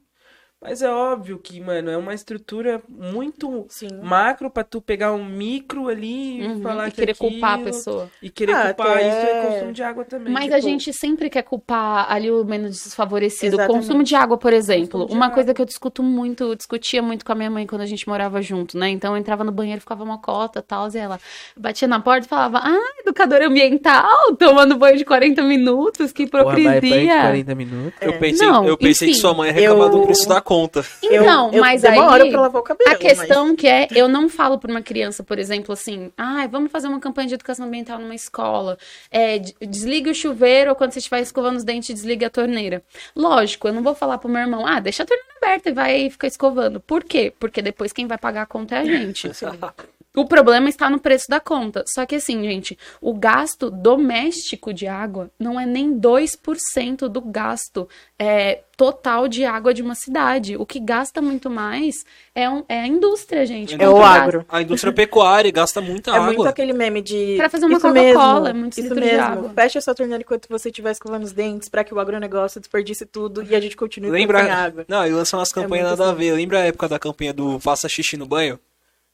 Mas é óbvio que, mano, é uma estrutura muito Sim. macro pra tu pegar um micro ali e Uhum, falar e que querer aquilo- culpar a pessoa. E querer Ah, culpar até- isso é consumo de água também. Mas tipo, a gente sempre quer culpar ali o menos desfavorecido. O Exatamente. consumo de água, por exemplo. Uma água. coisa que eu discuto muito, eu discutia muito com a minha mãe quando a gente morava junto, né? Então eu entrava no banheiro, ficava uma cota e tal, e ela batia na porta e falava: Ah, educador ambiental, tomando banho de 40 minutos, que porra, vai banho de hipocrisia. 40 minutos. Eu pensei, Não, eu pensei que enfim. sua mãe ia reclamar Eu- do preço da conta. Então, eu, mas eu aí. lavar o cabelo. A questão que é, eu não falo para uma criança, por exemplo, assim, ai, vamos fazer uma campanha de educação ambiental numa escola. É, de- desligue o chuveiro ou quando você estiver escovando os dentes, desligue a torneira. Lógico, eu não vou falar pro meu irmão, ah, deixa a torneira aberta e vai ficar escovando. Por quê? Porque depois quem vai pagar a conta é a gente. O problema está no preço da conta. Só que assim, gente, o gasto doméstico de água não é nem 2% do gasto é, total de água de uma cidade. O que gasta muito mais é, um- é a indústria, gente. É É o gasta- agro. A indústria pecuária gasta muita É água. muito aquele meme de. Pra fazer uma Coca-Cola, é muito Isso litro de mesmo. água. Fecha sua torneira enquanto você estiver escovando os dentes pra que o agronegócio desperdice tudo e a gente continue Lembra? sem água. Não, e lançam umas campanhas muito nada a assim. ver. Lembra a época da campanha do Faça Xixi no Banho?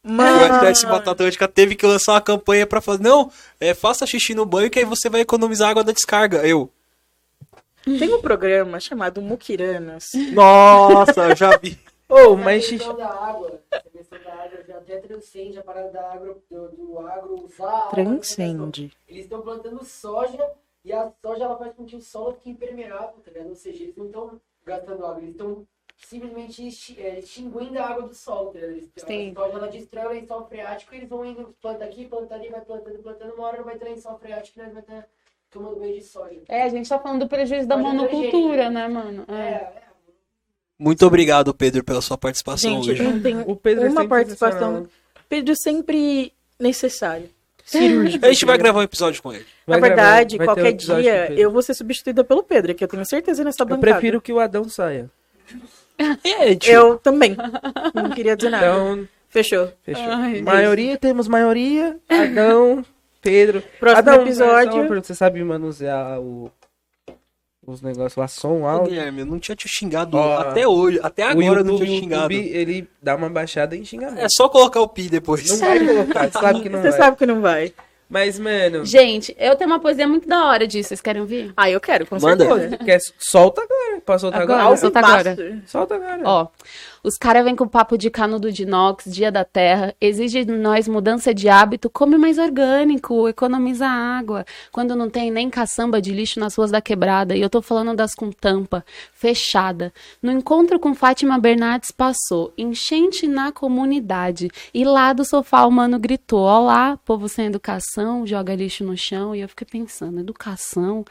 O Mano, FTS Mata Atlântica teve que lançar uma campanha pra fazer. Não, é, faça xixi no banho que aí você vai economizar água da descarga. Eu. Tem um programa chamado Mukiranas. Nossa, eu já vi. Ô, A mas questão da água, a questão da água já até transcende a parada da agro, do, do agro usar a água na alimentação. Transcende. Eles estão plantando soja e a soja ela faz com que o solo fique impermeável, tá ligado? Ou seja, eles não estão gastando água, eles estão simplesmente é, extinguindo a água do solo? Eles- Sim. Ela destrói o lençol freático e eles vão indo, planta aqui, planta ali, vai plantando, plantando, uma hora não vai ter lençol freático, né? Vai estar tomando banho de soja. É, a gente tá falando do prejuízo da Mas é monocultura, né, mano? É, É. é. Muito obrigado, Pedro, pela sua participação Gente, hoje. o Pedro é uma sempre participação. Pedro sempre necessário. Cirúrgico. A gente vai gravar um episódio com ele. Na Vai gravar, verdade, ter um qualquer com dia eu vou ser substituída pelo Pedro, que eu tenho certeza nessa Eu bancada. prefiro que o Adão saia. É, tio. Eu também. Não queria dizer nada. Então, Fechou. fechou. Ai, maioria, temos maioria. Adão, Pedro. Próximo Adão, episódio. pergunta, Você sabe manusear o, os negócios lá, som, áudio? Guilherme, eu não tinha te xingado Ó, até hoje. Até agora eu não YouTube, tinha o xingado. YouTube, ele dá uma baixada em xingamento. É só colocar o pi depois. Não vai colocar, você sabe que não Você vai. sabe que não vai. Mas, mano, Gente, eu tenho uma poesia muito da hora disso. Vocês querem ouvir? Ah, eu quero, com Manda. certeza. quer, solta agora. Posso soltar agora? Agora, solta agora. Solta agora. Ó, os caras vêm com papo de canudo de inox, dia da terra, exige de nós mudança de hábito, come mais orgânico, economiza água. Quando não tem nem caçamba de lixo nas ruas da quebrada, e eu tô falando das com tampa, fechada. No encontro com Fátima Bernardes passou, enchente na comunidade, e lá do sofá o mano gritou, olá, povo sem educação, joga lixo no chão, e eu fiquei pensando, educação...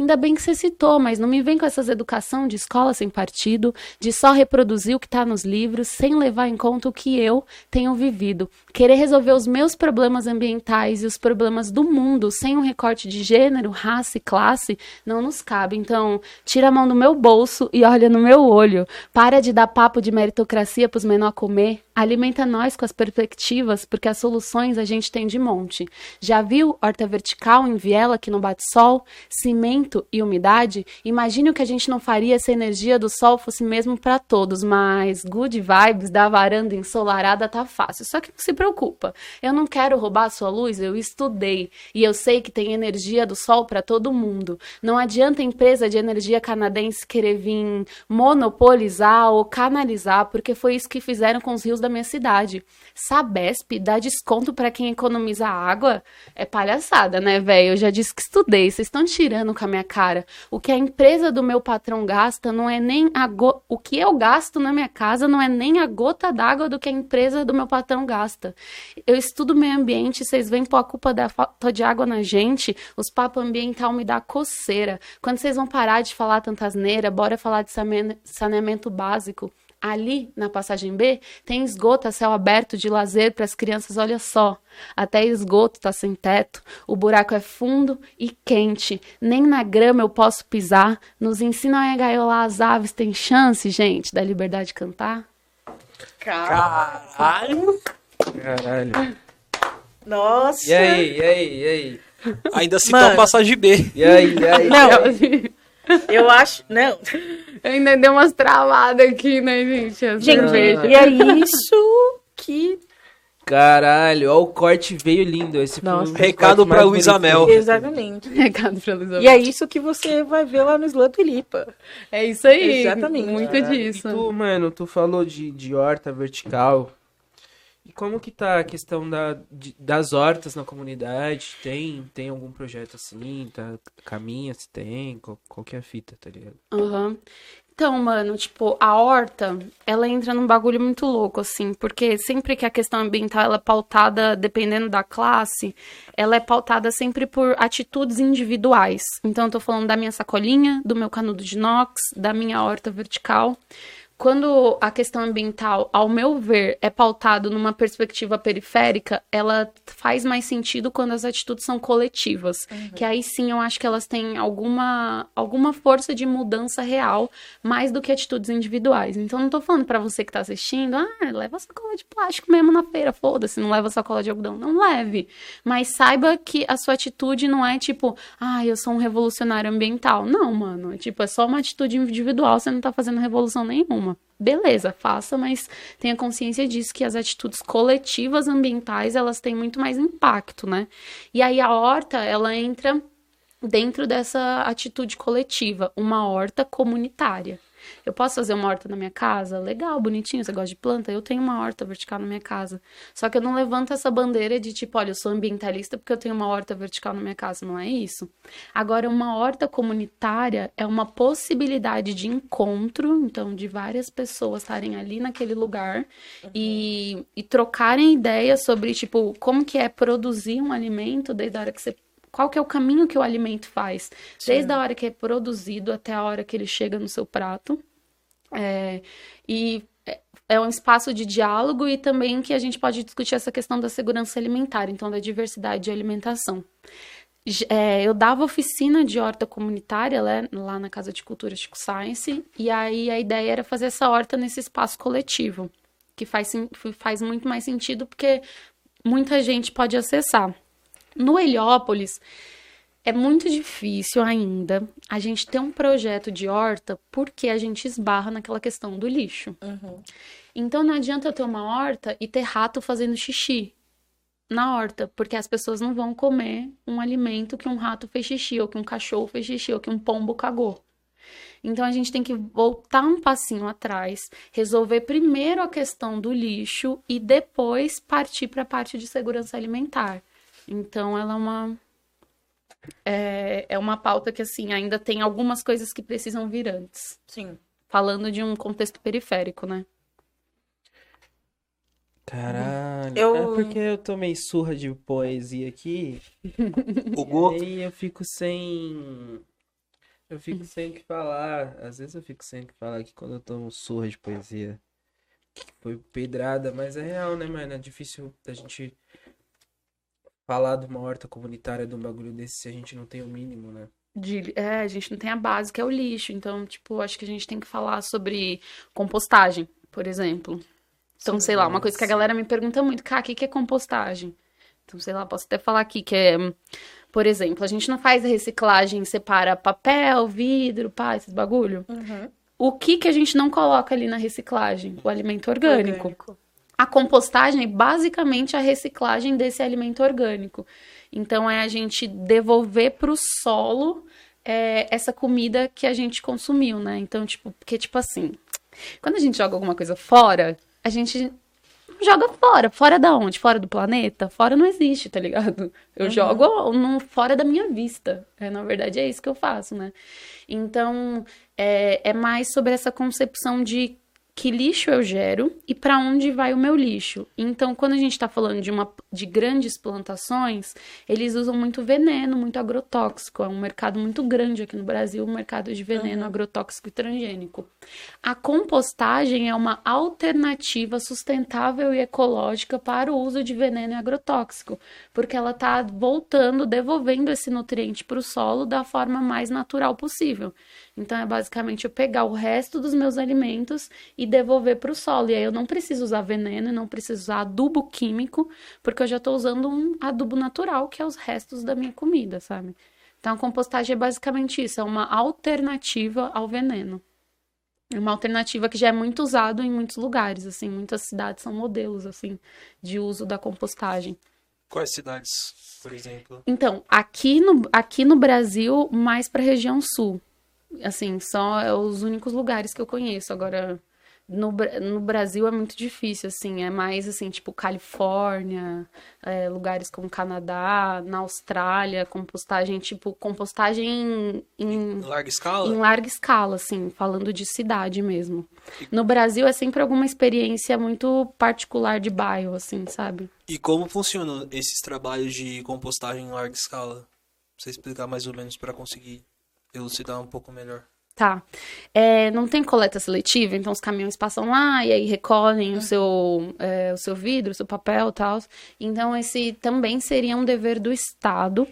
Ainda bem que você citou, mas não me vem com essas educação de escola sem partido, de só reproduzir o que está nos livros, sem levar em conta o que eu tenho vivido. Querer resolver os meus problemas ambientais e os problemas do mundo sem um recorte de gênero, raça e classe não nos cabe. Então, tira a mão do meu bolso e olha no meu olho. Para de dar papo de meritocracia para os menor comer. Alimenta nós com as perspectivas, porque as soluções a gente tem de monte. Já viu horta vertical em viela que não bate sol? Cimento e umidade? Imagine o que a gente não faria se a energia do sol fosse mesmo para todos, mas good vibes da varanda ensolarada tá fácil. Só que não se preocupa. Eu não quero roubar a sua luz, eu estudei e eu sei que tem energia do sol para todo mundo. Não adianta a empresa de energia canadense querer vir monopolizar ou canalizar, porque foi isso que fizeram com os rios da minha cidade. Sabesp dá desconto para quem economiza água? É palhaçada, né, velho? Eu já disse que estudei, vocês estão tirando com a minha cara. O que a empresa do meu patrão gasta não é nem a go... o que eu gasto na minha casa não é nem a gota d'água do que a empresa do meu patrão gasta. Eu estudo meio ambiente, vocês vêm pôr a culpa da falta de água na gente, os papos ambiental me dá coceira. Quando vocês vão parar de falar tanta asneira, bora falar de sane- saneamento básico. Ali, na passagem B, tem esgoto a céu aberto de lazer para as crianças, olha só. Até esgoto tá sem teto, o buraco é fundo e quente. Nem na grama eu posso pisar. Nos ensinam a engaiolar as aves, tem chance, gente, da liberdade de cantar? Caralho. Caralho. Nossa. E aí, e aí, e aí? Ainda citou Mano. a passagem B. E aí, e aí? Não, eu acho. Não. Ainda deu umas travadas aqui, né, gente? As Gente, cervejas. e é isso que. Caralho, ó, o corte veio lindo. Esse Nossa. um Recado pra Luísa. Mel. Exatamente. Recado pra Luísa. E é isso que você vai ver lá no Slam do Lipa. É isso aí. Exatamente. Muito Caralho, disso. E tu, mano, tu falou de, de horta vertical. Como que tá a questão da, de- das hortas na comunidade? Tem, tem algum projeto assim? Tá, caminha se tem? Qual, qual que é a fita, tá ligado? Aham. Então, mano, tipo, a horta, ela entra num bagulho muito louco, assim, porque sempre que a questão ambiental ela é pautada, dependendo da classe, ela é pautada sempre por atitudes individuais. Então, eu tô falando da minha sacolinha, do meu canudo de inox, da minha horta vertical. Quando a questão ambiental, ao meu ver, é pautado numa perspectiva periférica, ela faz mais sentido quando as atitudes são coletivas. Que aí sim eu acho que elas têm alguma, alguma força de mudança real, mais do que atitudes individuais. Então não tô falando pra você que tá assistindo, ah, leva sacola de plástico mesmo na feira, foda-se, não leva sacola de algodão. Não leve. Mas saiba que a sua atitude não é tipo, ah, eu sou um revolucionário ambiental. Não, mano. É tipo, é só uma atitude individual, você não tá fazendo revolução nenhuma. Beleza, faça, mas tenha consciência disso que as atitudes coletivas ambientais, elas têm muito mais impacto, né? E aí a horta, ela entra dentro dessa atitude coletiva, uma horta comunitária. Eu posso fazer uma horta na minha casa? Legal, bonitinho, você gosta de planta? Eu tenho uma horta vertical na minha casa. Só que eu não levanto essa bandeira de tipo, olha, eu sou ambientalista porque eu tenho uma horta vertical na minha casa. Não é isso. Agora, uma horta comunitária é uma possibilidade de encontro, então, de várias pessoas estarem ali naquele lugar uhum. e, e trocarem ideias sobre, tipo, como que é produzir um alimento desde a hora que você qual que é o caminho que o alimento faz, Sim. desde a hora que é produzido até a hora que ele chega no seu prato. É, e é, é um espaço de diálogo e também que a gente pode discutir essa questão da segurança alimentar, então da diversidade de alimentação. É, eu dava oficina de horta comunitária né, lá na Casa de Cultura Chico Science, e aí a ideia era fazer essa horta nesse espaço coletivo, que faz, faz muito mais sentido porque muita gente pode acessar. No Heliópolis, é muito difícil ainda a gente ter um projeto de horta porque a gente esbarra naquela questão do lixo. Uhum. Então não adianta eu ter uma horta e ter rato fazendo xixi na horta, porque as pessoas não vão comer um alimento que um rato fez xixi, ou que um cachorro fez xixi, ou que um pombo cagou. Então a gente tem que voltar um passinho atrás, resolver primeiro a questão do lixo e depois partir para a parte de segurança alimentar. Então, ela é uma. É, é uma pauta que, assim, ainda tem algumas coisas que precisam vir antes. Sim. Falando de um contexto periférico, né? Caralho. Eu... É porque eu tomei surra de poesia aqui. O e aí eu fico sem. Eu fico sem o que falar. Às vezes eu fico sem o que falar aqui quando eu tomo surra de poesia. Foi pedrada, mas é real, né, mano? É difícil a gente falar de uma horta comunitária de um bagulho desse se a gente não tem o mínimo, né? De, é, a gente não tem a base, que é o lixo. Então, tipo, acho que a gente tem que falar sobre compostagem, por exemplo. Então, sim, sei lá, uma coisa que a galera me pergunta muito, cara, o que, que é compostagem? Então, sei lá, posso até falar aqui que é, por exemplo, a gente não faz a reciclagem, separa papel, vidro, pá, esses bagulho. Uhum. O que que a gente não coloca ali na reciclagem? O alimento orgânico. orgânico. A compostagem é basicamente a reciclagem desse alimento orgânico. Então, é a gente devolver para o solo é, essa comida que a gente consumiu, né? Então, tipo, porque, tipo assim, quando a gente joga alguma coisa fora, a gente joga fora. Fora da onde? Fora do planeta? Fora não existe, tá ligado? Eu uhum. jogo no, fora da minha vista. É, na verdade, é isso que eu faço, né? Então, é, é mais sobre essa concepção de que lixo eu gero e para onde vai o meu lixo. Então, quando a gente está falando de, uma, de grandes plantações, eles usam muito veneno, muito agrotóxico. É um mercado muito grande aqui no Brasil, um mercado de veneno uhum. agrotóxico e transgênico. A compostagem é uma alternativa sustentável e ecológica para o uso de veneno e agrotóxico, porque ela está voltando, devolvendo esse nutriente para o solo da forma mais natural possível. Então é basicamente eu pegar o resto dos meus alimentos e devolver para o solo. E aí eu não preciso usar veneno, não preciso usar adubo químico, porque eu já estou usando um adubo natural, que é os restos da minha comida, sabe? Então a compostagem é basicamente isso, é uma alternativa ao veneno. É uma alternativa que já é muito usado em muitos lugares, assim, muitas cidades são modelos assim de uso da compostagem. Quais cidades, por exemplo? Então, aqui no, aqui no Brasil, mais para a região sul. Assim, são é os únicos lugares que eu conheço. Agora, no, no Brasil é muito difícil, assim, é mais assim, tipo Califórnia, é, lugares como Canadá, na Austrália, compostagem, tipo, compostagem em, em larga escala? Em larga escala, assim, falando de cidade mesmo. No Brasil é sempre alguma experiência muito particular de bairro, assim, sabe? E como funcionam esses trabalhos de compostagem em larga escala? Pra você explicar mais ou menos para conseguir elucidar um pouco melhor. Tá. É, não tem coleta seletiva, então os caminhões passam lá e aí recolhem uhum. o, seu, é, o seu vidro, o seu papel e tal. Então, esse também seria um dever do Estado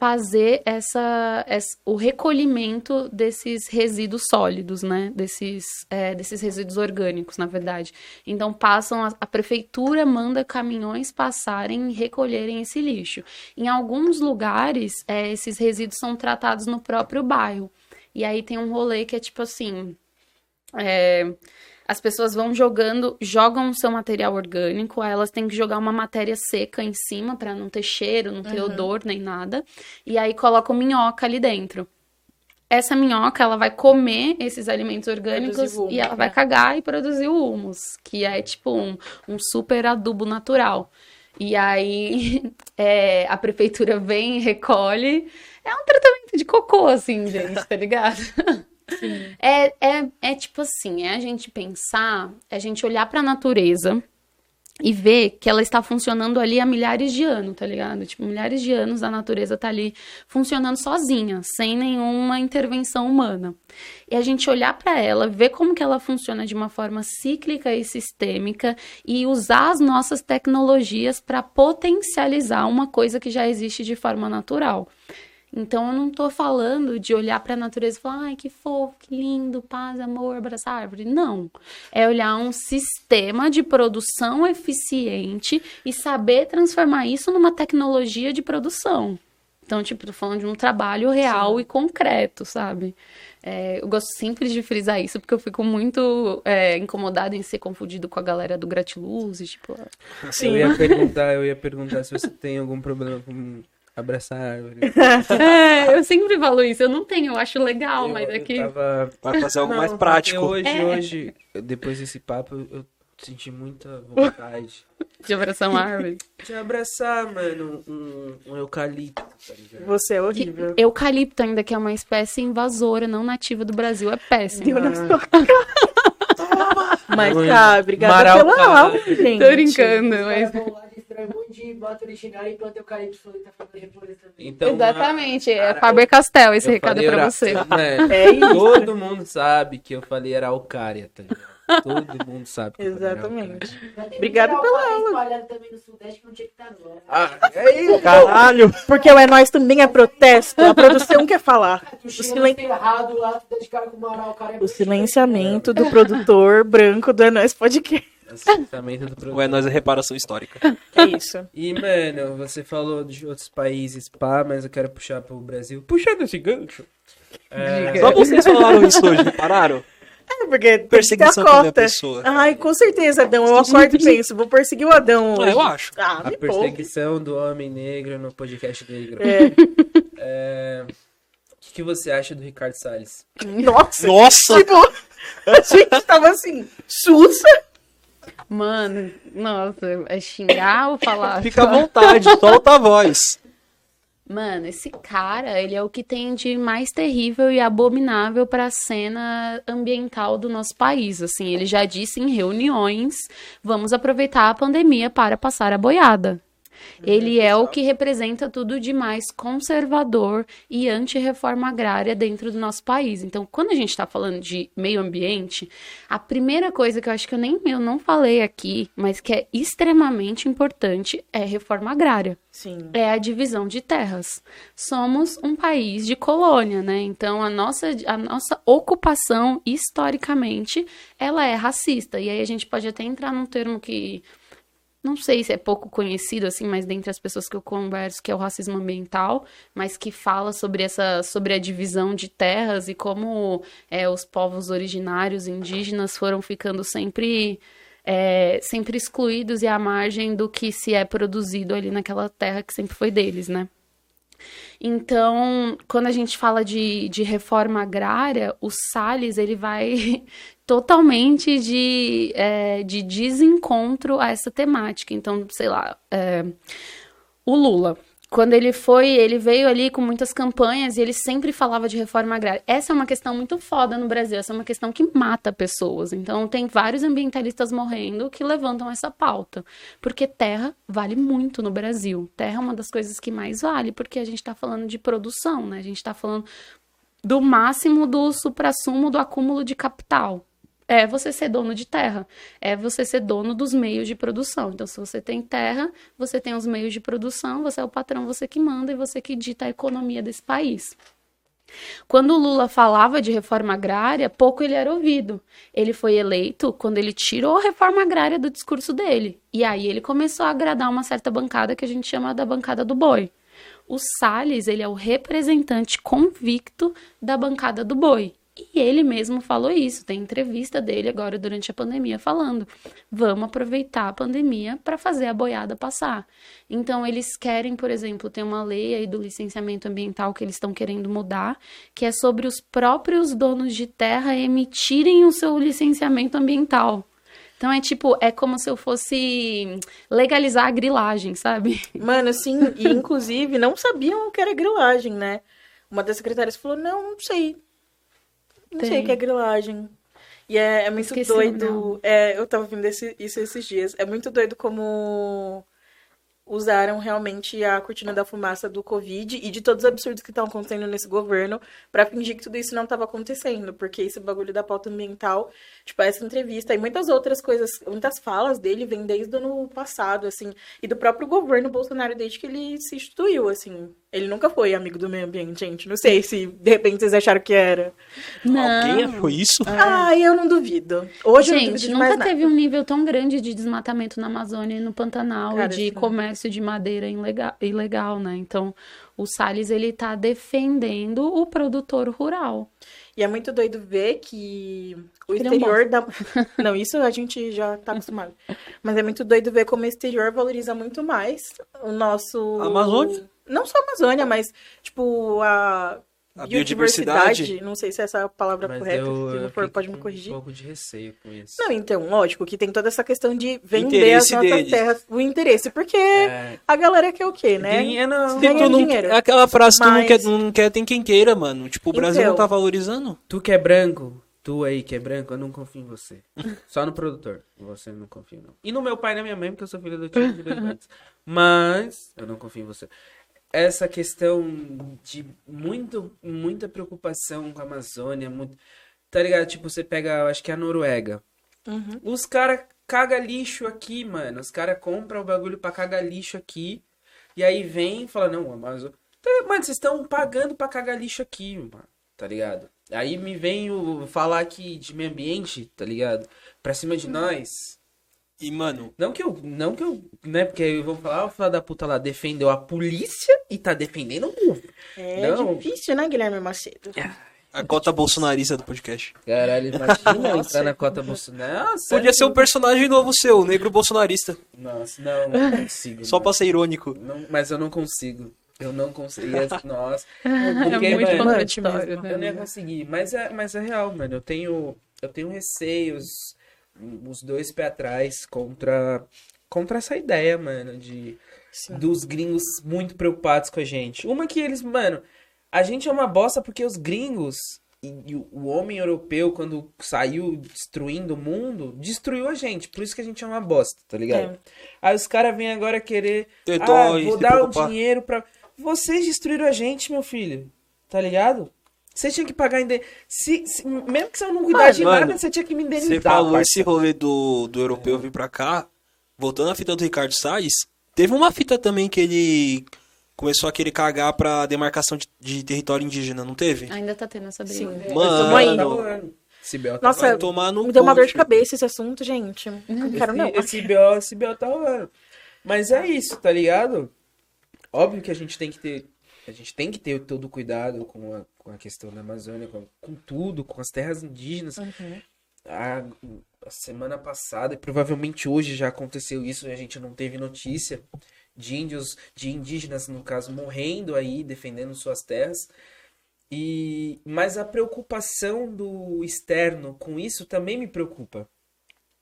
fazer essa, essa o recolhimento desses resíduos sólidos, né? Desses, é, desses resíduos orgânicos, na verdade. Então, passam, a, a prefeitura manda caminhões passarem e recolherem esse lixo. Em alguns lugares, é, esses resíduos são tratados no próprio bairro. E aí tem um rolê que é tipo assim. É, as pessoas vão jogando, jogam o seu material orgânico, aí elas têm que jogar uma matéria seca em cima para não ter cheiro, não ter odor nem nada, e aí colocam minhoca ali dentro. Essa minhoca, ela vai comer esses alimentos orgânicos humus, e ela vai né? cagar e produzir o humus, que é tipo um, um super adubo natural. E aí é, a prefeitura vem e recolhe. É um tratamento de cocô, assim, gente, tá ligado? É, é, é tipo assim, é a gente pensar, é a gente olhar pra natureza e ver que ela está funcionando ali há milhares de anos, tá ligado? Tipo, milhares de anos a natureza tá ali funcionando sozinha, sem nenhuma intervenção humana. E a gente olhar pra ela, ver como que ela funciona de uma forma cíclica e sistêmica e usar as nossas tecnologias para potencializar uma coisa que já existe de forma natural. Então eu não tô falando de olhar para a natureza e falar, ai, que fofo, que lindo, paz, amor, abraçar a árvore. Não. É olhar um sistema de produção eficiente e saber transformar isso numa tecnologia de produção. Então, tipo, tô falando de um trabalho real e concreto, sabe? É, eu gosto sempre de frisar isso, porque eu fico muito é, incomodada em ser confundido com a galera do Gratiluz, e, tipo, Sim. Eu ia perguntar, eu ia perguntar se você tem algum problema com abraçar a árvore. É, eu sempre falo isso. Eu não tenho, eu acho legal, Eu- mas é eu que. tava- Vai fazer algo Não, mais prático. Hoje, É. hoje, depois desse papo, eu- senti muita vontade De abraçar uma árvore. de abraçar, mano, um, um eucalipto, tá? Você é horrível. Eucalipto, ainda que é uma espécie invasora, não nativa do Brasil, é péssimo. Deu na sua Mas, tá, obrigada Maraucária. pela aula, gente. Tô brincando, mas. tá. Então, Exatamente, é cara, Faber Castell, esse recado é pra era- você. Mano, É isso. todo mundo sabe que eu falei araucária, tá ligado? Todo mundo sabe. Exatamente. Obrigada pela aula. também no Sudeste que não tinha que estar. Ah, é isso. Caralho! Porque o É Nós também é protesto. A produção quer falar. O, silen- o silenciamento do produtor branco do É Nós Podcast. Produto. Ué, nós é reparação histórica. É isso. E, mano, você falou de outros países, pá, mas eu quero puxar pro Brasil. Puxando esse gancho. É, Só vocês falaram isso hoje, repararam? É porque Perseguição cota. pessoa. Ai, com certeza, Adão. Eu acordo e penso, vou perseguir o Adão Ah, hoje. eu acho. Ah, a poupe. perseguição do homem negro no podcast negro. É. É, O que, que você acha do Ricardo Salles? Nossa, Nossa! tipo, a gente tava assim, sussa. Mano, nossa, é xingar ou falar? Fica à vontade, solta a voz. Mano, esse cara, ele é o que tem de mais terrível e abominável para a cena ambiental do nosso país. Assim, ele já disse em reuniões: vamos aproveitar a pandemia para passar a boiada. Ele é o que representa tudo de mais conservador e anti-reforma agrária dentro do nosso país. Então, quando a gente está falando de meio ambiente, a primeira coisa que eu acho que eu nem eu não falei aqui, mas que é extremamente importante, é reforma agrária Sim. é a divisão de terras. Somos um país de colônia, né? Então a nossa, a nossa ocupação historicamente ela é racista. E aí a gente pode até entrar num termo que não sei se é pouco conhecido assim, mas dentre as pessoas que eu converso, que é o racismo ambiental, mas que fala sobre essa sobre a divisão de terras e como é, os povos originários indígenas foram ficando sempre é, sempre excluídos e à margem do que se é produzido ali naquela terra que sempre foi deles, né? Então, quando a gente fala de, de reforma agrária, o Salles ele vai totalmente de, é, de desencontro a essa temática. Então, sei lá, é, o Lula, quando ele foi, ele veio ali com muitas campanhas e ele sempre falava de reforma agrária. Essa é uma questão muito foda no Brasil, essa é uma questão que mata pessoas. Então, tem vários ambientalistas morrendo que levantam essa pauta. Porque terra vale muito no Brasil. Terra é uma das coisas que mais vale, porque a gente está falando de produção, né? A gente está falando do máximo do suprassumo do acúmulo de capital. É você ser dono de terra, é você ser dono dos meios de produção. Então, se você tem terra, você tem os meios de produção, você é o patrão, você que manda e você que dita a economia desse país. Quando o Lula falava de reforma agrária, pouco ele era ouvido. Ele foi eleito quando ele tirou a reforma agrária do discurso dele. E aí ele começou a agradar uma certa bancada que a gente chama da bancada do boi. O Salles, ele é o representante convicto da bancada do boi. E ele mesmo falou isso. Tem entrevista dele agora durante a pandemia falando: vamos aproveitar a pandemia para fazer a boiada passar. Então, eles querem, por exemplo, tem uma lei aí do licenciamento ambiental que eles estão querendo mudar, que é sobre os próprios donos de terra emitirem o seu licenciamento ambiental. Então é tipo, é como se eu fosse legalizar a grilagem, sabe? Mano, sim, e inclusive não sabiam o que era grilagem, né? Uma das secretárias falou, não, não sei. Não sei Tem. o que é grilagem. E é, é muito Esqueci doido. É, eu tava vendo esse- isso esses dias. É muito doido como usaram realmente a cortina da fumaça do Covid e de todos os absurdos que estão acontecendo nesse governo pra fingir que tudo isso não estava acontecendo. Porque esse bagulho da pauta ambiental, tipo, essa entrevista e muitas outras coisas, muitas falas dele vêm desde o ano passado, assim, e do próprio governo Bolsonaro desde que ele se instituiu, assim. Ele nunca foi amigo do meio ambiente, gente. Não sei se de repente vocês acharam que era. Alguém Não. foi isso? Ah, eu não duvido. Hoje eu não duvido Gente, nunca nada. teve um nível tão grande de desmatamento na Amazônia e no Pantanal Cara, e de sim. Comércio de madeira ilegal, ilegal, né? Então, o Salles, ele tá defendendo o produtor rural. E é muito doido ver que o Ele é um exterior da. Não, isso a gente já tá acostumado. Mas é muito doido ver como o exterior valoriza muito mais o nosso. A Amazônia? Não só a Amazônia, mas, tipo, a. A biodiversidade. Não sei se essa é a palavra Mas correta. eu, se não for, pode me corrigir. um pouco de receio com isso. Não, então, lógico que tem toda essa questão de vender Interesse as nossas deles. terras, o interesse, porque É, a galera quer o quê, né? ganha não. Se Ganha tu não, dinheiro. é aquela frase, tu não Mas- quer, não quer, tem quem queira, mano. Tipo, o Brasil Então. não tá valorizando. Tu que é branco, tu aí que é branco, eu não confio em você. Só no produtor. Você não confio, não. E no meu pai e na minha mãe, porque eu sou filho do tio de dois. Mas eu não confio em você. Essa questão de muito, muita preocupação com a Amazônia, muito. Tá ligado? Tipo, você pega, acho que é a Noruega. Uhum. Os caras cagam lixo aqui, mano. Os caras compram o bagulho pra cagar lixo aqui. E aí vem e fala, não, mas. Tá, Mano, vocês estão pagando pra cagar lixo aqui, mano. Tá ligado? Aí me vem o falar aqui de meio ambiente, tá ligado? Pra cima de nós. E, mano, Não que eu. Não que eu. Né? Porque eu vou falar, o filho da puta lá defendeu a polícia e tá defendendo o povo. É Não. difícil, né, Guilherme Macedo? a cota bolsonarista do podcast. Caralho, imagina entrar na cota Bolsonaro. Nossa, Podia ser um personagem novo seu, o negro bolsonarista. Nossa, não, não consigo. Só mano. pra ser irônico. Não, mas eu não consigo. Eu não consigo. Nossa. é Porque, muito mano, contraditório, mesmo. né? Eu não ia conseguir. Mas é, mas é real, mano. Eu tenho, eu tenho receios, os dois pés atrás contra, contra essa ideia, mano, de dos gringos muito preocupados com a gente. Uma que eles, mano, a gente é uma bosta porque os gringos e, e o homem europeu, quando saiu destruindo o mundo, destruiu a gente. Por isso que a gente é uma bosta, tá ligado? É. Aí os caras vêm agora querer. Ter ah, vou dar o dinheiro pra. Vocês destruíram a gente, meu filho. Tá ligado? Você tinha que pagar ainda. Se, se- mesmo que você não cuidar Mano, de mano, nada, você tinha que me indenizar. Você falou parça. esse rolê do, do europeu vir pra cá. Voltando à fita do Ricardo Salles, teve uma fita também que ele começou a querer cagar pra demarcação de, de território indígena, não teve? Ainda tá tendo essa briga. Sim. Mano. Tá. Esse BO tá Nossa, vai tomar no Me deu uma dor de cabeça esse assunto, gente. Não quero não. Esse, esse, BO, esse BO tá rolando. Mas é isso, tá ligado? Óbvio que a gente tem que ter. A gente tem que ter todo o cuidado com a, com a questão da Amazônia, com, com tudo, com as terras indígenas. Uhum. A, a semana passada, e provavelmente hoje já aconteceu isso, a gente não teve notícia de índios, de indígenas, no caso, morrendo aí, defendendo suas terras. E, mas a preocupação do externo com isso também me preocupa.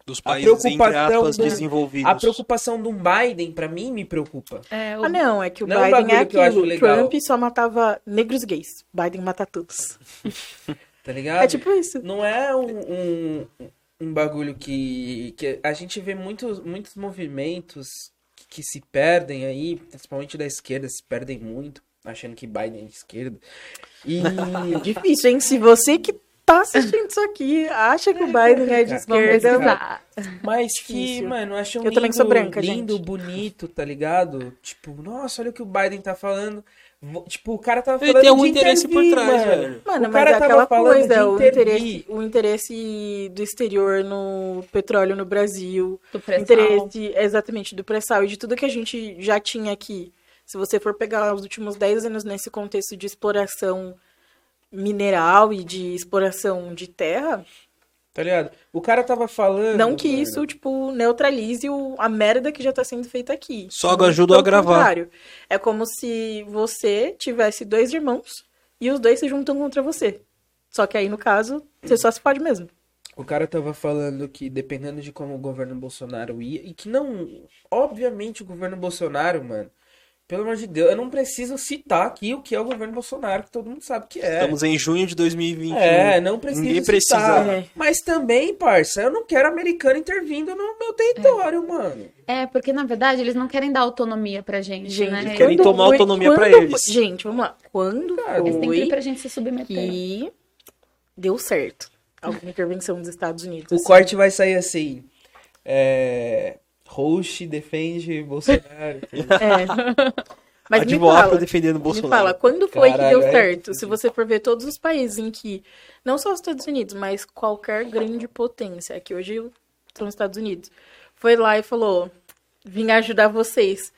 Dos A países, entre preocupação aspas, do- desenvolvidos. A preocupação do Biden, pra mim, me preocupa. É, o- Ah, não, é que o Não é Biden é bagulho que eu acho aquilo. legal. Trump só matava negros gays. Biden mata todos. Tá ligado? É tipo isso. Não é um, um, um bagulho que, que a gente vê muitos, muitos movimentos que se perdem aí, principalmente da esquerda, se perdem muito, achando que Biden é de esquerda. E Difícil, hein? Se você que tá assistindo isso aqui acha que o Biden é de Vamos esquerda. Mas que, mano, acham Eu também sou branca, lindo, gente. bonito, tá ligado? Tipo, nossa, olha o que o Biden tá falando. Tipo, o cara tava Ele falando tem algum de interesse por trás, mano. velho. Mano, O mas é tava aquela falando coisa, de o interesse, o interesse do exterior no petróleo no Brasil, Do o pré-sal. interesse exatamente do pré-sal e de tudo que a gente já tinha aqui. Se você for pegar os últimos 10 anos nesse contexto de exploração mineral e de exploração de terra, Tá ligado? O cara tava falando. não que isso, tipo, neutralize o- a merda que já tá sendo feita aqui. Só Muito ajudou a gravar. contrário. É como se você tivesse dois irmãos e os dois se juntam contra você. Só que aí, no caso, você só se pode mesmo. O cara tava falando que dependendo de como o governo Bolsonaro ia, e que não. Obviamente o governo Bolsonaro, mano. Pelo amor de Deus, eu não preciso citar aqui o que é o governo Bolsonaro, que todo mundo sabe que é. Estamos em junho de 2021. É, não precisa Ninguém citar. precisa. É. Mas também, parça, eu não quero americano intervindo no meu território, mano. É, porque na verdade eles não querem dar autonomia pra gente, Gente, né? Eles querem quando tomar foi- autonomia pra quando eles. foi- Gente, vamos lá. Quando Cara, Eles têm que ir pra gente se submeter. que deu certo alguma intervenção dos Estados Unidos? O assim? corte vai sair assim. É. Host defende Bolsonaro. É. Mas me fala, defendendo o me Bolsonaro. fala, quando foi que Caralho, deu é certo? Se você for ver todos os países em que, não só os Estados Unidos, mas qualquer grande potência, que hoje são os Estados Unidos, foi lá e falou, vim ajudar vocês.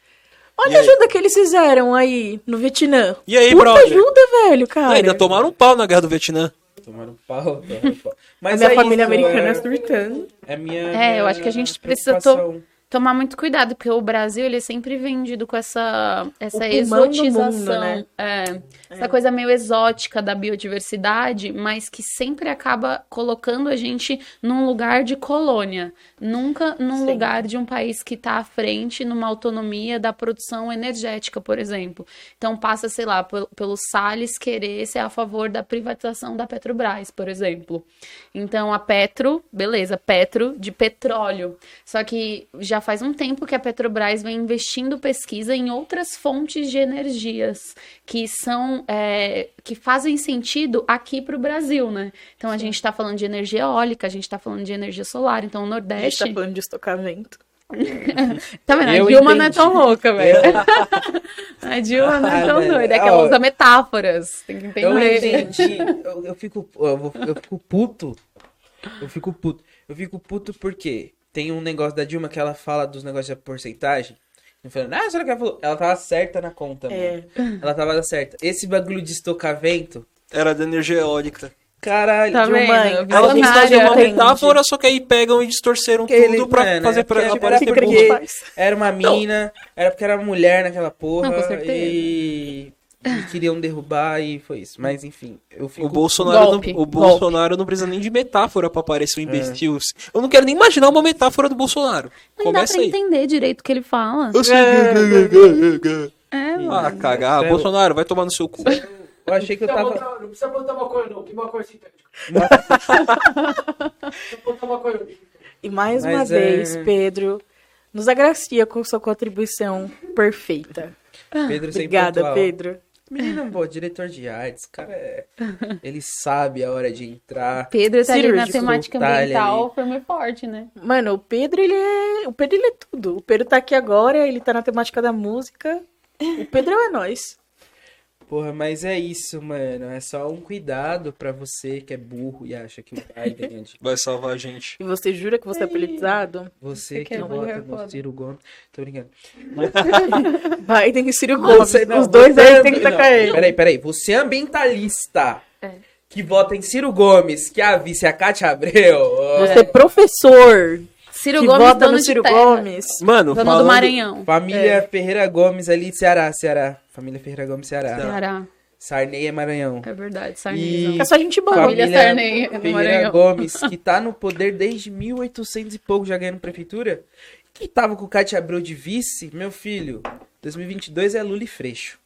Olha E a ajuda que eles fizeram aí no Vietnã. E aí, Puta brother? ajuda, velho, cara. Ainda tomaram um pau na guerra do Vietnã. Tomaram pau, tomaram pau. A Mas minha é família isso, americana é, surtando. é minha. É, eu minha acho que a gente precisa to-. Tomar muito cuidado, porque o Brasil ele é sempre vendido com essa, essa exotização. mundo, né? é, Essa coisa meio exótica da biodiversidade, mas que sempre acaba colocando a gente num lugar de colônia. Nunca num Sim. lugar de um país que está à frente numa autonomia da produção energética, por exemplo. Então passa, sei lá, pel- pelo Salles querer ser a favor da privatização da Petrobras, por exemplo. Então a Petro, beleza, Petro de petróleo. Só que já faz um tempo que a Petrobras vem investindo pesquisa em outras fontes de energias que são é, que fazem sentido aqui para o Brasil, né? Então a gente está falando de energia eólica, a gente está falando de energia solar. Então o A gente Nordeste. tá falando de estocamento. Tá vendo? Eu a Dilma não é entendi. tão louca, velho. A Dilma não é Ah, tão velho. doida, é que ela Ó, usa metáforas. Tem que Eu entender. entendi. Eu, eu fico, eu, eu fico puto. Eu fico puto. Eu fico puto porque tem um negócio da Dilma que ela fala dos negócios de porcentagem. Eu falando, ah, será que ela falou? Ela tava certa na conta, mano. É. Ela tava certa. Esse bagulho de estocamento, Era da energia eólica. caralho. Tá Dilma, vendo? ela Ela quis fazer uma metáfora, só que aí pegam e distorceram Ele- tudo pra mano, fazer é pra porque aparecer era porque- burro. que a gente faz? Era uma mina, era porque era mulher naquela porra. Não, com certeza. E, e queriam derrubar e foi isso. Mas enfim, eu fico. O Bolsonaro, Golpe, não, o Bolsonaro não precisa nem de metáfora pra parecer um imbecil. Eu não quero nem imaginar uma metáfora do Bolsonaro. Nem dá Começa pra aí. entender direito o que ele fala. Eu sei. É, mano. Ah, cagar. É, Bolsonaro, vai tomar no seu cu. Eu achei que eu Não precisa tava. botar- não precisa botar maconha, não. Que maconha sintética? Não precisa botar maconha. E mais Mas uma é- vez, Pedro, nos agracia com sua contribuição perfeita. Pedro Obrigada, pontual. Pedro. Menino, pô, diretor de artes, cara, é... ele sabe a hora de entrar. Pedro tá ali na temática tá ambiental firme e forte, né? Mano, o Pedro, ele é. O Pedro, ele é tudo. O Pedro tá aqui agora, ele tá na temática da música. O Pedro é nós. Porra, mas é isso, mano. É só um cuidado pra você que é burro e acha que o Biden é de Vai salvar a gente. E você jura que você é politizado? você que quer vota no foda. Ciro Gomes. Tô brincando. Biden e Ciro Gomes. Você- não, Os dois aí é tem que tacar ele. Peraí, peraí. Você é ambientalista É. que vota em Ciro Gomes, que é a vice a Cátia Abreu. Você é professor Ciro que Gomes, vota dono no de Ciro terra. Gomes. Mano, Dono falando... do Maranhão. Família Ferreira Gomes ali, Ceará, Ceará. Família Ferreira Gomes, Ceará. Ceará. Sarney é Maranhão. É verdade, E Sarneyzão. É só gente boa. Família Sarney, no Ferreira Maranhão. Gomes, que tá no poder desde 1800 e pouco, já ganhando prefeitura. Que tava com o Cátia Abreu de vice, meu filho. 2022 é Lula e Freixo.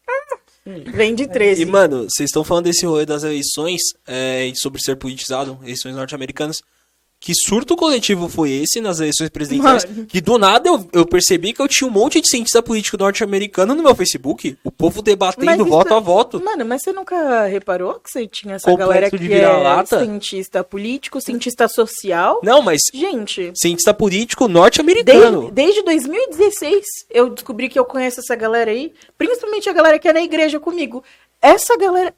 Vem de 13. E, mano, vocês estão falando desse rolê das eleições, é, sobre ser politizado, eleições norte-americanas. Que surto coletivo foi esse nas eleições presidenciais? Mano. Que do nada eu, eu percebi que eu tinha um monte de cientista político norte-americano no meu Facebook. O povo debatendo voto a voto. Mano, mas você nunca reparou que você tinha essa Complexo galera que é cientista político, cientista social? Não, mas Gente, cientista político norte-americano. desde, desde 2016 eu descobri que eu conheço essa galera aí, principalmente a galera que é na igreja comigo. Essa galera,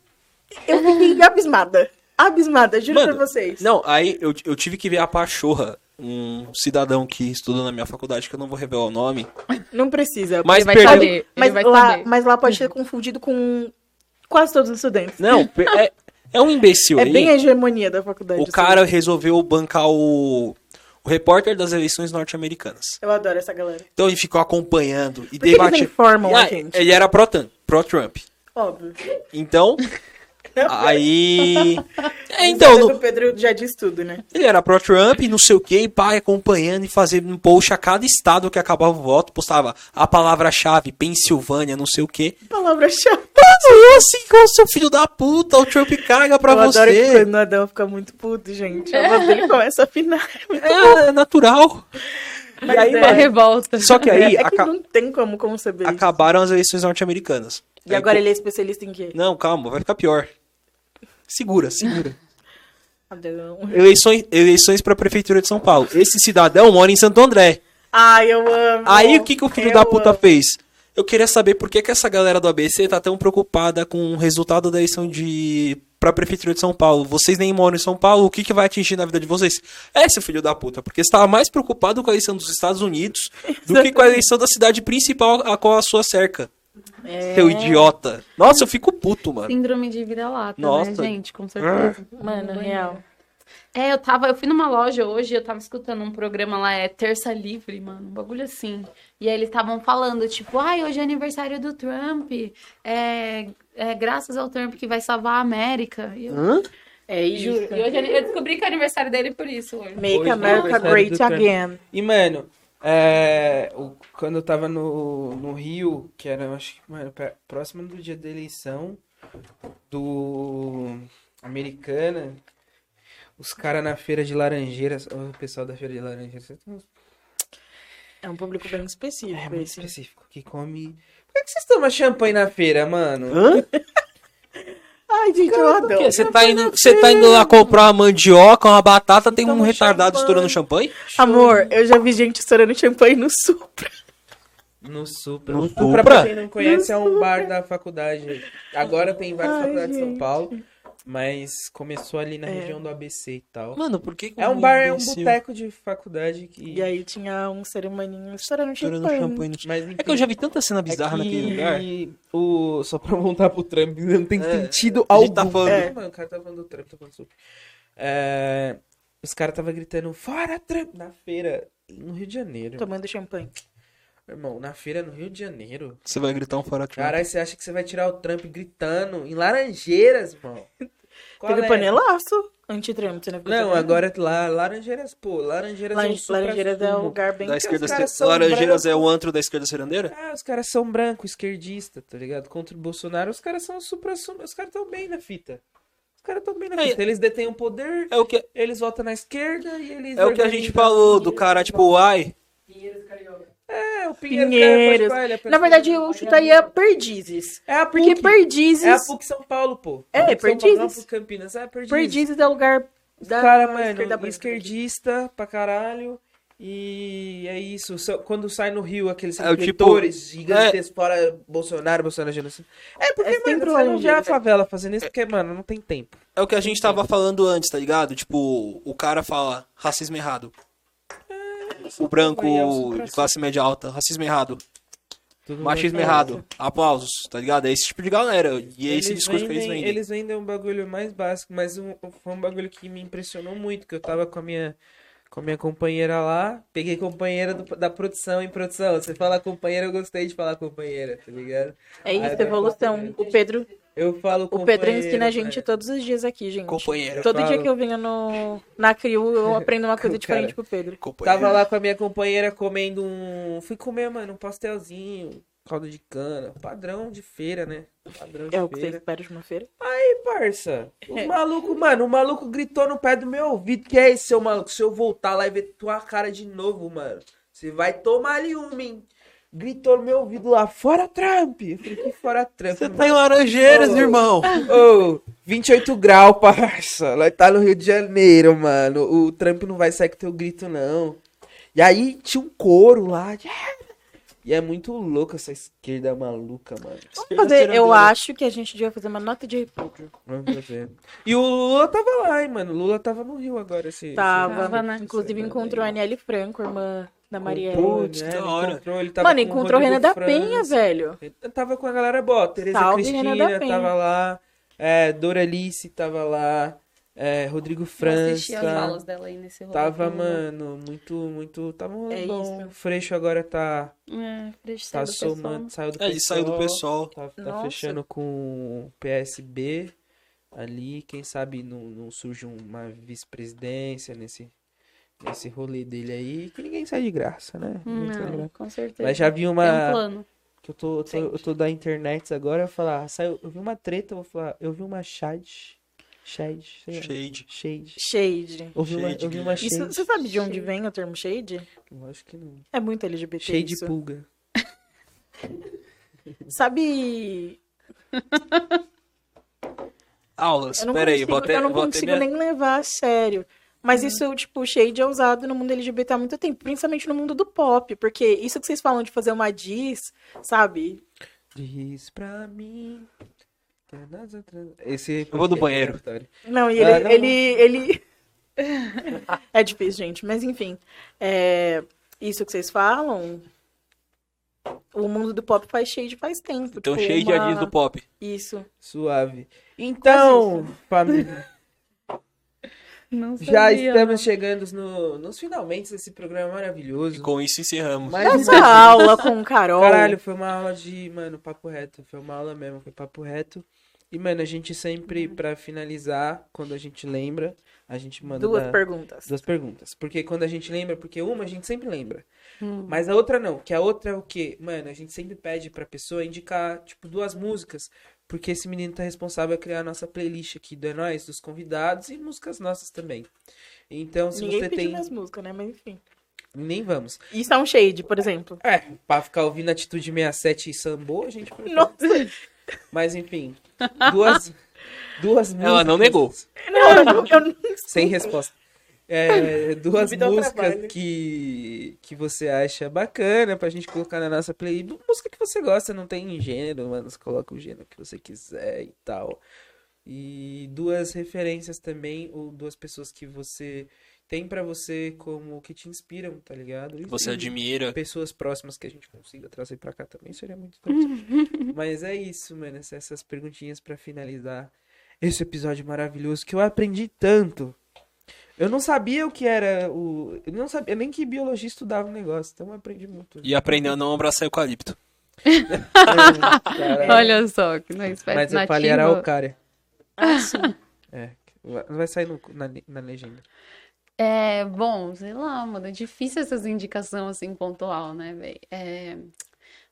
eu fiquei abismada. Abismada, juro Mano, pra vocês. Não, aí eu, eu tive que ver a Pachorra, um cidadão que estudou na minha faculdade, que eu não vou revelar o nome. Não precisa. Mas Ele vai perdeu- saber. Mas ele vai lá, saber. mas lá pode ser confundido com quase todos os estudantes. Não, é, É um imbecil. É Ele- bem a hegemonia da faculdade. o assim. cara resolveu bancar o, o repórter das eleições norte-americanas. Eu adoro essa galera. Então ele ficou acompanhando e informam a Ah? Ele era pró-Trump. Pró-Trump. Óbvio. Então. Aí. É, então, Então, no- o Pedro já diz tudo, né? ele era pró-Trump, não sei o que, e pai acompanhando e fazendo um post a cada estado que acabava o voto, postava a palavra-chave, Pensilvânia, não sei o que. Palavra-chave. Mano, eu assim, ô seu filho da puta, o Trump caga pra eu adoro que você. quando o Adão fica muito puto, gente. A voz dele começa a afinar. É, é natural. Mas aí, é, revolta. Só que aí é que aca- não tem como conceber isso. acabaram as eleições norte-americanas. E Aí, agora pô, ele é especialista em quê? Não, calma, vai ficar pior. Segura, segura. Eleições, eleições pra prefeitura de São Paulo. Esse cidadão mora em Santo André. Ai, eu amo. Aí o que, que o filho Eu da puta amo. fez? Eu queria saber por que, que essa galera do ABC tá tão preocupada com o resultado da eleição de pra prefeitura de São Paulo. Vocês nem moram em São Paulo, o que, que vai atingir na vida de vocês? É, seu filho da puta, porque você estava mais preocupado com a eleição dos Estados Unidos do que com a eleição da cidade principal a qual a sua cerca. É. Seu idiota. Nossa, eu fico puto, mano. Síndrome de vira-lata, né, Nossa. gente? Com certeza. Mano, real. É, eu tava, eu fui numa loja hoje, eu tava escutando um programa lá, é Terça Livre, mano, um bagulho assim. E aí eles estavam falando, tipo, ai, hoje é aniversário do Trump, é, é graças ao Trump que vai salvar a América. E eu, Hã? É isso. juro, e hoje eu descobri que é aniversário dele por isso hoje. Make Hoje é America Great. Again. E, mano, é, o- quando eu tava no, no Rio, que era, eu acho que, mano, próximo do dia da eleição do Americana, os caras na feira de Laranjeiras, o pessoal da feira de Laranjeiras, é um- É público bem é específico muito esse. específico, que come... Por que, que vocês tomam champanhe na feira, mano? Hã? Ai, gente, eu adoro. Porque Você tá, indo, você tá indo lá comprar uma mandioca, uma batata, tem um retardado champanhe. estourando champanhe? Amor, eu já vi gente estourando champanhe no Supra. No Supra. No Supra, Supra? pra quem não conhece, é um bar da faculdade. Agora tem várias Ai, faculdades de São gente. Paulo, mas começou ali na É. região do ABC e tal. Mano, por que que É um bar, é um boteco de faculdade que. E aí tinha um ser humaninho estourando champanhe. champanhe no Mas, É que eu já vi tanta cena bizarra é que naquele lugar. O... Só pra voltar pro Trump, não tem É, sentido a algum. tá falando- É, mano, o cara tá falando do Trump, tá falando do Supra. É, Os caras tava gritando, fora Trump, na feira, no Rio de Janeiro. Tomando champanhe. Irmão, na feira no Rio de Janeiro. Você vai gritar um fora Trump. Caralho, você acha que você vai tirar o Trump gritando em Laranjeiras, irmão? Qual Teve é? panelaço anti-Trump, você não ficou Não, sabendo? agora lá, Laranjeiras, pô, Laranjeiras é um Laranjeiras é um lugar bem... Da esquerda são Laranjeiras é brancos. o antro da esquerda serandeira? Ah, os caras são branco, esquerdista, tá ligado? Contra o Bolsonaro, os caras são supra, os caras tão bem na fita. Os caras tão bem na É, fita. Eles detêm o poder, É o que, eles votam na esquerda e eles é o que a gente falou do cara, tipo, ai, Pinheiros Carioca. É, o Pinheiros. Pinheiros. é Na verdade, eu chutaria Perdizes. É a Porque PUC. Perdizes... É a PUC São Paulo, pô. É, A PUC São Paulo, Perdizes. Campinas, é Perdizes. Perdizes é o lugar da cara, esquerda mano, branca. esquerdista pra caralho. E é isso. Quando sai no Rio aqueles É o tipo- refletores gigantescos fora Bolsonaro, Bolsonaro genocídio. É porque, É mano, você não vê a favela fazendo isso, porque, mano, não tem tempo. é o que a gente tava falando antes, tá ligado? Tipo, o cara fala racismo errado. O branco Aí é de classe média alta, racismo errado. Tudo Machismo bem. errado. Aplausos, tá ligado? É esse tipo de galera. E é esse Eles discurso que eles vendem, vendem. eles vendem um bagulho mais básico, mas um, foi um bagulho que me impressionou muito, que eu tava com a minha com a minha companheira lá, peguei companheira do- da produção em produção. Você fala companheira, eu gostei de falar companheira, tá ligado? É Aí isso, vai evolução. O Pedro, Eu falo o companheira. Pedro ensina a gente todos os dias aqui, gente. Companheira. Todo Eu dia falo. que eu venho no, na CRIU, eu aprendo uma coisa Cara, diferente pro Pedro. Tava lá com a minha companheira comendo um. Fui comer, mano, um pastelzinho, caldo de cana. Padrão de feira, né? Padrão de É o que você espera de uma feira. Aí, parça. O maluco, mano, o maluco gritou no pé do meu ouvido. Que é esse, seu maluco? Se eu voltar lá e ver tua cara de novo, mano, você vai tomar ali uma, hein? Gritou no meu ouvido lá, fora Trump. Eu falei, que fora Trump? Você tá em Laranjeiras, Ô. irmão. Ô, 28 graus, parça. Nós tá no Rio de Janeiro, mano. O Trump não vai sair com teu grito, não. E aí tinha um coro lá. de- E é muito louco essa esquerda maluca, mano. Vamos fazer, eu acho que a gente devia fazer uma nota de repúdio. Vamos fazer. E o Lula tava lá, hein, mano. O Lula tava no Rio agora. Esse, Tava, Tava, né? inclusive encontrou a Aniele Franco, irmã da. Putz, que né, da ele hora. encontrou, ele tava Mano, com o encontrou Renan da França. Penha, velho. Ele tava com a galera boa. Tereza Salve, Cristina Penha. tava lá. É, Doralice tava lá. É, Rodrigo Eu França. aulas dela aí nesse rolê. Tava, eu- mano, muito, muito. Tava um É bom. isso. Freixo agora tá, É, tá eu do somando, saiu do É, ele saiu do pessoal, pessoal. Tá, tá fechando com o PSB ali. Quem sabe não, não surge uma vice-presidência nesse, nesse rolê dele aí. Que ninguém sai de graça, né? Sai de Não, graça. com certeza. Mas já vi Tem um uma. plano. Que eu tô, eu tô, eu tô da internet agora, eu vou falar, saiu, eu vi uma treta, eu vou falar, eu vi uma shade. Shade. Shade. Shade. Shade. Eu vi uma, Shade, eu vi uma Isso, shade. você sabe de onde vem o termo shade? Lógico que não. É muito LGBT Shade isso. pulga. Sabe, Aulas. eu não Pera aí, consigo, vou até, eu não vou até consigo me- nem levar a sério. Mas isso, tipo, shade é usado no mundo LGBT há muito tempo, principalmente no mundo do pop, porque isso que vocês falam de fazer uma diss, sabe? Diz pra mim. que é das outras- Esse Eu vou do banheiro. Não, e ele, Ah, não. ele, ele... é difícil, gente, mas enfim. É, isso que vocês falam, o mundo do pop faz shade faz tempo. Então, tipo, Shade é a uma- diz do pop. Isso. Suave. Então, família, Não já sabia, estamos chegando no, nos finalmente desse programa E maravilhoso. com isso encerramos. Mais Essa uma aula com o Carol. Caralho, foi uma aula de, mano, papo reto. Foi uma aula mesmo, foi papo reto. E, mano, a gente sempre, pra finalizar, quando a gente lembra, a gente manda Duas perguntas. duas perguntas. Porque quando a gente lembra, porque uma a gente sempre lembra. Hum. Mas a outra não, que a outra é o quê? Mano, a gente sempre pede pra pessoa indicar, tipo, duas músicas. Porque esse menino tá responsável a criar a nossa playlist aqui do É Nóis, dos convidados e músicas nossas também. Então, se Ninguém você pediu tem. minhas músicas, né? Mas enfim. Nem vamos. Isso é um shade, por exemplo. É, pra ficar ouvindo Atitude 67 e Sambô, a gente. Nossa, Mas enfim, duas, duas músicas. Ela não negou. não, eu não, eu não- Sem resposta. É, duas músicas que, que você acha bacana pra gente colocar na nossa playlist. Música que você gosta, não tem gênero, mano. Você coloca o gênero que você quiser e tal. E duas referências também, ou duas pessoas que você tem pra você como que te inspiram, tá ligado? E- Você admira. pessoas próximas que a gente consiga trazer pra cá também seria muito interessante. Mas é isso, mano. essa- Essas perguntinhas pra finalizar esse episódio maravilhoso que eu aprendi tanto. Eu não sabia o que era o. Eu não sabia nem que biologia estudava o negócio, então eu aprendi muito. E aprendeu a não abraçar eucalipto. Cara, Olha só, que não espécie Mas eu falei araucária. Ah, sim. É. Vai sair no- na, na legenda. É, bom, sei lá, mano, é difícil essas indicações assim pontual, né, velho? É,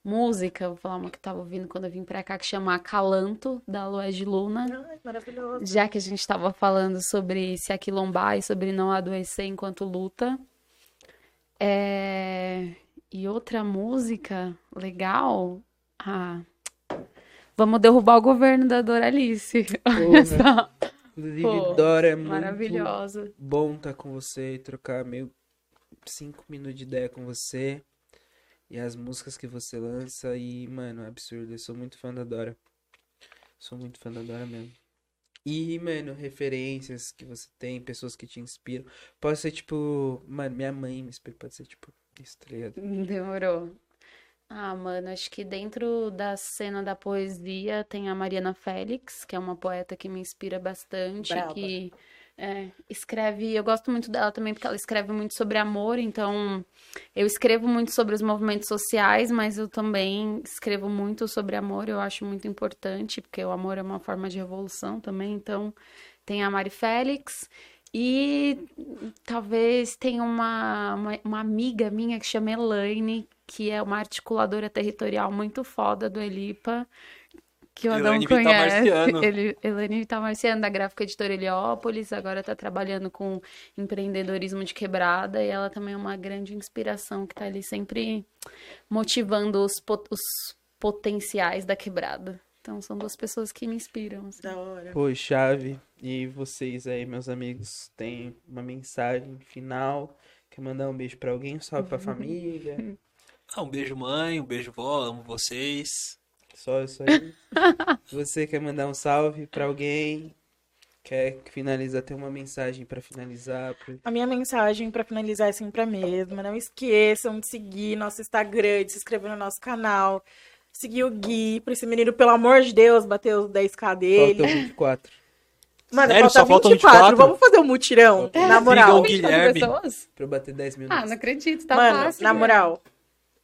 música, vou falar uma que eu tava ouvindo quando eu vim pra cá, que chama Calanto, da Lué de Luna. Ai, maravilhoso. Já que a gente tava falando sobre se aquilombar e sobre não adoecer enquanto luta. É, E outra música legal? Ah, vamos derrubar o governo da Doralice. Olha só, Inclusive, Pô, Dora é muito maravilhosa. bom estar com você e trocar meio cinco minutos de ideia com você. E as músicas que você lança. E, mano, é absurdo. Eu sou muito fã da Dora. Sou muito fã da Dora mesmo. E, mano, referências que você tem, pessoas que te inspiram. Pode ser tipo, mano, minha mãe me inspira. Pode ser tipo ligado? Demorou. Ah, mano, acho que dentro da cena da poesia tem a Mariana Félix, que é uma poeta que me inspira bastante, Braba. que é, escreve, eu gosto muito dela também porque ela escreve muito sobre amor, então eu escrevo muito sobre os movimentos sociais, mas eu também escrevo muito sobre amor, eu acho muito importante, porque o amor é uma forma de revolução também, então tem a Mari Félix e talvez tenha uma, uma, uma amiga minha que chama Elaine, que é uma articuladora territorial muito foda do Elipa, que o Adão Elaine conhece. Vitamarciano. Ele, Elaine Vitamarciano, da gráfica editora Heliópolis, agora tá trabalhando com empreendedorismo de quebrada, e ela também é uma grande inspiração que tá ali sempre motivando os, pot- os potenciais da quebrada. Então são duas pessoas que me inspiram. assim. Da hora. Pô, chave. E vocês aí, meus amigos, tem uma mensagem final? Quer mandar um beijo pra alguém? Salve pra família? Ah, um beijo, mãe. Um beijo, vó. Amo vocês. Só isso aí. Você quer mandar um salve pra alguém? Quer finalizar? Tem uma mensagem pra finalizar? Pro- A minha mensagem pra finalizar é sempre a mesma. Não esqueçam de seguir nosso Instagram, de se inscrever no nosso canal. Seguir o Gui, pra esse menino, pelo amor de Deus, bater os 10k dele. Faltam 24. Mano, Sério? falta Só faltam 24. 24? Vamos fazer um mutirão, na moral. Sigam o Guilherme. pessoas? Pra eu bater 10 mil. Ah, não acredito, tá Mano, fácil. na né? moral,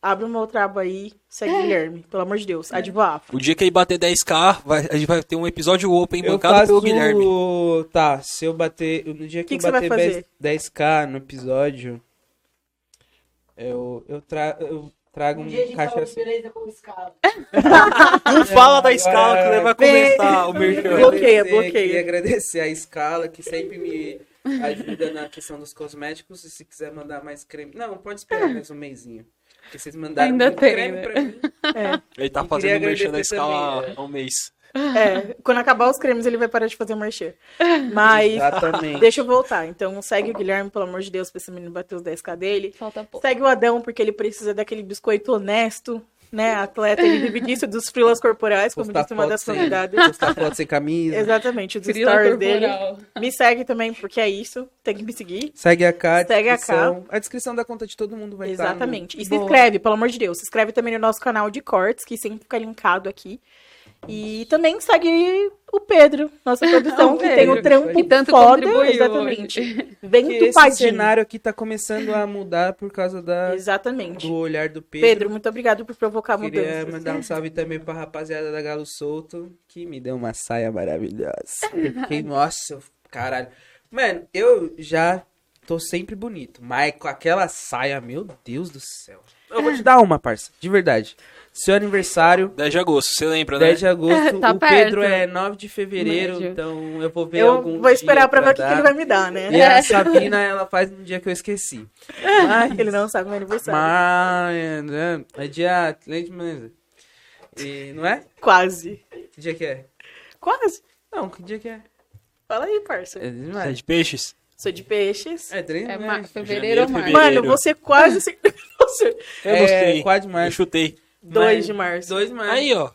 abre uma outra aba aí, segue o Guilherme, pelo amor de Deus. Advoafro. O dia que ele bater 10k, vai- a gente vai ter um episódio open Eu bancado faço... pelo Guilherme. Tá, se eu bater... No dia que, Que eu que vai bater fazer? 10, 10k no episódio, eu, eu, tra... eu trago Um um dia a gente tava cachaça... beleza com escala. Não fala da escala que ele vai começar o merchan. Bloqueia, bloqueia. Queria agradecer a Escala, que sempre me ajuda na questão dos cosméticos. E se quiser mandar mais creme... Não, pode esperar mais um mêsinho. Porque vocês mandaram Ainda muito tem, creme né? pra mim. Ele tá E fazendo merchan da agradecer escala também, há um mês. É, quando acabar os cremes, ele vai parar de fazer merchan. Mas, Exatamente. deixa eu voltar. Então, segue o Guilherme, pelo amor de Deus, pra esse menino bater os 10k dele. Falta pouco. Segue o Adão, porque ele precisa daquele biscoito honesto, né? Atleta, ele vive disso dos frilas corporais, como Postar disse uma das convidadas. Postar foto sem camisa. Exatamente, os Frila stories dele. corporal. Me segue também, porque é isso. Tem que me seguir. Segue a K. Segue a descrição. A descrição da conta de todo mundo vai estar. Exatamente. E se Boa. inscreve, pelo amor de Deus. Se inscreve também no nosso canal de cortes, que sempre fica linkado aqui. E também segue o Pedro, nossa produção, O que tem um trampo que tanto foda. Exatamente. hoje. Bem Porque esse cenário aqui tá começando a mudar por causa da, Exatamente. do olhar do Pedro. Pedro, muito obrigado por provocar Queria mudanças. mandar um salve também pra rapaziada da Galo Solto, que me deu uma saia maravilhosa. Fiquei, nossa, caralho. Mano, eu já tô sempre bonito, mas com aquela saia, meu Deus do céu. Eu vou te dar uma, parça, de verdade. Seu aniversário, 10 de agosto, você lembra, né? 10 de agosto. Tá o Pedro perto. é 9 de fevereiro, Médio. então eu vou ver Eu algum vou esperar dia pra ver o que, que ele vai me dar, né? E a Sabina, ela faz no dia que eu esqueci. Mas, Ele não sabe meu aniversário. mas né, é dia... E, não é? Quase. Que dia que é? Quase. Não, que dia que é? Fala aí, parça. É é de peixes? Sou de peixes. É três, É mar... fevereiro ou março? Mano, você quase... se- Eu É, gostei. quatro de Eu março. chutei. 2 de março. 2 de março. Aí, ó.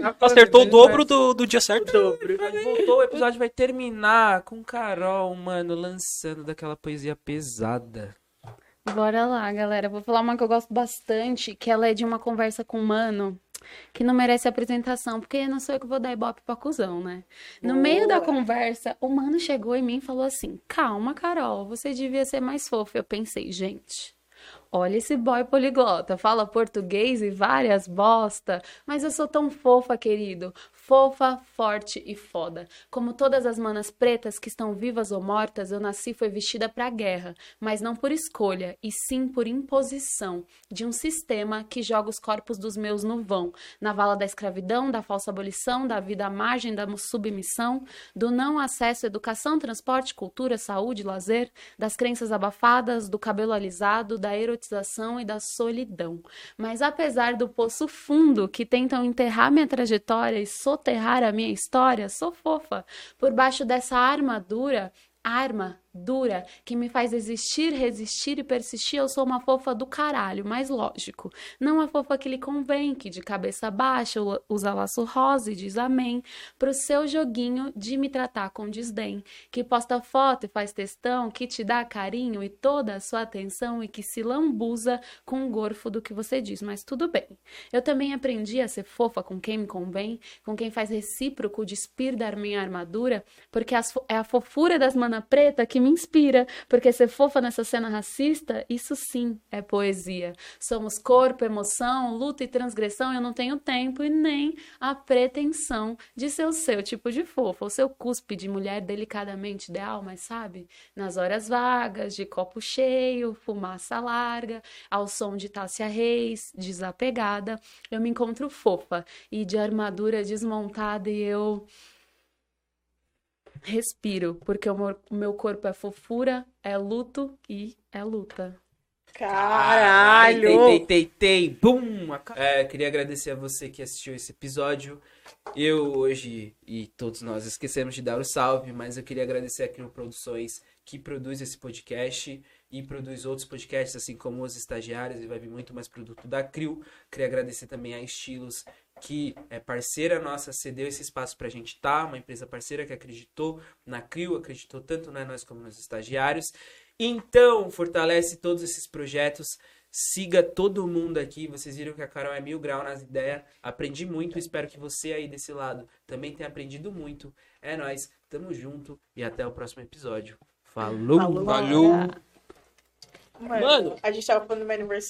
Rapaz, Acertou o dobro março. do, do dia certo. Dobro. Voltou, o episódio vai terminar com Carol, mano, lançando daquela poesia pesada. Bora lá, galera. Vou falar uma que eu gosto bastante, que ela é de uma conversa com um mano que não merece apresentação, porque não sou eu que vou dar ibope pra cuzão, né? No meio da conversa, o mano chegou em mim e falou assim: Calma, Carol, você devia ser mais fofa. Eu pensei, gente. Olha esse boy poliglota, fala português e várias bosta, mas eu sou tão fofa, querido. Fofa, forte e foda. Como todas as manas pretas que estão vivas ou mortas, eu nasci foi vestida pra guerra, mas não por escolha, e sim por imposição de um sistema que joga os corpos dos meus no vão, na vala da escravidão, da falsa abolição, da vida à margem, da submissão, do não acesso à educação, transporte, cultura, saúde, lazer, das crenças abafadas, do cabelo alisado, da erotização e da solidão. Mas apesar do poço fundo que tentam enterrar minha trajetória e soterrar a minha história, sou fofa. Por baixo dessa armadura, arma dura que me faz existir, resistir e persistir, eu sou uma fofa do caralho, mas lógico. Não a fofa que lhe convém, que de cabeça baixa usa laço rosa e diz amém, pro seu joguinho de me tratar com desdém, que posta foto e faz textão, que te dá carinho e toda a sua atenção e que se lambuza com o gorfo do que você diz, mas tudo bem. Eu também aprendi a ser fofa com quem me convém, com quem faz recíproco despir da minha armadura, porque é a fofura das mana preta que me inspira, porque ser fofa nessa cena racista, isso sim é poesia. Somos corpo, emoção, luta e transgressão, eu não tenho tempo e nem a pretensão de ser o seu tipo de fofa, o seu cuspe de mulher delicadamente ideal, mas sabe? Nas horas vagas, de copo cheio, fumaça larga, ao som de Tássia Reis, desapegada, eu me encontro fofa e de armadura desmontada e eu respiro, porque o meu- corpo é fofura, é luto e é luta. Caralho! Tei, tei, tei, tei, bum! É, queria agradecer a você que assistiu esse episódio. Eu hoje e todos nós esquecemos de dar o salve, mas eu queria agradecer a Crio Produções que produz esse podcast e produz outros podcasts, assim como os estagiários, e vai vir muito mais produto da Crio. Queria agradecer também a Estilos, que é parceira nossa, cedeu esse espaço pra gente estar, uma empresa parceira que acreditou na Crio, acreditou tanto na nós como nos estagiários. Então, fortalece todos esses projetos. Siga todo mundo aqui. Vocês viram que a Carol é mil grau nas ideias. Aprendi muito. Espero que você aí desse lado também tenha aprendido muito. É nóis. Tamo junto e até o próximo episódio. Falou! Falou. Valeu. Mano, Mano. a gente tava falando do meu aniversário.